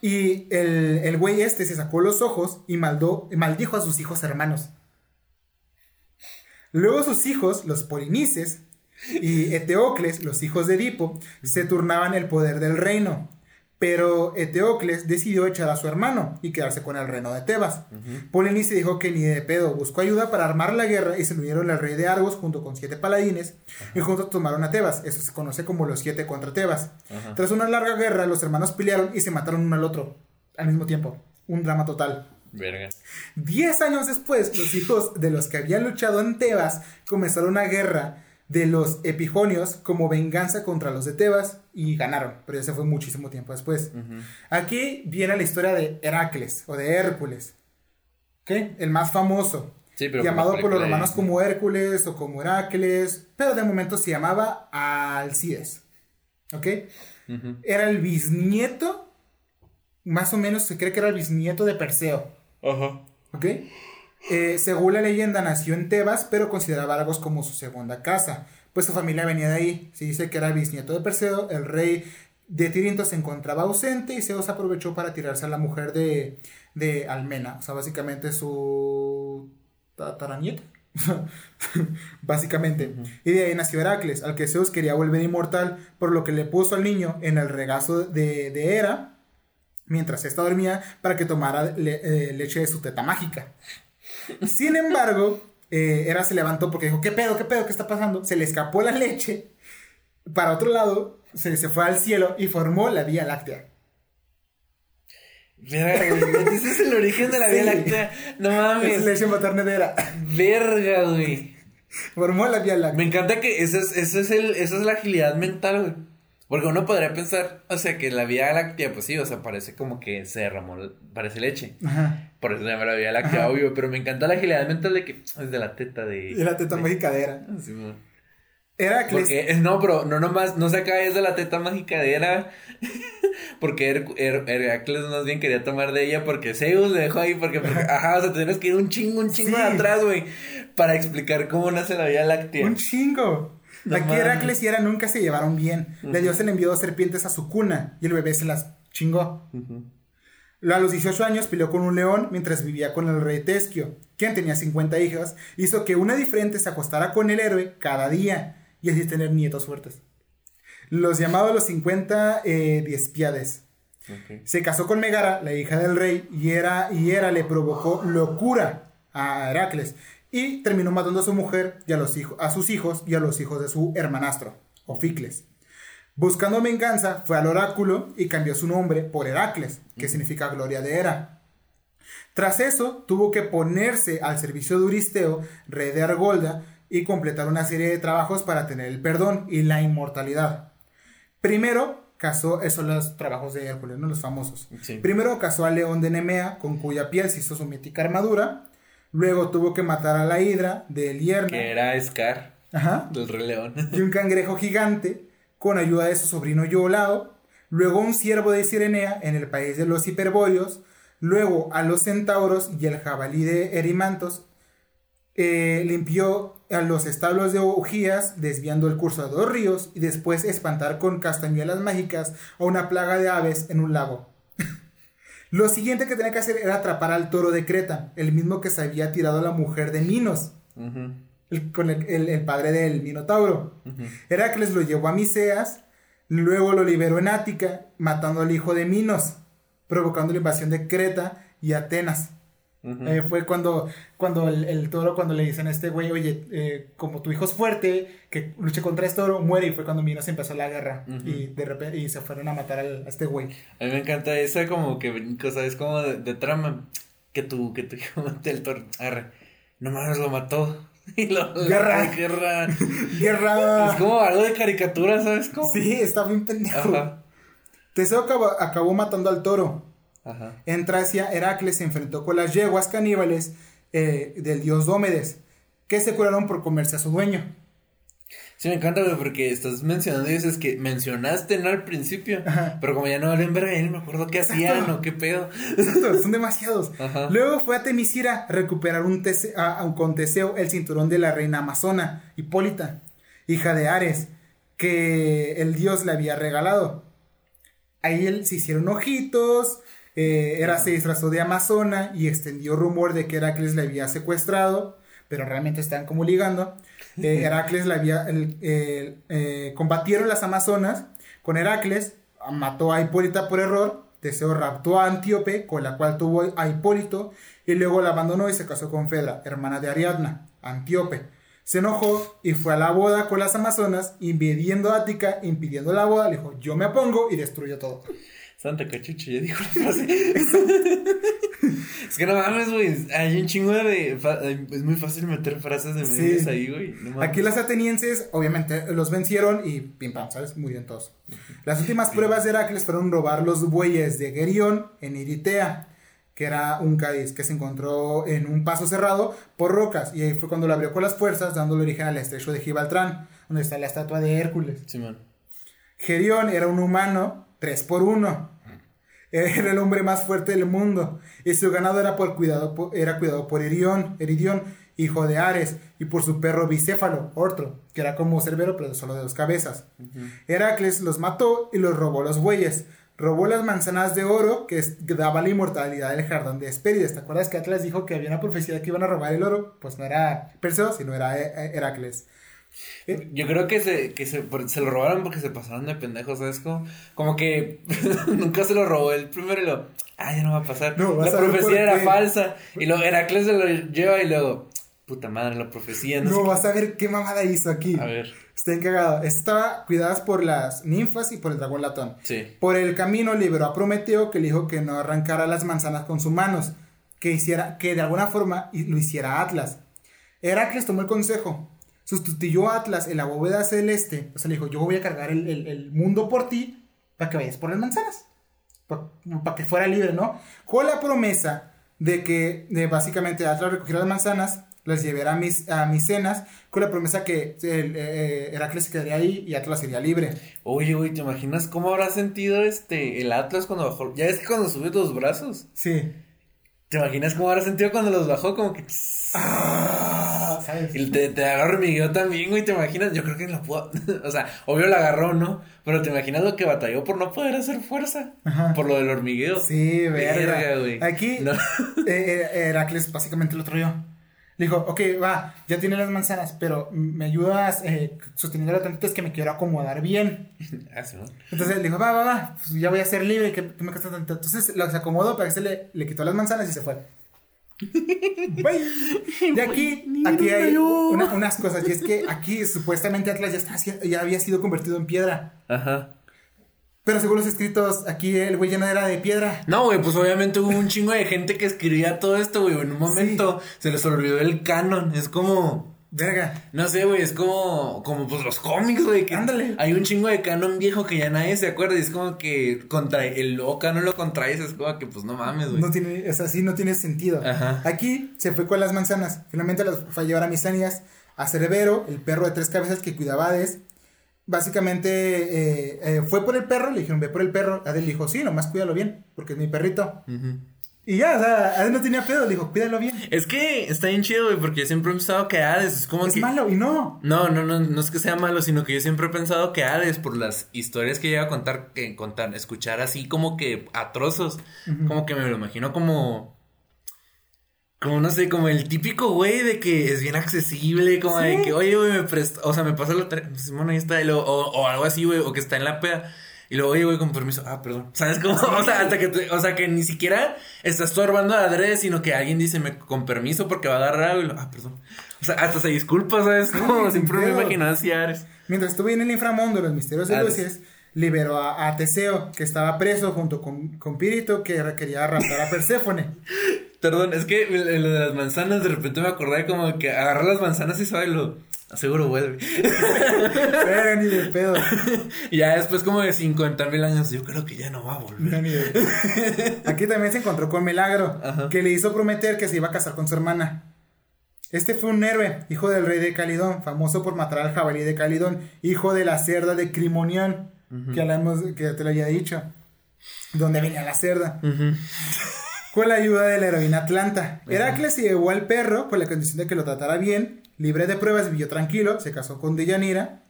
Y el, el güey este se sacó los ojos y maldó, maldijo a sus hijos hermanos. Luego sus hijos, los Polinices y Eteocles, los hijos de Edipo, se turnaban el poder del reino. Pero Eteocles decidió echar a su hermano y quedarse con el reino de Tebas. Polinice dijo que ni de pedo, buscó ayuda para armar la guerra y se unieron al rey de Argos junto con siete paladines y juntos tomaron a Tebas. Eso se conoce como los siete contra Tebas. Tras una larga guerra, los hermanos pelearon y se mataron uno al otro al mismo tiempo. Un drama total. Verga. Diez años después, los hijos de los que habían luchado en Tebas comenzaron una guerra de los epijonios como venganza contra los de Tebas y ganaron, pero ya se fue muchísimo tiempo después. Aquí viene la historia de Heracles o de Hércules. El más famoso, llamado por los romanos como Hércules o como Heracles, pero de momento se llamaba Alcides, ¿ok? Era el bisnieto, más o menos se cree que era el bisnieto de Perseo, Ajá. ¿ok? Eh, según la leyenda, nació en Tebas, pero consideraba Argos como su segunda casa, pues su familia venía de ahí. Se dice que era bisnieto de Perseo, el rey de Tirinto se encontraba ausente y Zeus aprovechó para tirarse a la mujer de, de Almena, o sea, básicamente su tataranieto. (laughs) básicamente. Y de ahí nació Heracles, al que Zeus quería volver inmortal, por lo que le puso al niño en el regazo de, de Hera, mientras ésta dormía, para que tomara eh, leche de su teta mágica. Sin embargo, eh, Hera se levantó porque dijo, ¿qué pedo, qué pedo, qué está pasando? Se le escapó la leche para otro lado, se, se fue al cielo y formó la Vía Láctea. Verga, güey. Ese es el origen de la Vía Láctea. No mames. Es leche materna de Hera. Verga, güey. Formó la Vía Láctea. Me encanta que esa es, ese es, el, esa es la agilidad mental, güey. Porque uno podría pensar, o sea, que la Vía Láctea, pues sí, o sea, parece como que se derramó, parece leche. Ajá. Por eso se llama la Vía Láctea, Ajá. obvio. Pero me encanta la agilidad mental de que es de la teta de. Y la teta de- mágica de Hera. Sí, man. Heracles. Porque, no, pero no nomás, no se acaba es de la teta mágica de Hera. (laughs) porque Her- Her- Heracles más bien quería tomar de ella porque Zeus le dejó ahí. Porque, porque- ajá, o sea, tienes que ir un chingo, un chingo Sí. de atrás, güey. Para explicar cómo nace la Vía Láctea. Un chingo. Aquí mames. Heracles y Hera nunca se llevaron bien. La diosa le envió dos serpientes a su cuna y el bebé se las chingó. A los 18 años peleó con un león mientras vivía con el rey Tesquio, quien tenía 50 hijas, hizo que una diferente se acostara con el héroe cada día y así tener nietos fuertes. Los llamados los 50 eh, Diespiades. Ok. Se casó con Megara, la hija del rey, y Hera, y Hera le provocó locura a Heracles y terminó matando a su mujer y a, los hijos, a sus hijos y a los hijos de su hermanastro, Oficles. Buscando venganza, fue al oráculo y cambió su nombre por Heracles, que significa gloria de Hera. Tras eso, tuvo que ponerse al servicio de Euristeo, rey de Argolda, y completar una serie de trabajos para tener el perdón y la inmortalidad. Primero, casó, esos son los trabajos de Hércules, ¿no? Los famosos. Sí. Primero casó al león de Nemea, con cuya piel se hizo su mítica armadura. Luego tuvo que matar a la hidra de Lierna. Que era Scar Ajá. del Rey León. (laughs) Y un cangrejo gigante con ayuda de su sobrino Iolao. Luego un ciervo de Sirenea en el país de los hiperbóreos. Luego a los centauros y el jabalí de Erimantos. Eh, limpió a los establos de Ogías, desviando el curso de dos ríos. Y después espantar con castañuelas mágicas a una plaga de aves en un lago. Lo siguiente que tenía que hacer era atrapar al toro de Creta, el mismo que se había tirado a la mujer de Minos, el- con el, el- el padre del Minotauro. ujú. Heracles lo llevó a Miceas, luego lo liberó en Ática, matando al hijo de Minos, provocando la invasión de Creta y Atenas. Eh, fue cuando, cuando el, el toro, cuando le dicen a este güey, oye, eh, como tu hijo es fuerte, que luche contra este toro, muere, y fue cuando Minos empezó la guerra, y de repente, y se fueron a matar al- a este güey. A mí me encanta esa como que cosa, es como de, de trama. Que tu, que tu hijo (laughs) mate el toro. Arre. No mames, lo mató. (laughs) Y lo. Guerra. la guerra. (laughs) ¡Guerra! Es como algo de caricatura, ¿sabes cómo? Sí, está bien pendejo. Teseo acabó, acabó matando al toro. Ajá. En Tracia, Heracles se enfrentó con las yeguas caníbales eh, del dios Dómedes, que se curaron por comerse a su dueño. Sí, me encanta, güey, porque estás mencionando y dices que mencionaste, ¿no? Al principio. Ajá. Pero como ya no valen verga, ya ni me acuerdo qué hacían o qué pedo. Exacto, son demasiados. Ajá. Luego fue a Temisira a recuperar un Tese- a- a- con Teseo el cinturón de la reina amazona, Hipólita, hija de Ares, que el dios le había regalado. Ahí él, se hicieron ojitos, eh, Hera se disfrazó de amazona y extendió rumor de que Heracles le había secuestrado, pero realmente están como ligando. Eh, (laughs) Heracles le había, el- el- eh, combatieron las amazonas con Heracles, mató a Hipólita por error. Teseo raptó a Antíope, con la cual tuvo a Hipólito, y luego la abandonó y se casó con Fedra, hermana de Ariadna, Antíope. Se enojó y fue a la boda con las amazonas, invadiendo Ática, impidiendo la boda. Le dijo, yo me opongo y destruyo todo. Santa cachucha, ya dijo la frase. (laughs) es que no mames, güey. Hay un chingo de. Es muy fácil meter frases de medios ahí, güey. Aquí las atenienses, obviamente, los vencieron y pim pam, ¿sabes? Murieron todos. Las últimas pruebas de Heracles fueron robar los bueyes de Gerión en Iritea, que era un cádiz que se encontró en un paso cerrado por rocas. Y ahí fue cuando lo abrió con las fuerzas, dándole origen al estrecho de Gibraltar, donde está la estatua de Hércules. Simón. Gerión era un humano 3 por 1. Era el hombre más fuerte del mundo. Y su ganado era, por cuidado, era cuidado por Erión, Eridión, hijo de Ares, y por su perro bicéfalo, Ortro, que era como Cerbero, pero solo de dos cabezas. Heracles los mató y los robó los bueyes. Robó las manzanas de oro que daba la inmortalidad del jardín de Hespérides. ¿Te acuerdas que Atlas dijo que había una profecía de que iban a robar el oro? Pues no era Perseo, sino era Heracles. Yo creo que se, que se, se, lo robaron porque se pasaron de pendejos, ¿sabes? Como, como que (laughs) nunca se lo robó el primero y lo, ah, ya no va a pasar. la profecía era falsa. Y luego Heracles se lo lleva y luego, puta madre, la profecía. No, vas a ver qué mamada hizo aquí. A ver. Está encagado. Estaba cuidadas por las ninfas y por el dragón latón. Sí. Por el camino liberó a Prometeo que le dijo que no arrancara las manzanas con sus manos, que hiciera, que de alguna forma lo hiciera Atlas. Heracles tomó el consejo sustituyó a Atlas en la bóveda celeste. O sea, le dijo, yo voy a cargar el, mundo por ti para que vayas por las manzanas. Para, que fuera libre, ¿no? Con la promesa de que de básicamente Atlas recogiera las manzanas, las llevará a mis, a mis cenas, con la promesa que el, eh, Heracles se quedaría ahí y Atlas sería libre. Oye, güey, ¿te imaginas cómo habrá sentido este el Atlas cuando bajó? Ya es que cuando subió los brazos. Sí. ¿Te imaginas cómo habrá sentido cuando los bajó? Como que. Ah, y te, te agarró hormigueo también, güey. ¿Te imaginas? Yo creo que lo pudo. (laughs) o sea, obvio la agarró, ¿no? Pero te imaginas lo que batalló por no poder hacer fuerza. Por lo del hormigueo. Sí, verga. güey. Aquí, no. Eh, eh, Heracles básicamente lo trayó. Le dijo, ok, va, ya tiene las manzanas, pero me ayudas eh, sosteniendo tantito, es que me quiero acomodar bien. (laughs) Ah, Entonces le dijo, va, va, va, pues ya voy a ser libre, que, me cuesta tanto. Entonces lo, se acomodó para que se le, le quitó las manzanas y se fue. (laughs) De aquí, aquí hay unas cosas, y es que aquí supuestamente Atlas ya, está, ya había sido convertido en piedra. Ajá. Pero según los escritos, aquí el güey ya no era de piedra. No, güey, pues obviamente hubo un chingo de gente que escribía todo esto, güey. En un momento se les olvidó el canon. Es como. Verga. No sé, güey, es como, como pues los cómics, güey. Ándale. Hay un chingo de canon viejo que ya nadie se acuerda. Y es como que contra el nuevo canon lo contraes. Es como que, pues no mames, güey. No tiene, es así, no tiene sentido. Ajá. Aquí se fue con las manzanas. Finalmente las fue a llevar a Misanias, a Cerbero, el perro de tres cabezas que cuidaba a Hades básicamente eh, eh, fue por el perro, le dijeron, ve por el perro. Adel dijo, sí, nomás cuídalo bien, porque es mi perrito. Y ya, o sea, Adel no tenía pedo, le dijo, cuídalo bien. Es que está bien chido, güey, porque yo siempre he pensado que Hades es como es malo y no. No, no, no, no es que sea malo, sino que yo siempre he pensado que Hades, por las historias que llega a contar, que contar, escuchar así como que a trozos, como que me lo imagino como como no sé, como el típico güey de que es bien accesible, como de que, oye, güey, me presta, o sea, me pasa lo Simón, ahí está, o, o, algo así, güey, o que está en la peda. Y luego, oye, güey, con permiso, ah, perdón. (laughs) ¿Sabes cómo? O sea, hasta que, o sea, que ni siquiera estás estorbando a adrede, sino que alguien dice, me, con permiso, porque va a dar algo, y lo, ah, perdón. O sea, hasta se disculpa, ¿sabes? Como siempre me imaginaba así, Ares. Mientras estuve en el inframundo, los misterios de Lucius, liberó a, Teseo, que estaba preso junto con, con Pirito, que quería raptar a Perséfone. (laughs) Perdón, es que lo de las manzanas, de repente me acordé como que agarrar las manzanas y sabe lo. Aseguro vuelve. Pero ni de pedo. (laughs) Ya después como de 50 mil años, yo creo que ya no va a volver. (laughs) Aquí también se encontró con Milagro, que le hizo prometer que se iba a casar con su hermana. Este fue un héroe, hijo del rey de Calidón, famoso por matar al jabalí de Calidón, hijo de la cerda de Crimonión, que, que te lo había dicho. Donde venía la cerda con la ayuda de la heroína Atlanta. Heracles se llevó al perro con la condición de que lo tratara bien, libre de pruebas, vivió tranquilo, se casó con Deyanira,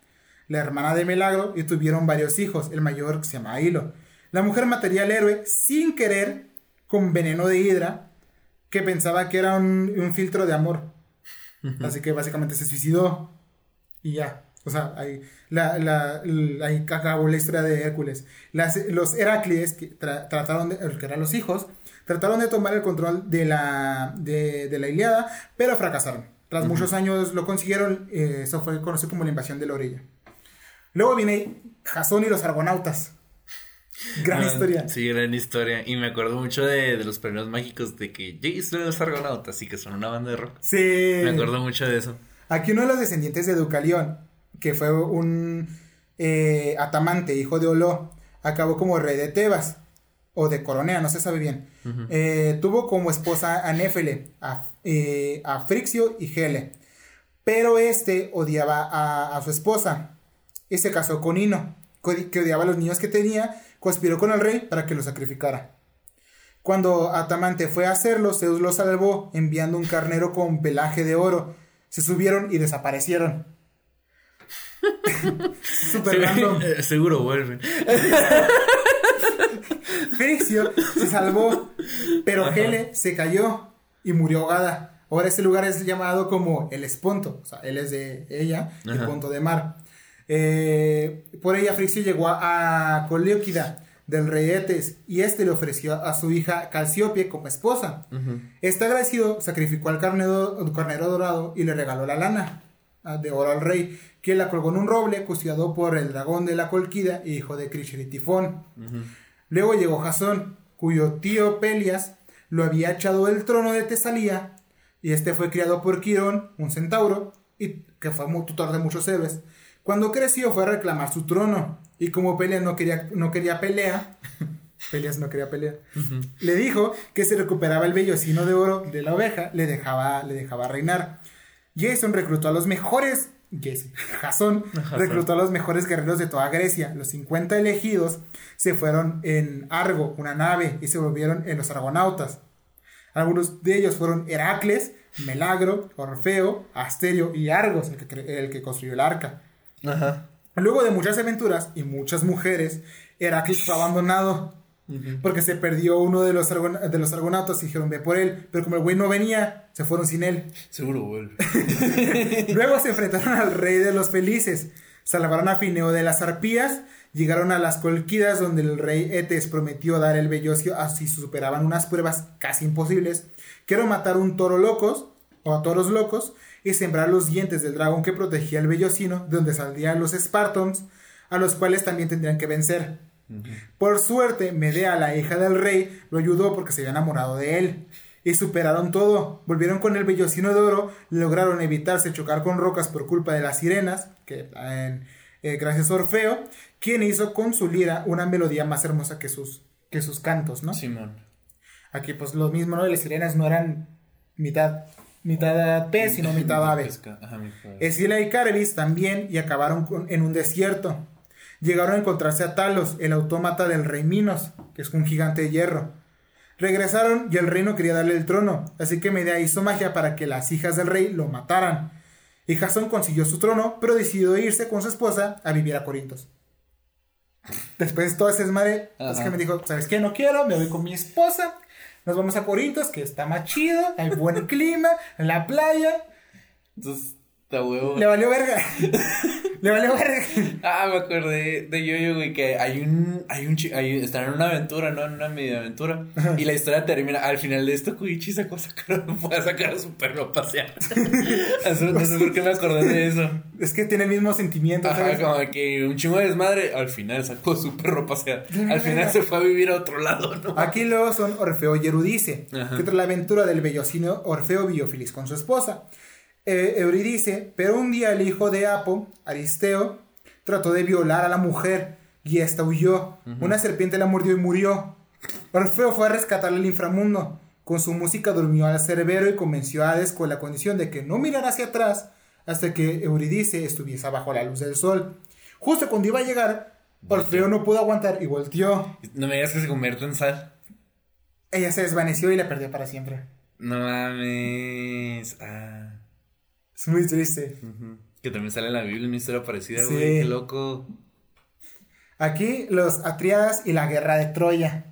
la hermana de Milagro, y tuvieron varios hijos, el mayor se llama Hilo. La mujer mataría al héroe sin querer con veneno de hidra, que pensaba que era un, filtro de amor. Así que básicamente se suicidó. Y ya. O sea, ahí, la, la, la, ahí acabó la historia de Hércules. Las, los Heráclides, que trataron de, que eran los hijos, trataron de tomar el control de la, de, de la Iliada, pero fracasaron. Tras muchos años lo consiguieron, eh, eso fue conocido como la invasión de la orilla. Luego viene Jasón y los argonautas. Gran historia. Sí, gran historia. Y me acuerdo mucho de, de los premios mágicos de que Jace de los Argonautas y que son una banda de rock. Sí. Me acuerdo mucho de eso. Aquí uno de los descendientes de Deucalión, que fue un eh, atamante, hijo de Oló, acabó como rey de Tebas, o de Coronea, no se sabe bien. Eh, tuvo como esposa a Néfele, a, eh, a Frixio y Gele. Pero este odiaba a, a su esposa y se casó con Ino, que odiaba a los niños que tenía, conspiró con el rey para que lo sacrificara. Cuando Atamante fue a hacerlo, Zeus lo salvó enviando un carnero con pelaje de oro. Se subieron y desaparecieron. (laughs) Super eh, seguro vuelven. (laughs) Frixio se salvó, pero Hele se cayó y murió ahogada. Ahora este lugar es llamado como el Esponto, o sea, él es de ella, el Ajá. punto de mar. Eh, por ella Frixio llegó a, a Coleóquida del rey Etes y este le ofreció a su hija Calciópie como esposa. Este agradecido sacrificó al carnero, carnero dorado y le regaló la lana ah, de oro al rey, que la colgó en un roble custodiado por el dragón de la Colquida, hijo de Krishna y Tifón. Luego llegó Jasón, cuyo tío Pelias lo había echado del trono de Tesalía, y este fue criado por Quirón, un centauro, y que fue tutor de muchos héroes. Cuando creció fue a reclamar su trono, y como Pelias no quería, no quería pelea, (laughs) Pelias no quería pelea, le dijo que si recuperaba el vellocino de oro de la oveja, le dejaba, le dejaba reinar. Jason reclutó a los mejores. Jason, Jasón reclutó a los mejores guerreros de toda Grecia. Los 50 elegidos se fueron en Argo, una nave, y se volvieron en los argonautas. Algunos de ellos fueron Heracles, Melagro, Orfeo, Asterio y Argos, el que, el que construyó el arca. Ajá. Luego de muchas aventuras y muchas mujeres, Heracles fue abandonado. Porque se perdió uno de los, de los argonautas y dijeron ve por él. Pero como el güey no venía, se fueron sin él. Seguro vuelve. (laughs) Luego se enfrentaron al rey de los felices. Salvaron a Fineo de las arpías. Llegaron a las colquidas donde el rey Etes prometió dar el bellocio así superaban unas pruebas casi imposibles. Quiero matar un toro locos o a toros locos y sembrar los dientes del dragón que protegía el bellocino de donde saldrían los Spartans a los cuales también tendrían que vencer. Por suerte, Medea, la hija del rey, lo ayudó porque se había enamorado de él. Y superaron todo. Volvieron con el vellocino de oro, lograron evitarse chocar con rocas por culpa de las sirenas, que en- eh, gracias a Orfeo, quien hizo con su lira una melodía más hermosa que sus, que sus cantos, ¿no? Simón. Aquí pues lo mismo, ¿no? Las sirenas no eran mitad, mitad pez, sino (laughs) mitad ave. Escila y Carvis también y acabaron con- en un desierto. Llegaron a encontrarse a Talos, el autómata del rey Minos, que es un gigante de hierro. Regresaron y el rey no quería darle el trono, así que Medea hizo magia para que las hijas del rey lo mataran. Y Jasón consiguió su trono, pero decidió irse con su esposa a vivir a Corintos. Después de todo ese desmadre, Ajá. es que me dijo, ¿sabes qué? No quiero, me voy con mi esposa, nos vamos a Corintos, que está más chido, hay buen (laughs) clima, en la playa, Entonces, está huevo. le valió verga. (laughs) le valió verga. Ah, me acordé de Yo-Yo, güey, que hay un, hay un, hay, están en una aventura, ¿no? En una media aventura. Y la historia termina, al final de esto, Koichi sacó a sacar, (laughs) fue a sacar a su perro a pasear. (laughs) Eso, no sé por qué me acordé de eso. Es que tiene el mismo sentimiento, Ajá, ¿sabes? como que un chingo de desmadre, al final sacó a su perro a pasear. Al final se fue a vivir a otro lado, ¿no? Aquí luego son Orfeo y Eurídice, Ajá. que tras la aventura del bellocino Orfeo feliz con su esposa. Eh, Eurídice, pero un día el hijo de Apo, Aristeo, trató de violar a la mujer y esta huyó. Una serpiente la mordió y murió. Orfeo fue a rescatarle al inframundo. Con su música durmió al cerbero y convenció a Hades con la condición de que no mirara hacia atrás hasta que Eurídice estuviese bajo la luz del sol. Justo cuando iba a llegar, Orfeo no pudo aguantar y volteó. No me digas que se convierte en sal. Ella se desvaneció y la perdió para siempre. No mames. Ah. Es muy triste. Que también sale en la Biblia una historia parecida, Sí. güey. Qué loco. Aquí los Atriadas y la guerra de Troya.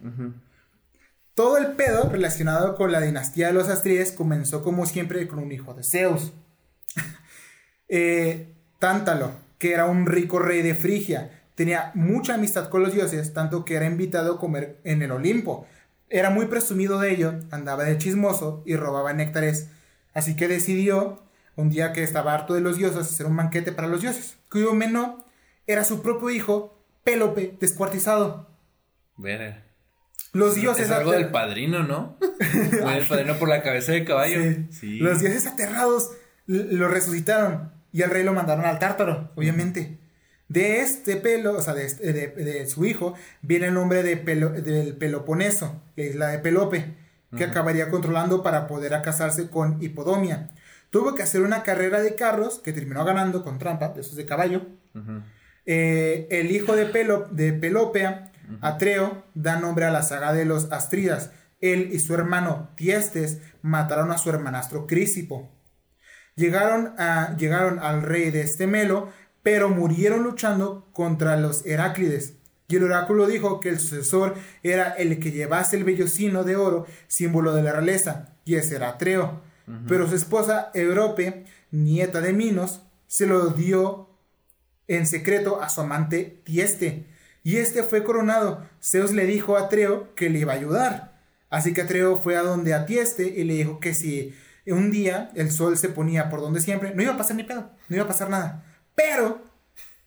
Todo el pedo relacionado con la dinastía de los Astrides comenzó como siempre con un hijo de Zeus. (laughs) Eh, Tántalo, que era un rico rey de Frigia. Tenía mucha amistad con los dioses, tanto que era invitado a comer en el Olimpo. Era muy presumido de ello, andaba de chismoso y robaba néctares. Así que decidió, un día que estaba harto de los dioses, hacer un banquete para los dioses, cuyo menor era su propio hijo, Pélope, descuartizado. Ver. Los dioses. Es algo del padrino, ¿no? el padrino por la cabeza de caballo. Sí. Los dioses aterrados lo resucitaron y al rey lo mandaron al tártaro, obviamente. De este pelo, o sea, de, este, de, su hijo, viene el nombre de del Peloponeso, la isla de Pelope, que acabaría controlando para poder casarse con Hipodomia. Tuvo que hacer una carrera de carros que terminó ganando con trampa, de esos de caballo. Eh, el hijo de, Pelo, de Pelopea, Atreo, da nombre a la saga de los Astridas. Él y su hermano Tiestes mataron a su hermanastro Crisipo. Llegaron, a, llegaron al rey de este Melo, pero murieron luchando contra los Heráclides. Y el oráculo dijo que el sucesor era el que llevase el vellocino de oro, símbolo de la realeza, y ese era Atreo. Pero su esposa Europe, nieta de Minos, se lo dio en secreto a su amante Tieste. Y este fue coronado. Zeus le dijo a Atreo que le iba a ayudar. Así que Atreo fue a donde a Tieste y le dijo que si un día el sol se ponía por donde siempre, no iba a pasar ni pedo, no iba a pasar nada. Pero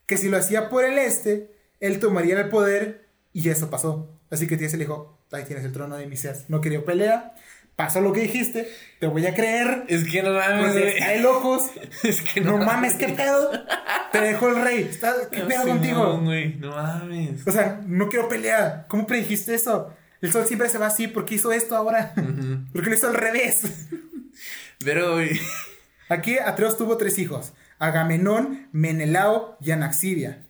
que si lo hacía por el este, él tomaría el poder y eso pasó. Así que Tieste le dijo, ahí tienes el trono de Misías. No quería pelea, pasó lo que dijiste, te voy a creer. Es que no mames. hay locos. (laughs) Es que no, mames, qué pedo. Te dejó el rey. ¿Qué pedo contigo? No, güey, no mames. O sea, no quiero pelear. ¿Cómo predijiste eso? El sol siempre se va así. ¿Por qué hizo esto ahora? Porque lo hizo al revés. Pero, güey. Aquí Atreus tuvo tres hijos: Agamenón, Menelao y Anaxibia.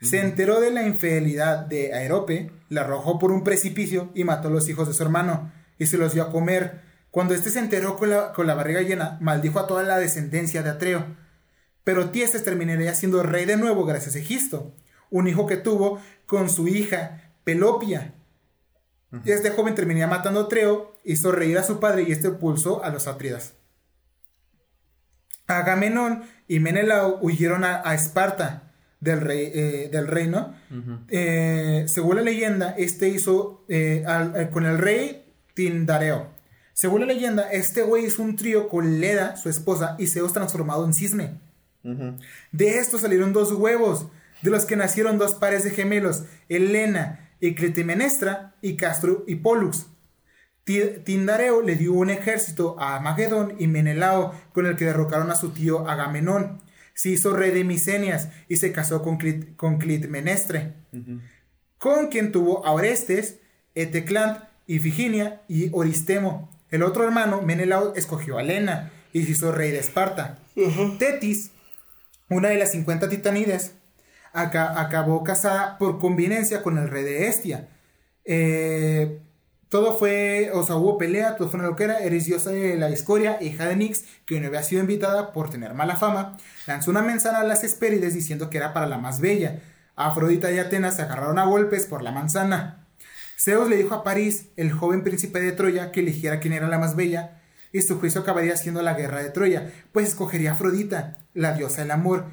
Se enteró de la infidelidad de Aerope, la arrojó por un precipicio y mató a los hijos de su hermano y se los dio a comer. Cuando éste se enteró con la, con la barriga llena, maldijo a toda la descendencia de Atreo. Pero Tiestes terminaría siendo rey de nuevo gracias a Egisto, un hijo que tuvo con su hija Pelopia. Y este joven terminaría matando a Atreo, hizo reír a su padre y este pulsó a los Atridas. Agamenón y Menelao huyeron a, Esparta del, rey, eh, del reino. Eh, según la leyenda, este hizo eh, con el rey Tindareo. Según la leyenda, este güey es un trío con Leda, su esposa, y Zeus transformado en cisne. De esto salieron dos huevos, de los que nacieron dos pares de gemelos, Helena y Clitimenestra, y Castro y Pollux. Tindareo le dio un ejército a Magedón y Menelao, con el que derrocaron a su tío Agamenón. Se hizo rey de Misenias y se casó con, Clitmenestre, con quien tuvo a Orestes, Eteclant Ifiginia y Oristemo. El otro hermano, Menelao, escogió a Lena y se hizo rey de Esparta. Tetis, una de las 50 titanides, acabó casada por conveniencia con el rey de Estia. Eh, todo fue, o sea, hubo pelea, todo fue una loquera. Eres diosa de la discordia, hija de Nix, que no había sido invitada por tener mala fama, lanzó una manzana a las Hespérides diciendo que era para la más bella. Afrodita y Atenas se agarraron a golpes por la manzana. Zeus le dijo a París, el joven príncipe de Troya, que eligiera quién era la más bella, y su juicio acabaría siendo la guerra de Troya, pues escogería a Afrodita, la diosa del amor.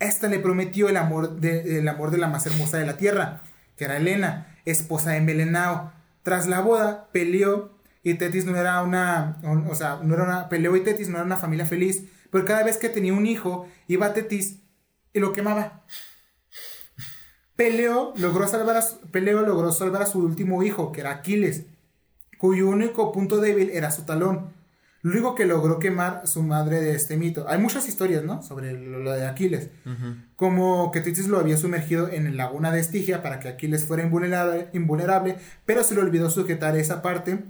Esta le prometió el amor, de, el amor de la más hermosa de la tierra, que era Helena, esposa de Melenao. Tras la boda, peleó y Tetis no era una, o sea, no era una, peleó y Tetis no era una familia feliz, porque cada vez que tenía un hijo, iba a Tetis y lo quemaba. Peleo logró, salvar a, logró salvar a su último hijo, que era Aquiles, cuyo único punto débil era su talón. Único que logró quemar su madre de este mito. Hay muchas historias, ¿no? Sobre lo, de Aquiles. Como que Titis lo había sumergido en la laguna de Estigia para que Aquiles fuera invulnerable, invulnerable pero se le olvidó sujetar esa parte,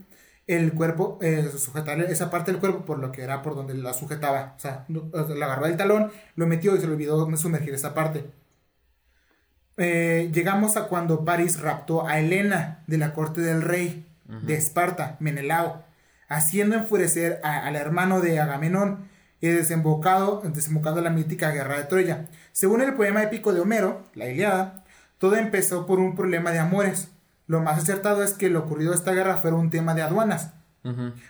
el cuerpo, eh, sujetar esa parte del cuerpo por lo que era por donde la sujetaba. O sea, la agarró el talón, lo metió y se le olvidó sumergir esa parte. Eh, llegamos a cuando París raptó a Helena de la corte del rey de Esparta, Menelao, haciendo enfurecer al hermano de Agamenón y desembocado, desembocando la mítica guerra de Troya. Según el poema épico de Homero, la Iliada, todo empezó por un problema de amores. Lo más acertado es que lo ocurrido a esta guerra fue un tema de aduanas.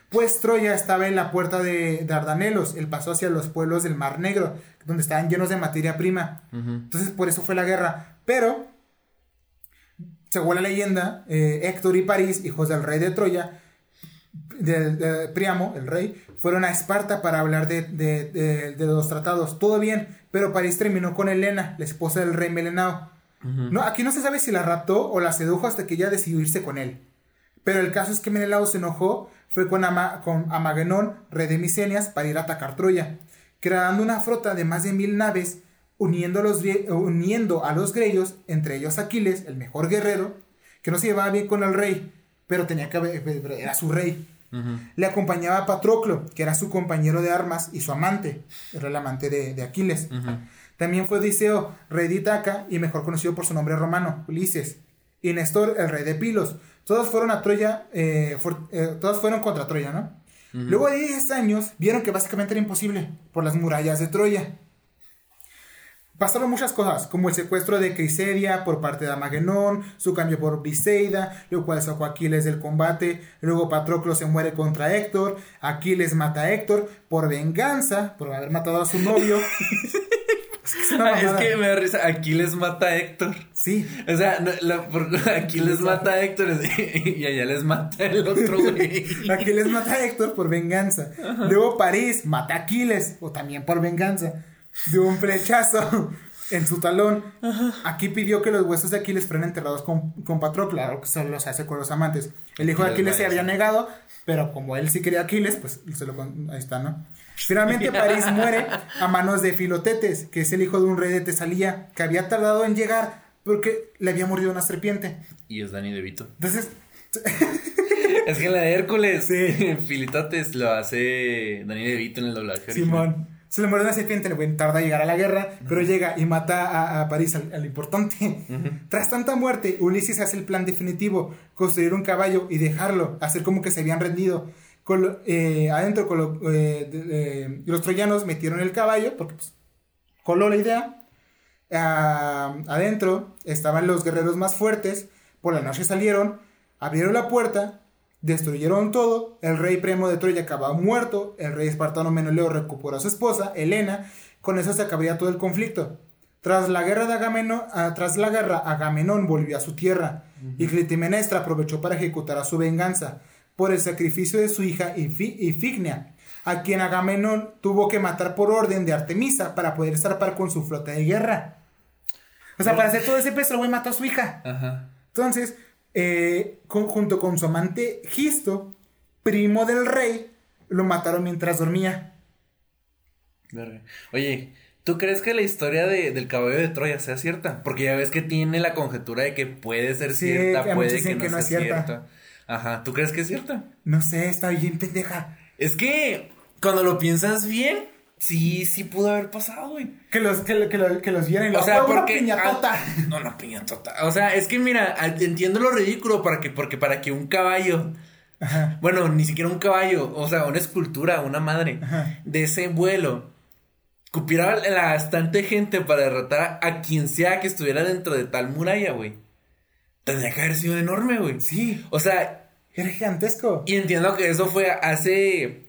Pues Troya estaba en la puerta de Dardanelos, el paso hacia los pueblos del Mar Negro, donde estaban llenos de materia prima. Entonces, por eso fue la guerra. Pero, según la leyenda, eh, Héctor y París, hijos del rey de Troya, de, Priamo, el rey, fueron a Esparta para hablar de, de, los tratados. Todo bien, pero París terminó con Helena, la esposa del rey Melenao. no, aquí no se sabe si la raptó o la sedujo hasta que ella decidió irse con él. Pero el caso es que Menelao se enojó, fue con, Ama, con Amagenón, rey de Misenias, para ir a atacar Troya, creando una flota de más de mil naves, uniendo a los, uniendo a los grellos, entre ellos Aquiles, el mejor guerrero, que no se llevaba bien con el rey, pero tenía que era su rey. Le acompañaba Patroclo, que era su compañero de armas y su amante, era el amante de, Aquiles. También fue Odiseo, rey de Itaca y mejor conocido por su nombre romano, Ulises. Y Néstor, el rey de Pilos. Todos fueron a Troya, eh, eh, todos fueron contra Troya, ¿no? Luego de 10 años vieron que básicamente era imposible por las murallas de Troya. Pasaron muchas cosas, como el secuestro de Crisedia por parte de Amagenón, su cambio por Briseida, lo cual sacó a Aquiles del combate, luego Patroclo se muere contra Héctor, Aquiles mata a Héctor por venganza, por haber matado a su novio. (laughs) es, que me da risa, Aquiles mata a Héctor. Sí. O sea, (laughs) Aquiles mata a Héctor y allá les mata el otro (laughs) güey. Aquiles mata a Héctor por venganza. Luego París mata a Aquiles, o también por venganza de un flechazo (laughs) en su talón. Aquí pidió que los huesos de Aquiles fueran enterrados con, con Patroclo, claro que solo se hace con los amantes. El hijo de Aquiles se había negado, pero como él sí quería Aquiles, pues se lo, ahí está, ¿no? Finalmente París (laughs) muere a manos de Filotetes, que es el hijo de un rey de Tesalía, que había tardado en llegar porque le había mordido una serpiente. Y es Dani De Vito. Entonces... (laughs) es que la de Hércules, sí. (laughs) Filotetes lo hace Dani De Vito en el doblaje. Simón. Se le muere una serpiente, le tarda a llegar a la guerra, pero llega y mata a, París, al, importante. Tras tanta muerte, Ulises hace el plan definitivo, construir un caballo y dejarlo, hacer como que se habían rendido. Eh, adentro, eh, los troyanos metieron el caballo, porque pues, coló la idea. Ah, adentro estaban los guerreros más fuertes, por la noche salieron, abrieron la puerta, Destruyeron todo, el rey Premo de Troya acababa muerto, el rey espartano Meneleo recuperó a su esposa, Helena, con eso se acabaría todo el conflicto. Tras la guerra de Agamenón, ah, tras la guerra, Agamenón volvió a su tierra, y Clitimenestra aprovechó para ejecutar a su venganza por el sacrificio de su hija Ifignia, a quien Agamenón tuvo que matar por orden de Artemisa para poder zarpar con su flota de guerra. O sea, para hacer todo ese peso, el güey mató a su hija. Entonces, eh, junto con su amante Gisto, primo del rey, lo mataron mientras dormía. Oye, ¿tú crees que la historia de, del caballo de Troya sea cierta? Porque ya ves que tiene la conjetura de que puede ser cierta, puede que no, sea cierta. Ajá, ¿tú crees que es cierta? No sé, está bien pendeja. Es que cuando lo piensas bien, Sí, sí pudo haber pasado, güey. Que los, que, que, que los vieran y O sea, porque. Una piñatota. no, no, piñatota. O sea, es que mira, entiendo lo ridículo para que, porque para que un caballo. Bueno, ni siquiera un caballo, o sea, una escultura, una madre de ese vuelo, cupiera la bastante gente para derrotar a, quien sea que estuviera dentro de tal muralla, güey. Tendría que haber sido enorme, güey. Sí. O sea. Era gigantesco. Y entiendo que eso fue hace.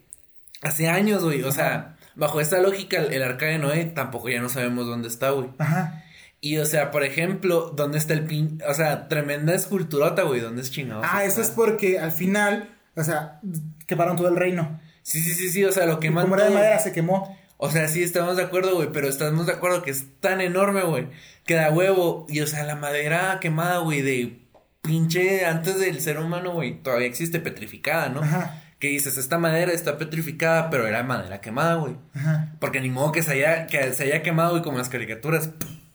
Hace años, güey. O sea bajo esta lógica, el, arca de Noé tampoco ya no sabemos dónde está, güey. Ajá. Y, o sea, por ejemplo, ¿dónde está el pin? O sea, tremenda esculturota, güey. ¿Dónde es chingado? Ah, eso es porque al final, o sea, quemaron todo el reino. Sí, sí, sí, sí. O sea, lo quemaron. Como era de madera, se quemó. O sea, sí, estamos de acuerdo, güey. Pero estamos de acuerdo que es tan enorme, güey. Que da huevo. Y, o sea, la madera quemada, güey, de pinche antes del ser humano, güey. Todavía existe petrificada, ¿no? Ajá que dices, esta madera está petrificada, pero era madera quemada, güey. Porque ni modo que se haya, que se haya quemado, güey, como las caricaturas.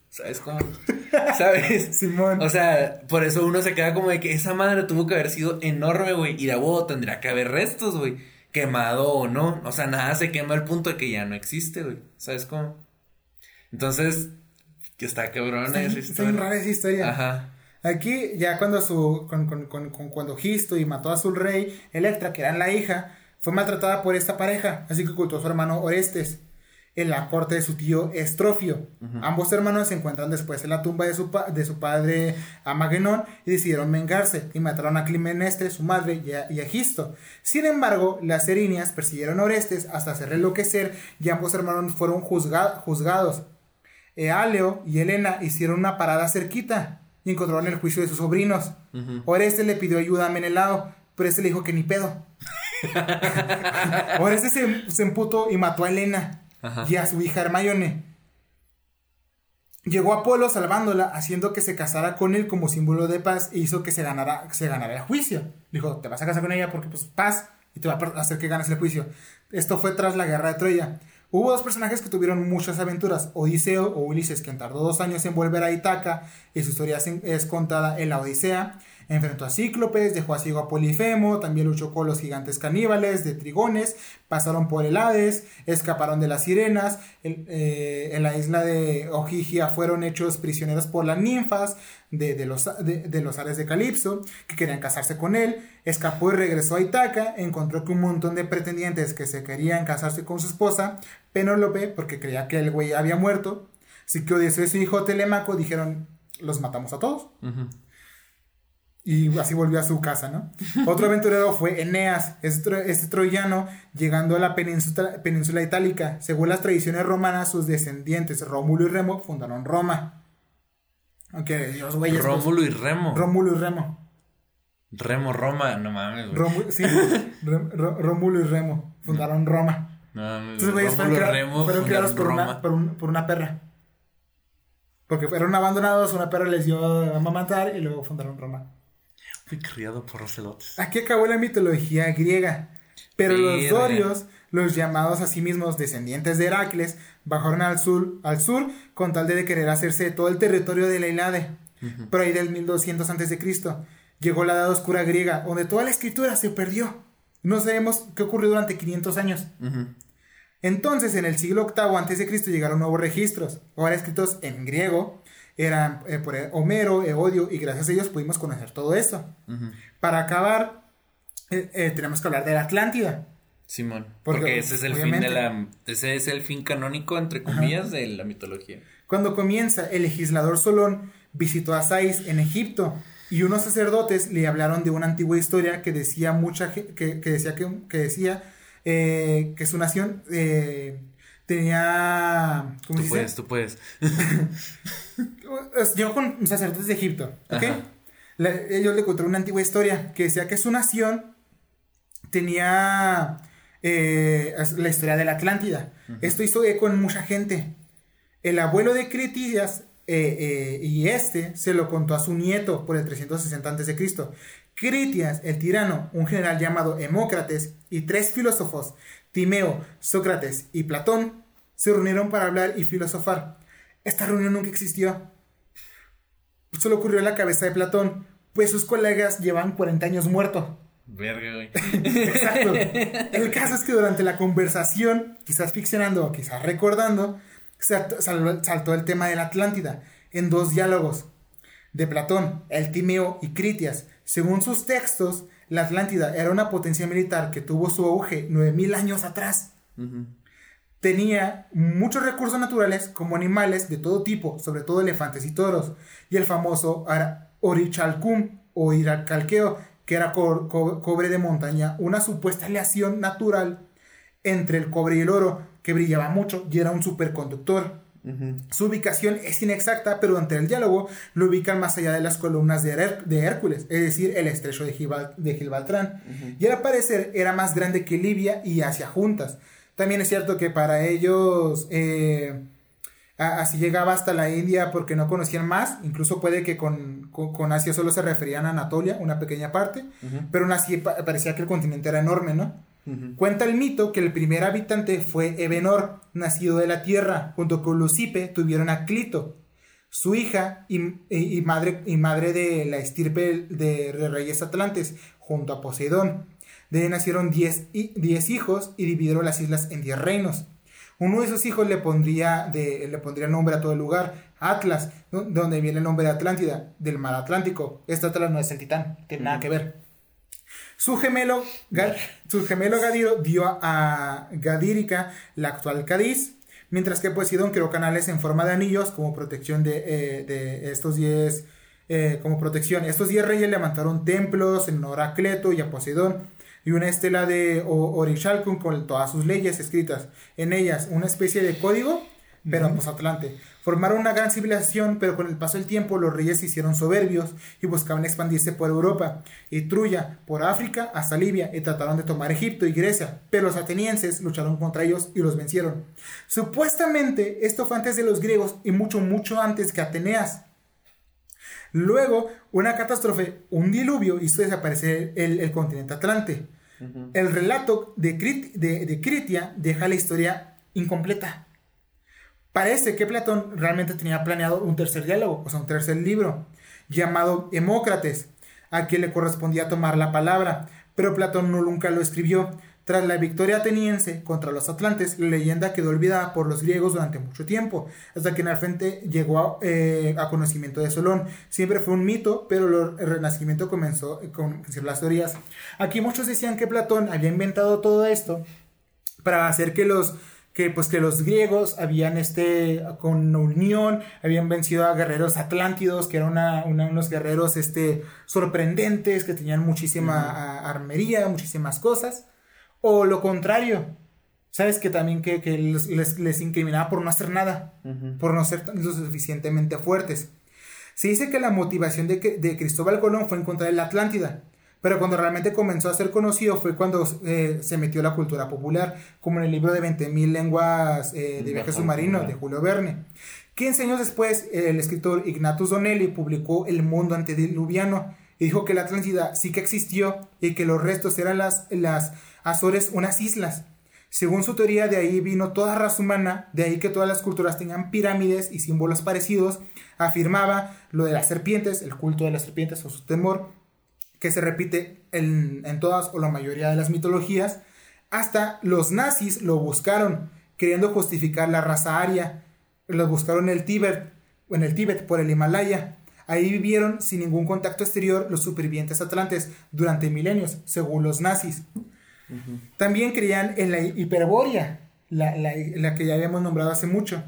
¿Sabes cómo? (laughs) ¿Sabes? Simón. O sea, por eso uno se queda como de que esa madre tuvo que haber sido enorme, güey. Y de huevo tendría que haber restos, güey. Quemado o no. O sea, nada se quema al punto de que ya no existe, güey. ¿Sabes cómo? Entonces, que está cabrona esa historia. Está rara esa historia. Ajá. Aquí, ya cuando su, con, cuando Gisto y mató a su rey, Electra, que era la hija, fue maltratada por esta pareja, así que ocultó a su hermano Orestes. En la corte de su tío Estrofio. Ambos hermanos se encuentran después en la tumba de su, de su padre Amagenón y decidieron vengarse y mataron a Climenestre, su madre, y a, Egisto. Sin embargo, las erinias persiguieron a Orestes hasta hacerle enloquecer y ambos hermanos fueron juzgados. Ealeo y Helena hicieron una parada cerquita y encontraron el juicio de sus sobrinos. Orestes le pidió ayuda a Menelao, pero este le dijo que ni pedo. (laughs) Orestes se, se emputó y mató a Helena y a su hija Hermione. Llegó Apolo salvándola, haciendo que se casara con él como símbolo de paz e hizo que se ganara, se ganara el juicio. Dijo, te vas a casar con ella porque pues paz y te va a hacer que ganes el juicio. Esto fue tras la guerra de Troya. Hubo dos personajes que tuvieron muchas aventuras, Odiseo o Ulises, quien tardó dos años en volver a Itaca y su historia es contada en la Odisea, Enfrentó a Cíclopes, dejó a ciego a Polifemo, también luchó con los gigantes caníbales de Trigones, pasaron por el Hades, escaparon de las sirenas, eh, en la isla de Ojigia fueron hechos prisioneros por las ninfas de, los, de, los Ares de Calipso, que querían casarse con él, escapó y regresó a Itaca, encontró que un montón de pretendientes que se querían casarse con su esposa, Penélope, porque creía que el güey había muerto, así que Odiseo su hijo Telemaco dijeron, los matamos a todos. Y así volvió a su casa, ¿no? (laughs) Otro aventurero fue Eneas, este, este, troyano, llegando a la península, península, itálica. Según las tradiciones romanas, sus descendientes, Rómulo y Remo, fundaron Roma. Aunque los güeyes. Pues, Rómulo y Remo. Rómulo y Remo. Remo, Roma, no mames, güey. sí, (laughs) Rómulo y Remo fundaron Roma. No mames. Entonces, güeyes fueron, creados por una, por, por una perra. Porque fueron abandonados, una perra les dio a matar y luego fundaron Roma. Fui criado por ocelotes. Aquí acabó la mitología griega. Pero los dorios, los llamados a sí mismos descendientes de Heracles, bajaron al sur, al sur con tal de querer hacerse todo el territorio de la Hilade. Por ahí del 1200 a.C. llegó la Edad Oscura griega, donde toda la escritura se perdió. No sabemos qué ocurrió durante 500 años. Entonces, en el siglo VIII a.C. llegaron nuevos registros, ahora escritos en griego, eran eh, por Homero, Eodio, y gracias a ellos pudimos conocer todo eso. Para acabar, eh, eh, tenemos que hablar de la Atlántida. Simón, porque, ese es el fin de la ese es el fin canónico entre comillas de la mitología. Cuando comienza, el legislador Solón visitó a Sais en Egipto y unos sacerdotes le hablaron de una antigua historia que decía mucha que, que decía que, que decía que su nación tenía. ¿Cómo tú puedes, tú puedes. (laughs) Llegó con sacerdotes de Egipto, ¿ok? ellos le contaron una antigua historia que decía que su nación tenía eh, la historia de la Atlántida. Esto hizo eco en mucha gente. El abuelo de Critias eh, eh, y este se lo contó a su nieto por el 360 a.C. Critias, el tirano, un general llamado Hemócrates y tres filósofos Timeo, Sócrates y Platón se reunieron para hablar y filosofar. Esta reunión nunca existió. Solo ocurrió en la cabeza de Platón, pues sus colegas llevan 40 años muertos. Verga, güey. Exacto. (laughs) El caso es que durante la conversación, quizás ficcionando o quizás recordando, saltó el tema de la Atlántida en dos diálogos de Platón, el Timeo y Critias. Según sus textos, la Atlántida era una potencia militar que tuvo su auge 9000 años atrás. Tenía muchos recursos naturales como animales de todo tipo, sobre todo elefantes y toros, y el famoso Orichalcum o Iracalqueo, que era cobre de montaña, una supuesta aleación natural entre el cobre y el oro, que brillaba mucho y era un superconductor. Su ubicación es inexacta, pero durante el diálogo lo ubican más allá de las columnas de, Hércules, es decir, el estrecho de, Gibraltar. Y al parecer era más grande que Libia y Asia juntas. También es cierto que para ellos eh, así llegaba hasta la India porque no conocían más. Incluso puede que con, Asia solo se referían a Anatolia, una pequeña parte, pero aún así parecía que el continente era enorme, ¿no? Cuenta el mito que el primer habitante fue Ebenor, nacido de la tierra, junto con Lucipe tuvieron a Clito, su hija y, madre, y madre de la estirpe de reyes atlantes, junto a Poseidón. De ahí nacieron diez, hijos y dividieron las islas en diez reinos. Uno de esos hijos le pondría, de, le pondría nombre a todo el lugar, Atlas, donde viene el nombre de Atlántida, del mar Atlántico. Este Atlas no es el titán, tiene nada que ver. Su gemelo, su gemelo Gadiro dio a Gadírica la actual Cádiz, mientras que Poseidón creó canales en forma de anillos como protección de, eh, estos 10 eh, como protección. Estos 10 reyes levantaron templos en honor a Cleto y a Poseidón y una estela de Orichalcum con todas sus leyes escritas en ellas, una especie de código, pero en Atlante. Formaron una gran civilización, pero con el paso del tiempo los reyes se hicieron soberbios y buscaban expandirse por Europa y Truya, por África hasta Libia, y trataron de tomar Egipto y Grecia, pero los atenienses lucharon contra ellos y los vencieron. Supuestamente esto fue antes de los griegos y mucho, mucho antes que Ateneas. Luego, una catástrofe, un diluvio, hizo desaparecer el, continente Atlante. El relato de, de Critia deja la historia incompleta. Parece que Platón realmente tenía planeado un tercer diálogo, o sea, un tercer libro, llamado Hemócrates, a quien le correspondía tomar la palabra, pero Platón no nunca lo escribió. Tras la victoria ateniense contra los atlantes, la leyenda quedó olvidada por los griegos durante mucho tiempo, hasta que en el frente llegó eh, a, conocimiento de Solón. Siempre fue un mito, pero el renacimiento comenzó con las teorías. Aquí muchos decían que Platón había inventado todo esto para hacer que los que pues que los griegos habían este con unión habían vencido a guerreros atlántidos que eran unos guerreros este sorprendentes que tenían muchísima armería muchísimas cosas. O lo contrario sabes que también que, les, les, incriminaba por no hacer nada por no ser lo suficientemente fuertes. Se dice que la motivación de, de Cristóbal Colón fue encontrar la Atlántida pero cuando realmente comenzó a ser conocido fue cuando eh, se metió la cultura popular, como en el libro de 20.000 lenguas eh, de viaje submarino de Julio Verne. 15 años después, el escritor Ignatius Donnelly publicó El mundo antediluviano y dijo que la Atlántida sí que existió y que los restos eran las, las Azores unas islas. Según su teoría, de ahí vino toda raza humana, de ahí que todas las culturas tengan pirámides y símbolos parecidos. Afirmaba lo de las serpientes, el culto de las serpientes o su temor, que se repite en, todas o la mayoría de las mitologías, hasta los nazis lo buscaron, queriendo justificar la raza aria. Lo buscaron en el Tíbet, en el Tíbet por el Himalaya. Ahí vivieron sin ningún contacto exterior los supervivientes atlantes durante milenios, según los nazis. También creían en la hiperbórea, la que ya habíamos nombrado hace mucho.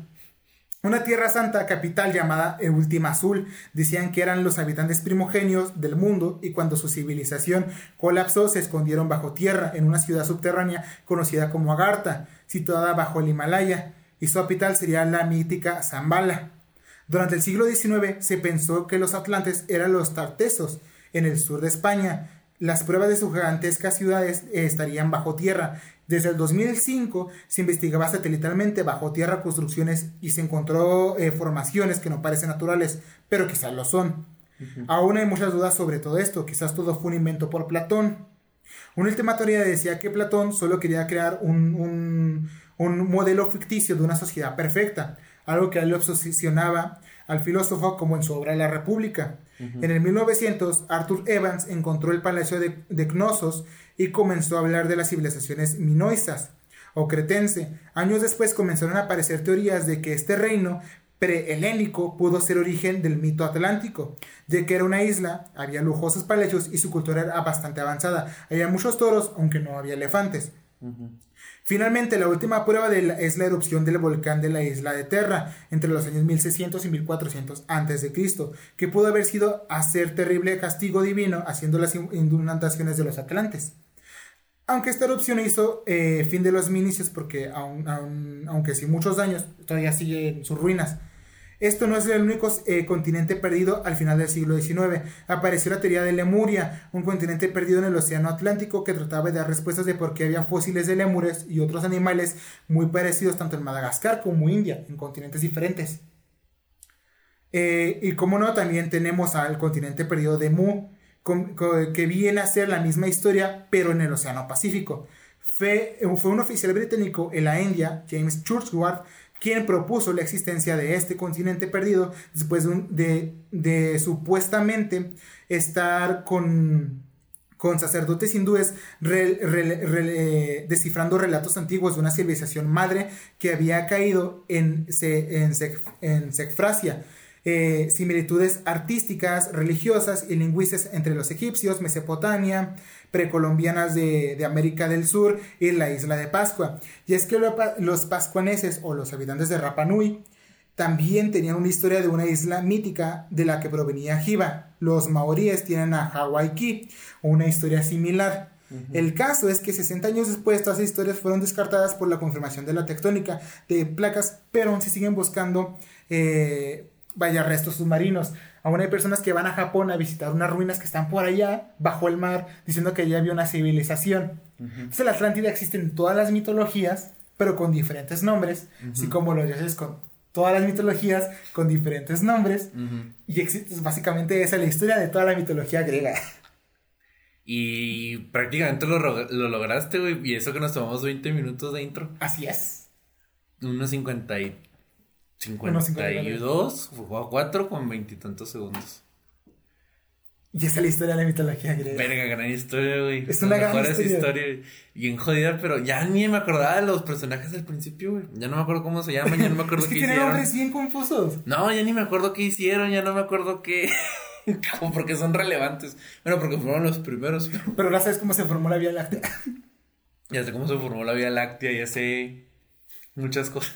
Una tierra santa capital llamada Última Azul decían que eran los habitantes primogenios del mundo y cuando su civilización colapsó se escondieron bajo tierra en una ciudad subterránea conocida como Agartha, situada bajo el Himalaya, y su capital sería la mítica Zambala. Durante el siglo XIX se pensó que los atlantes eran los tartesos en el sur de España. Las pruebas de sus gigantescas ciudades estarían bajo tierra desde el 2005 se investigaba satelitalmente bajo tierra construcciones y se encontró eh, formaciones que no parecen naturales, pero quizás lo son. Aún hay muchas dudas sobre todo esto, quizás todo fue un invento por Platón. Una última teoría decía que Platón solo quería crear un, un modelo ficticio de una sociedad perfecta, algo que a él obsesionaba al filósofo como en su obra La República. En el 1900, Arthur Evans encontró el palacio de, de Cnosos y comenzó a hablar de las civilizaciones minoisas o cretense. Años después comenzaron a aparecer teorías de que este reino prehelénico pudo ser origen del mito atlántico, de que era una isla, había lujosos palacios y su cultura era bastante avanzada. Había muchos toros, aunque no había elefantes. Finalmente, la última prueba es la erupción del volcán de la isla de Terra entre los años 1600 y 1400 a.C., que pudo haber sido hacer terrible castigo divino haciendo las inundaciones de los Atlantes. Aunque esta erupción hizo eh, fin de los minicios, porque aunque sin muchos daños, todavía sigue en sus ruinas. Esto no es el único eh, continente perdido al final del siglo XIX. Apareció la teoría de Lemuria, un continente perdido en el Océano Atlántico que trataba de dar respuestas de por qué había fósiles de lemures y otros animales muy parecidos tanto en Madagascar como India, en continentes diferentes. Eh, y como no, también tenemos al continente perdido de Mu, que viene a ser la misma historia, pero en el Océano Pacífico. Fue, fue un oficial británico en la India, James Churchward, quien propuso la existencia de este continente perdido después de, supuestamente estar con, sacerdotes hindúes descifrando relatos antiguos de una civilización madre que había caído en, en, en eh, similitudes artísticas, religiosas y lingüísticas entre los egipcios, Mesopotamia, precolombianas de, de, América del Sur y la isla de Pascua. Y es que los pascuaneses o los habitantes de Rapa Nui también tenían una historia de una isla mítica de la que provenía Jiva. Los maoríes tienen a Hawaii una historia similar. El caso es que 60 años después todas esas historias fueron descartadas por la confirmación de la tectónica de placas, pero aún se siguen buscando eh, vaya restos submarinos. Aún hay personas que van a Japón a visitar unas ruinas que están por allá, bajo el mar, diciendo que allá había una civilización. Entonces la Atlántida existe en todas las mitologías, pero con diferentes nombres, así como los dioses con todas las mitologías con diferentes nombres. Y existe, básicamente esa es la historia de toda la mitología griega. (laughs) Y prácticamente lo, lo lograste, güey. Y eso que nos tomamos 20 minutos de intro. Así es. Unos 50 y 52 o 4 con veintitantos segundos. Y esa es la historia de la mitología griega. Verga, gran historia, güey. Es una gran historia. historia. Bien jodida, pero ya ni me acordaba de los personajes del principio, güey. Ya no me acuerdo cómo se llaman, ya no me (laughs) acuerdo es que qué hicieron. nombres bien confusos. No, ya ni me acuerdo qué hicieron, ya no me acuerdo qué. (laughs) como porque son relevantes. Bueno, porque fueron los primeros. Pero ahora sabes cómo se formó la Vía Láctea. (laughs) ya sé cómo se formó la Vía Láctea, ya sé muchas cosas.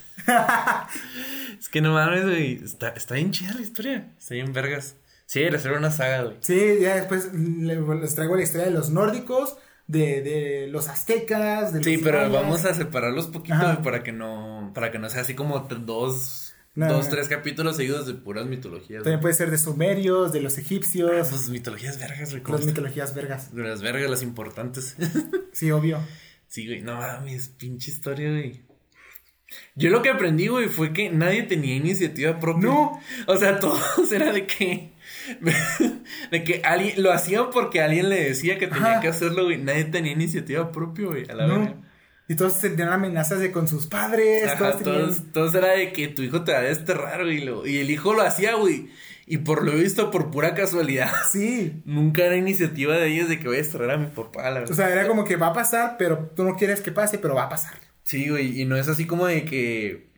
Es que no mames, güey. Está, está bien chida la historia. Está bien vergas. Sí, les traigo una saga, güey. Sí, ya después les traigo la historia de los nórdicos, de, de los aztecas, de Sí, pero vamos a separarlos poquito para que no, para que no sea así como dos, dos, tres capítulos seguidos de puras mitologías. También puede ser de sumerios, de los egipcios. pues mitologías vergas, güey. Las mitologías vergas. De las vergas, las importantes. sí, obvio. (laughs) Sí, güey, no mames, pinche historia, güey. Yo lo que aprendí, güey, fue que nadie tenía iniciativa propia. No. O sea, (laughs) todos era de que. de que alguien. Lo hacían porque alguien le decía que tenía que hacerlo, güey. Nadie tenía iniciativa propia, güey, a la no. Y todos sentían amenazas de con sus padres. todos, era de que tu hijo te va a desterrar, güey. Y el hijo lo hacía, güey. Y por lo visto, por pura casualidad. (laughs) Sí. Nunca era iniciativa de ellos de que voy a desterrar a mi papá, la verdad. O sea, era como que va a pasar, pero tú no quieres que pase, pero va a pasar. Sí, güey, y no es así como de que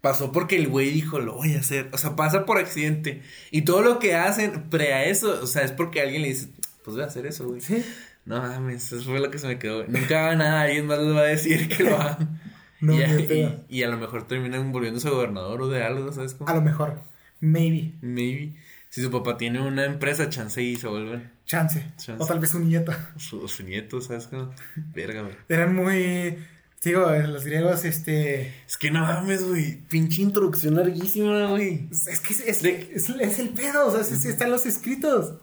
pasó porque el güey dijo, lo voy a hacer. O sea, pasa por accidente. Y todo lo que hacen pre a eso, o sea, es porque alguien le dice, pues voy a hacer eso, güey. Sí. No mames, eso fue lo que se me quedó. Nunca haga nada, alguien más les va a decir que lo haga. (laughs) no, y, a, y, a lo mejor terminan volviéndose gobernador o de algo, ¿sabes cómo? A lo mejor. Maybe. Maybe. Si su papá tiene una empresa, chance y se vuelven. Chance. O tal vez su nieto. Su, su nieto, ¿sabes cómo? Verga, güey. Eran muy Digo, los griegos, este. Es que no mames, güey. Pinche introducción larguísima, güey. Es que es, es, el pedo, o sea, sí, están los escritos.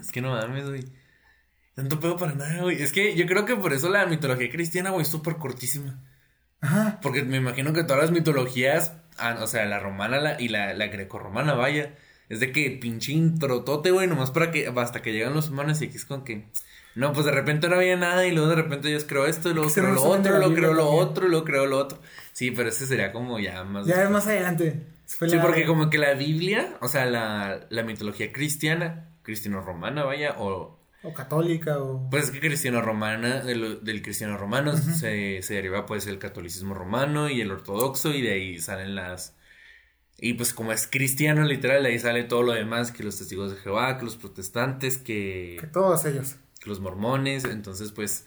Es que no mames, güey. Tanto pedo para nada, güey. Es que yo creo que por eso la mitología cristiana, güey, es súper cortísima. Ajá. Porque me imagino que todas las mitologías, ah, o sea, la romana y la, la grecorromana, vaya, es de que pinche introtote, güey, nomás para que, hasta que llegan los humanos y aquí es con que no, pues de repente no había nada y luego de repente Dios creó esto y luego creó lo otro, luego creó lo otro y luego creó lo otro. Sí, pero ese sería como ya más... Ya es más adelante. Sí, porque como que la Biblia, o sea, la, la mitología cristiana, cristiano-romana, vaya, o... O católica, o... Pues es que cristiano-romana, del, del cristiano romano se, se deriva pues el catolicismo romano y el ortodoxo y de ahí salen las... Y pues como es cristiano literal, de ahí sale todo lo demás, que los testigos de Jehová, que los protestantes, que... Que todos ellos los mormones, entonces pues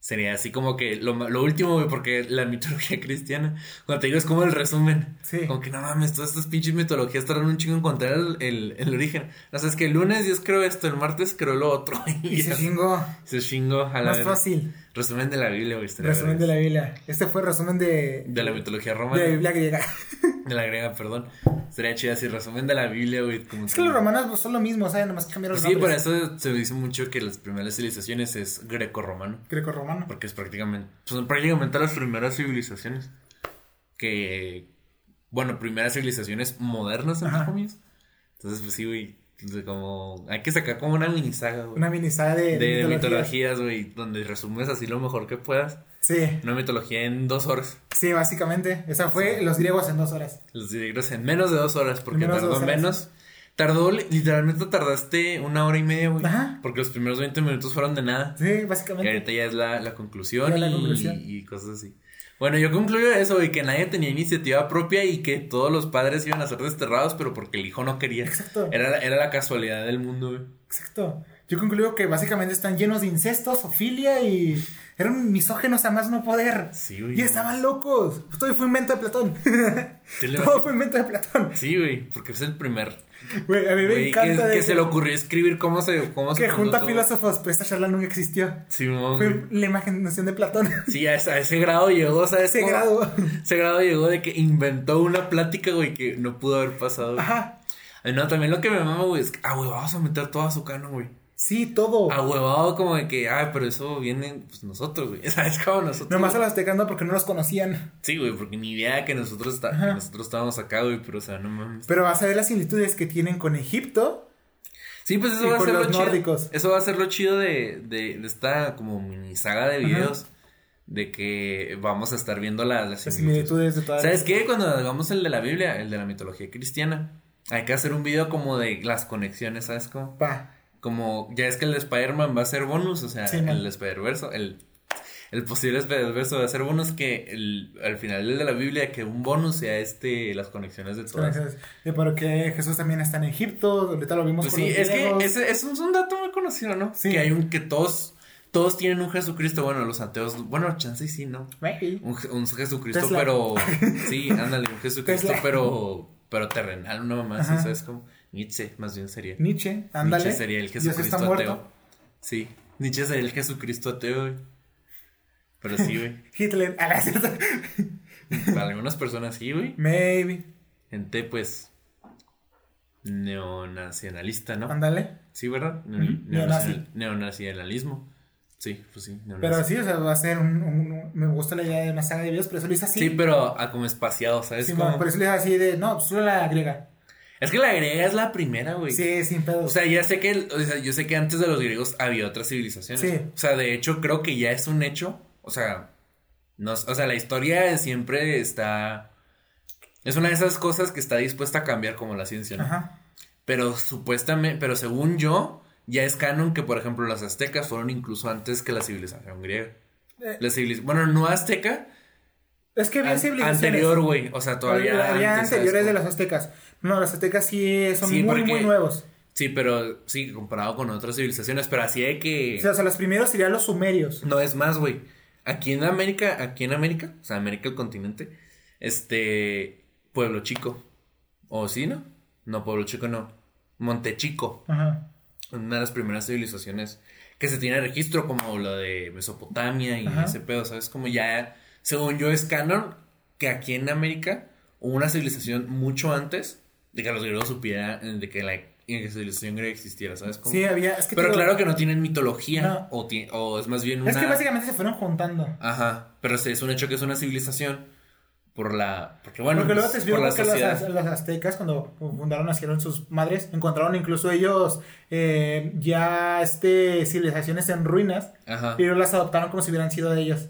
sería así como que lo, lo último, güey, porque la mitología (laughs) cristiana, cuando te digo es como el resumen, sí. como que no mames, todas estas pinches mitologías tardan un chingo en encontrar el, el, origen. O sea, es que el lunes Dios creó esto, el martes creó lo otro. (laughs) Y, se chingó. Se chingó. A la Más fácil. Resumen de la Biblia, güey. Resumen de la Biblia. Este fue resumen de... De la mitología romana. De la Biblia griega. (laughs) De la griega, perdón. Sería chido así, resumen de la Biblia, güey. es que los romanos pues, son lo mismo, o sea, nomás cambiaron los Sí, por eso se dice mucho que las primeras civilizaciones es greco-romano. Greco-romano. Porque es prácticamente... Son prácticamente las primeras civilizaciones. Que... Bueno, primeras civilizaciones modernas, entre comillas. Entonces, pues sí, güey como, hay que sacar como una mini saga, güey. Una mini saga de, de, mitologías, güey, donde resumes así lo mejor que puedas. Sí. Una mitología en dos horas. Sí, básicamente. Esa fue los griegos en dos horas. Los griegos en menos de dos horas, porque tardó menos. Tardó, literalmente tardaste una hora y media, güey. Ajá. Porque los primeros 20 minutos fueron de nada. Sí, básicamente. Y ahorita ya es la, la conclusión, y, y cosas así. Bueno, yo concluyo eso, güey, que nadie tenía iniciativa propia y que todos los padres iban a ser desterrados, pero porque el hijo no quería. Exacto. Era, la- era la casualidad del mundo, güey. Exacto. Yo concluyo que básicamente están llenos de incestos, ofilia y eran misógenos a más no poder. Sí, güey. Y estaban locos. Todo fue invento de Platón. ¿Te le- (laughs) Todo fue invento de Platón. Sí, güey, porque es el primer. Güey, a mí me Güey, que, encanta de que se le ocurrió escribir cómo se. Cómo se que fundó junta todo. filósofos, pues esta charla nunca existió. Sí, no, Fue la imaginación de Platón. Sí, a ese, a ese grado llegó, ¿sabes? Ese cómo? grado. Ese grado llegó de que inventó una plática, güey, que no pudo haber pasado. güey. Ajá. Ay, no, también lo que me mama, güey, es que, ah, güey, vamos a meter todo a su cano, güey. Sí, todo. A huevado como de que, ah, pero eso viene, pues, nosotros, güey. (laughs) ¿Sabes cómo nosotros? Nomás a las aztecas no porque no los conocían. Sí, güey, porque ni idea que nosotros, está, que nosotros estábamos acá, güey, pero, o sea, no mames. Pero vas a ver las similitudes que tienen con Egipto. Sí, pues eso Y va a ser lo los chido. nórdicos. Eso va a ser lo chido de, de, de esta como mini saga de videos. De que vamos a estar viendo la- las Las similitudes. similitudes de todas ¿Sabes qué? Cuando hagamos el de la Biblia, el de la mitología cristiana, hay que hacer un video como de las conexiones, ¿sabes cómo? Pa. Como, ya es que el de Spider-Man va a ser bonus, o sea, Sí, el Spider-Verse, el, el posible Spider-Verse va a ser bonus que el, al final el de la Biblia, que un bonus sea este, las conexiones de todas. Gracias. Y porque Jesús también está en Egipto. Ahorita lo vimos Pues con sí, los es que griegos. ese es un dato muy conocido, ¿no? Sí. Que hay un, que todos, todos tienen un Jesucristo, bueno, los ateos, bueno, chance y sí, ¿no? Un, un Jesucristo, Tesla. pero, (laughs) sí, ándale, un Jesucristo, Tesla. pero, pero terrenal, una mamá Ajá. ¿sabes cómo? Nietzsche, más bien sería. Nietzsche, ándale. Nietzsche sería el Jesucristo muerto. ateo. Sí, Nietzsche sería el Jesucristo ateo, güey. Pero sí, güey. (laughs) Hitler. A la. Para algunas personas sí, güey. Maybe. Gente, pues, neonacionalista, ¿no? Ándale. Sí, ¿verdad? Neonacional- Neonacionalismo. Sí, pues sí. Pero sí, o sea, va a ser un, Me gusta la idea de una saga de videos, pero eso lo hice así. Sí, pero a como espaciado, ¿sabes? Sí, cómo? por eso le hice así de. No, solo la griega. Es que la griega es la primera, güey. Sí, sin pedos. O sea, ya sé que, o sea, yo sé que antes de los griegos había otras civilizaciones. Sí. O sea, de hecho, creo que ya es un hecho. O sea, no, o sea, la historia siempre está. Es una de esas cosas que está dispuesta a cambiar como la ciencia, ¿no? Ajá. Pero supuestamente, pero según yo, ya es canon que, por ejemplo, las aztecas fueron incluso antes que la civilización griega. Eh, La civilización, bueno, no azteca, es que había civilizaciones. anterior, güey. O sea, todavía. Había, había antes, ¿sabes anteriores de los aztecas. No, los aztecas sí son Sí, muy, porque- muy nuevos. Sí, pero sí, comparado con otras civilizaciones, pero así de que. O sea, o sea, los primeros serían los sumerios. No es más, güey. Aquí en América, aquí en América, o sea, América el continente, este, Pueblo Chico. ¿O sí, no? No, Pueblo Chico no. Montechico. Ajá. Una de las primeras civilizaciones que se tiene registro, como lo de Mesopotamia y Ajá. ese pedo, ¿sabes? Como ya, según yo, es canon que aquí en América hubo una civilización mucho antes de que los griegos supieran, de que la civilización griega existiera, ¿sabes? Cómo? Sí, había. Es que Pero claro que no tienen mitología, No. o, ti- o es más bien una... Es que básicamente se fueron juntando. Ajá, pero sí, es un hecho que es una civilización por la... Porque bueno, Porque luego pues, te explico que los, aztecas, cuando fundaron, nacieron sus madres, encontraron incluso ellos eh, ya este, civilizaciones en ruinas Ajá. ellos las adoptaron como si hubieran sido de ellos.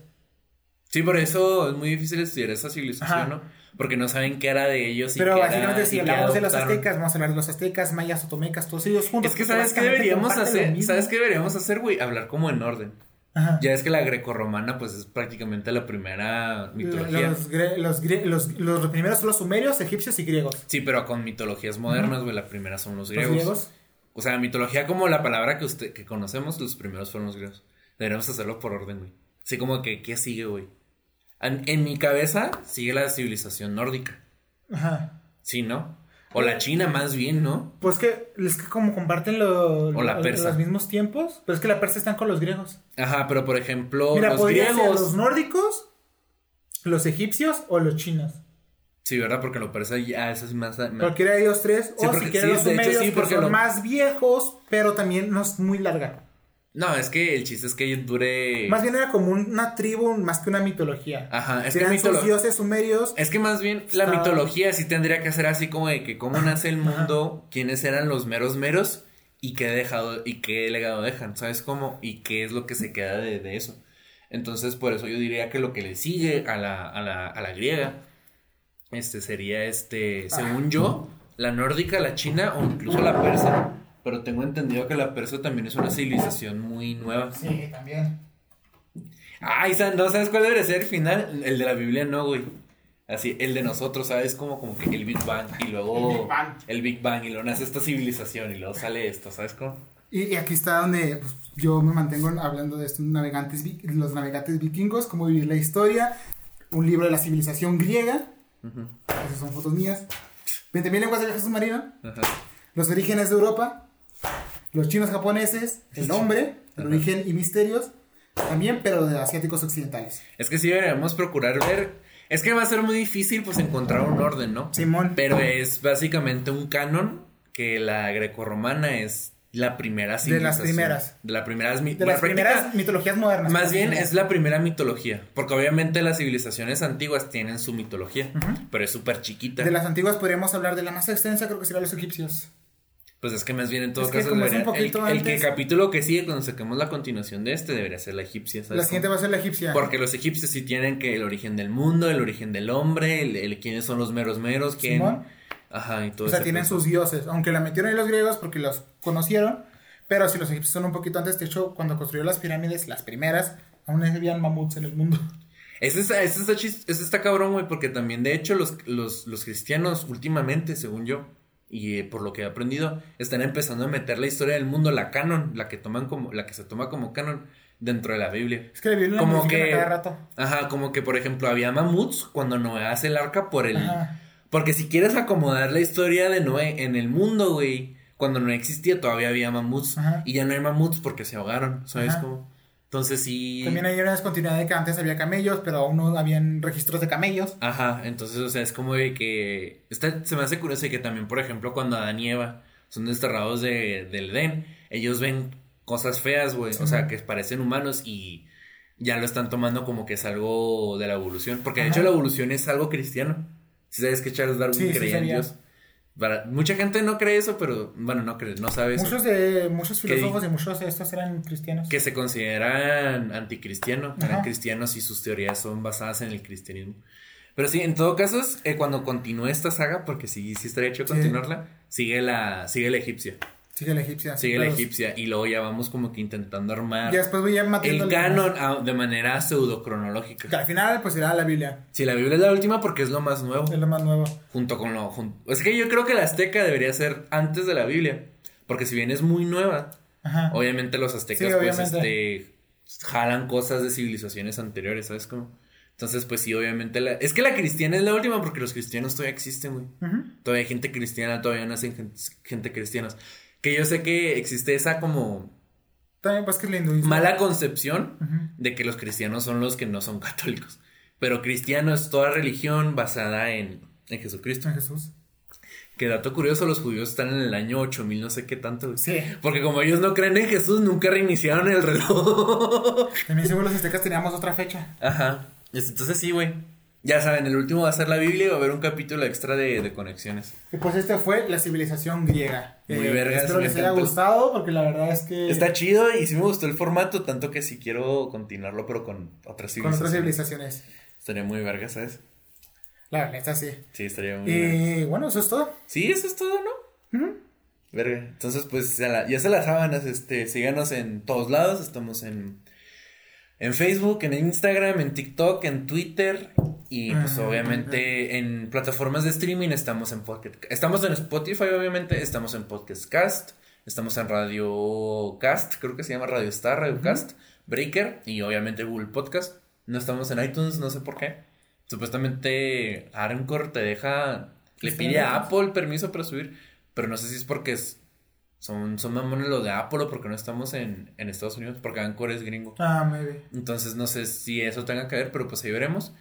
Sí, por eso es muy difícil estudiar esa civilización, Ajá. ¿no? Porque no saben qué era de ellos y Pero qué básicamente, si y hablamos de los aztecas, vamos a hablar de los aztecas, mayas, otomecas, todos ellos juntos. Es que porque ¿sabes qué deberíamos hacer? ¿Sabes qué deberíamos hacer, güey? Hablar como en orden. Ajá. Ya es que la grecorromana, pues, es prácticamente la primera mitología. Los, los, los, los primeros son los sumerios, egipcios y griegos. Sí, pero con mitologías modernas, güey, la primera son los Los griegos. griegos. O sea, mitología como la palabra que usted que conocemos, los primeros fueron los griegos. Deberíamos hacerlo por orden, güey. Así como que, ¿qué sigue, güey? En, en mi cabeza sigue la civilización nórdica. Ajá. Sí, ¿no? O la China, más bien, ¿no? Pues que es que como comparten lo- O la lo- persa. los mismos tiempos, pero es que la persa están con los griegos. Ajá, pero por ejemplo, Mira, los podría ser griegos. los nórdicos, los egipcios o los chinos. Sí, ¿verdad? Porque lo parece ya, eso es más. más- Cualquiera de ellos tres. Sí, o porque- si quieren sí, los hecho, sumerios, sí, que porque son lo- más viejos, pero también no es muy larga. No, es que el chiste es que dure. Más bien era como una tribu más que una mitología. Ajá, es que Eran sus dioses sumerios. Es que más bien la mitología sí tendría que ser así como de que cómo nace el mundo, quiénes eran los meros meros y qué dejado y qué legado dejan, ¿sabes cómo? Y qué es lo que se queda de, de eso. Entonces, por eso yo diría que lo que le sigue a la, a la, a la griega, este sería este, según yo, la nórdica, la china o incluso la persa. Pero tengo entendido que la persa también es una civilización muy nueva. Sí, también. Ay, ¿no sabes cuál debería ser el final? El de la Biblia no, güey. Así, el de nosotros, ¿sabes? Como, como que el Big Bang y luego... El Big Bang. El Big Bang y luego nace esta civilización y luego sale esto, ¿sabes cómo? Y, y aquí está donde pues, yo me mantengo hablando de estos navegantes, los navegantes vikingos, cómo vivir la historia, un libro de la civilización griega, esas son fotos mías, 20.000 lenguas de viaje submarino, los orígenes de Europa, los chinos japoneses, el hombre, el Ajá. origen y misterios, también, pero de asiáticos occidentales. Es que sí deberíamos procurar ver. Es que va a ser muy difícil, pues, encontrar un orden, ¿no? Simón. Pero es básicamente un canon que la grecorromana es la primera De las civilización. primeras. De las primeras. De las práctica- primeras mitologías modernas. Más bien es la primera mitología. Porque obviamente las civilizaciones antiguas tienen su mitología. Pero es súper chiquita. De las antiguas podríamos hablar de la más extensa, creo que serían los egipcios. Pues es que más bien en todo Es caso debería- el, poquito el que antes- capítulo que sigue cuando saquemos la continuación de este debería ser la egipcia. ¿sabes La siguiente va a ser la egipcia. Porque los egipcios sí tienen que el origen del mundo, el origen del hombre, el, el quiénes son los meros meros, quién. Simón. Ajá, y todo O sea, tienen sus dioses, aunque la metieron ahí los griegos porque los conocieron, pero si los egipcios son un poquito antes, de hecho, cuando construyó las pirámides, las primeras, aún habían mamuts en el mundo. Ese está, ese está, chis- ese está cabrón, güey, porque también, de hecho, los, los, los cristianos últimamente, según yo, y eh, por lo que he aprendido, están empezando a meter la historia del mundo, la canon, la que toman como, la que se toma como canon dentro de la Biblia. Es que la Biblia Como que- cada rato. Ajá, como que, por ejemplo, había mamuts cuando Noé hace el arca por el... Ajá. Porque si quieres acomodar la historia de Noé en el mundo, güey, cuando no existía todavía había mamuts. Ajá. Y ya no hay mamuts porque se ahogaron, ¿sabes cómo? Entonces sí... También hay una descontinuidad de que antes había camellos, pero aún no habían registros de camellos. Ajá, entonces, o sea, es como de que... Está, se me hace curioso de que también, por ejemplo, cuando Adán y Eva son desterrados de, del Edén, ellos ven cosas feas, güey, o sea, que parecen humanos y ya lo están tomando como que es algo de la evolución. Porque de hecho la evolución es algo cristiano. Si sabes que Charles Darwin Sí, sí creía en. Dios. Para- mucha gente no cree eso, pero bueno, no cree, no sabe eso. Muchos de muchos ¿Qué filósofos y muchos de estos eran cristianos. que se consideran anticristianos, eran cristianos y sus teorías son basadas en el cristianismo. Pero sí, en todo caso, eh, cuando continúe esta saga, porque sí, sí estaría hecho Sí. continuarla, sigue la, sigue la egipcia, Sigue la egipcia. sigue la egipcia, y luego ya vamos como que intentando armar Ya después voy a el canon ah, de manera pseudo Que cronológica. al final, pues irá a la Biblia. Si la Biblia es la última porque es lo más nuevo, Es lo más nuevo. junto con lo... jun- es que yo creo que la azteca debería ser antes de la Biblia, porque si bien es muy nueva, Ajá. Obviamente los aztecas, Sí, pues, este, jalan cosas de civilizaciones anteriores, ¿sabes cómo? Entonces, pues sí, obviamente la... Es que la cristiana es la última porque los cristianos todavía existen, güey. Ujú. Todavía hay gente cristiana, todavía nacen gente, gente. Que yo sé que existe esa como También, pues que el hinduismo. mala concepción de que los cristianos son los que no son (laughs) católicos. Pero cristiano es toda religión basada en, en Jesucristo. En Jesús. Que dato curioso, los judíos están en el año 8000, no sé qué tanto. Sí. Porque como ellos no creen en Jesús, nunca reiniciaron el (laughs) reloj. También según los aztecas teníamos otra fecha. Ajá. Es- Entonces sí, güey. Ya saben, el último va a ser la Biblia y va a haber un capítulo extra de, de conexiones. Y pues este fue la civilización griega. Eh, Muy vergas, Espero me les haya gustado porque la verdad es que... Está chido y sí me gustó el formato, tanto que sí quiero continuarlo, pero con otras con otras civilizaciones. civilizaciones. Estaría muy verga, ¿sabes? La neta sí. Sí, estaría muy verga. Y bueno, eso es todo. Sí, eso es todo, ¿no? Verga. Entonces, pues ya, la- ya se las sábanas, este, síganos en todos lados. Estamos en, en Facebook, en Instagram, en TikTok, en Twitter. Y pues Ah, obviamente en plataformas de streaming estamos en Pocket. Estamos en Spotify, obviamente. Estamos en Podcast Cast. Estamos en Radio Cast, creo que se llama Radio Star, Radio Cast, Breaker y obviamente Google Podcast. No estamos en iTunes, no sé por qué. Supuestamente Anchor te deja, le ¿Está pide a? Apple permiso para subir, pero no sé si es porque es- son, son mamones lo de Apple o porque no estamos en, en Estados Unidos, porque Anchor es gringo. Ah, maybe. Entonces no sé si eso tenga que ver, pero pues ahí veremos.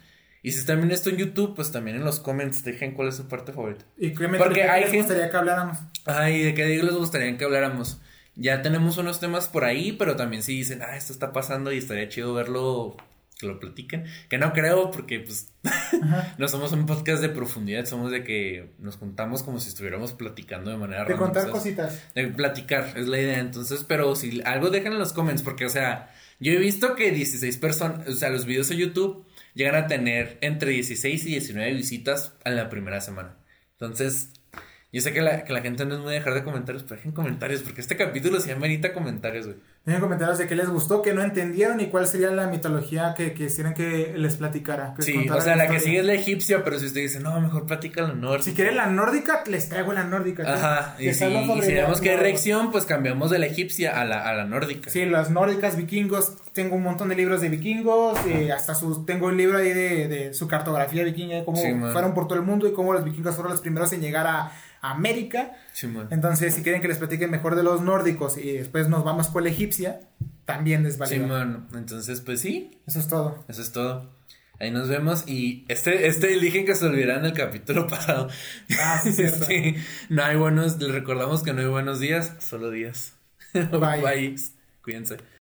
Y si están viendo esto en YouTube, pues también en los comments dejen cuál es su parte favorita. Y créeme Porque que hay les gente- gustaría que habláramos. Ay, ¿de qué digo les gustaría que habláramos? Ya tenemos unos temas por ahí, pero también si dicen, ah, esto está pasando y estaría chido verlo, que lo platiquen. Que no creo, porque pues (laughs) no somos un podcast de profundidad, somos de que nos juntamos como si estuviéramos platicando de manera De random, contar ¿sabes? cositas. De platicar, es la idea. Entonces, pero si algo dejan en los comments, porque, o sea, yo he visto que 16 personas, o sea, los videos de YouTube llegan a tener entre 16 y 19 visitas en la primera semana. Entonces, yo sé que la, que la gente no es muy de dejar de comentarios, pero dejen comentarios, porque este capítulo sí amerita comentarios, güey. Dejen comentarios de qué les gustó, qué no entendieron y cuál sería la mitología que quisieran que les platicara. que Sí, o sea, la que sigue es la egipcia, pero si usted dice, no, mejor platica la nórdica. Si quieren la nórdica, les traigo la nórdica. Ajá, y si, y si vemos que hay reacción, pues cambiamos de la egipcia a la, a la nórdica. Sí, las nórdicas, vikingos. Tengo un montón de libros de vikingos. eh, hasta sus, tengo un libro ahí de, de su cartografía vikinga, de cómo Sí, fueron por todo el mundo y cómo los vikingos fueron los primeros en llegar a América. Entonces, si quieren que les platique mejor de los nórdicos y después nos vamos por la egipcia, también les vale. Simón. Entonces, pues sí, Eso es todo. eso es todo. Ahí nos vemos y este, este dije que se olvidará en el capítulo (laughs) pasado. Ah, sí, (laughs) cierto. Sí, no hay buenos, les recordamos que no hay buenos días, solo días. (laughs) Bye. Bye. Cuídense.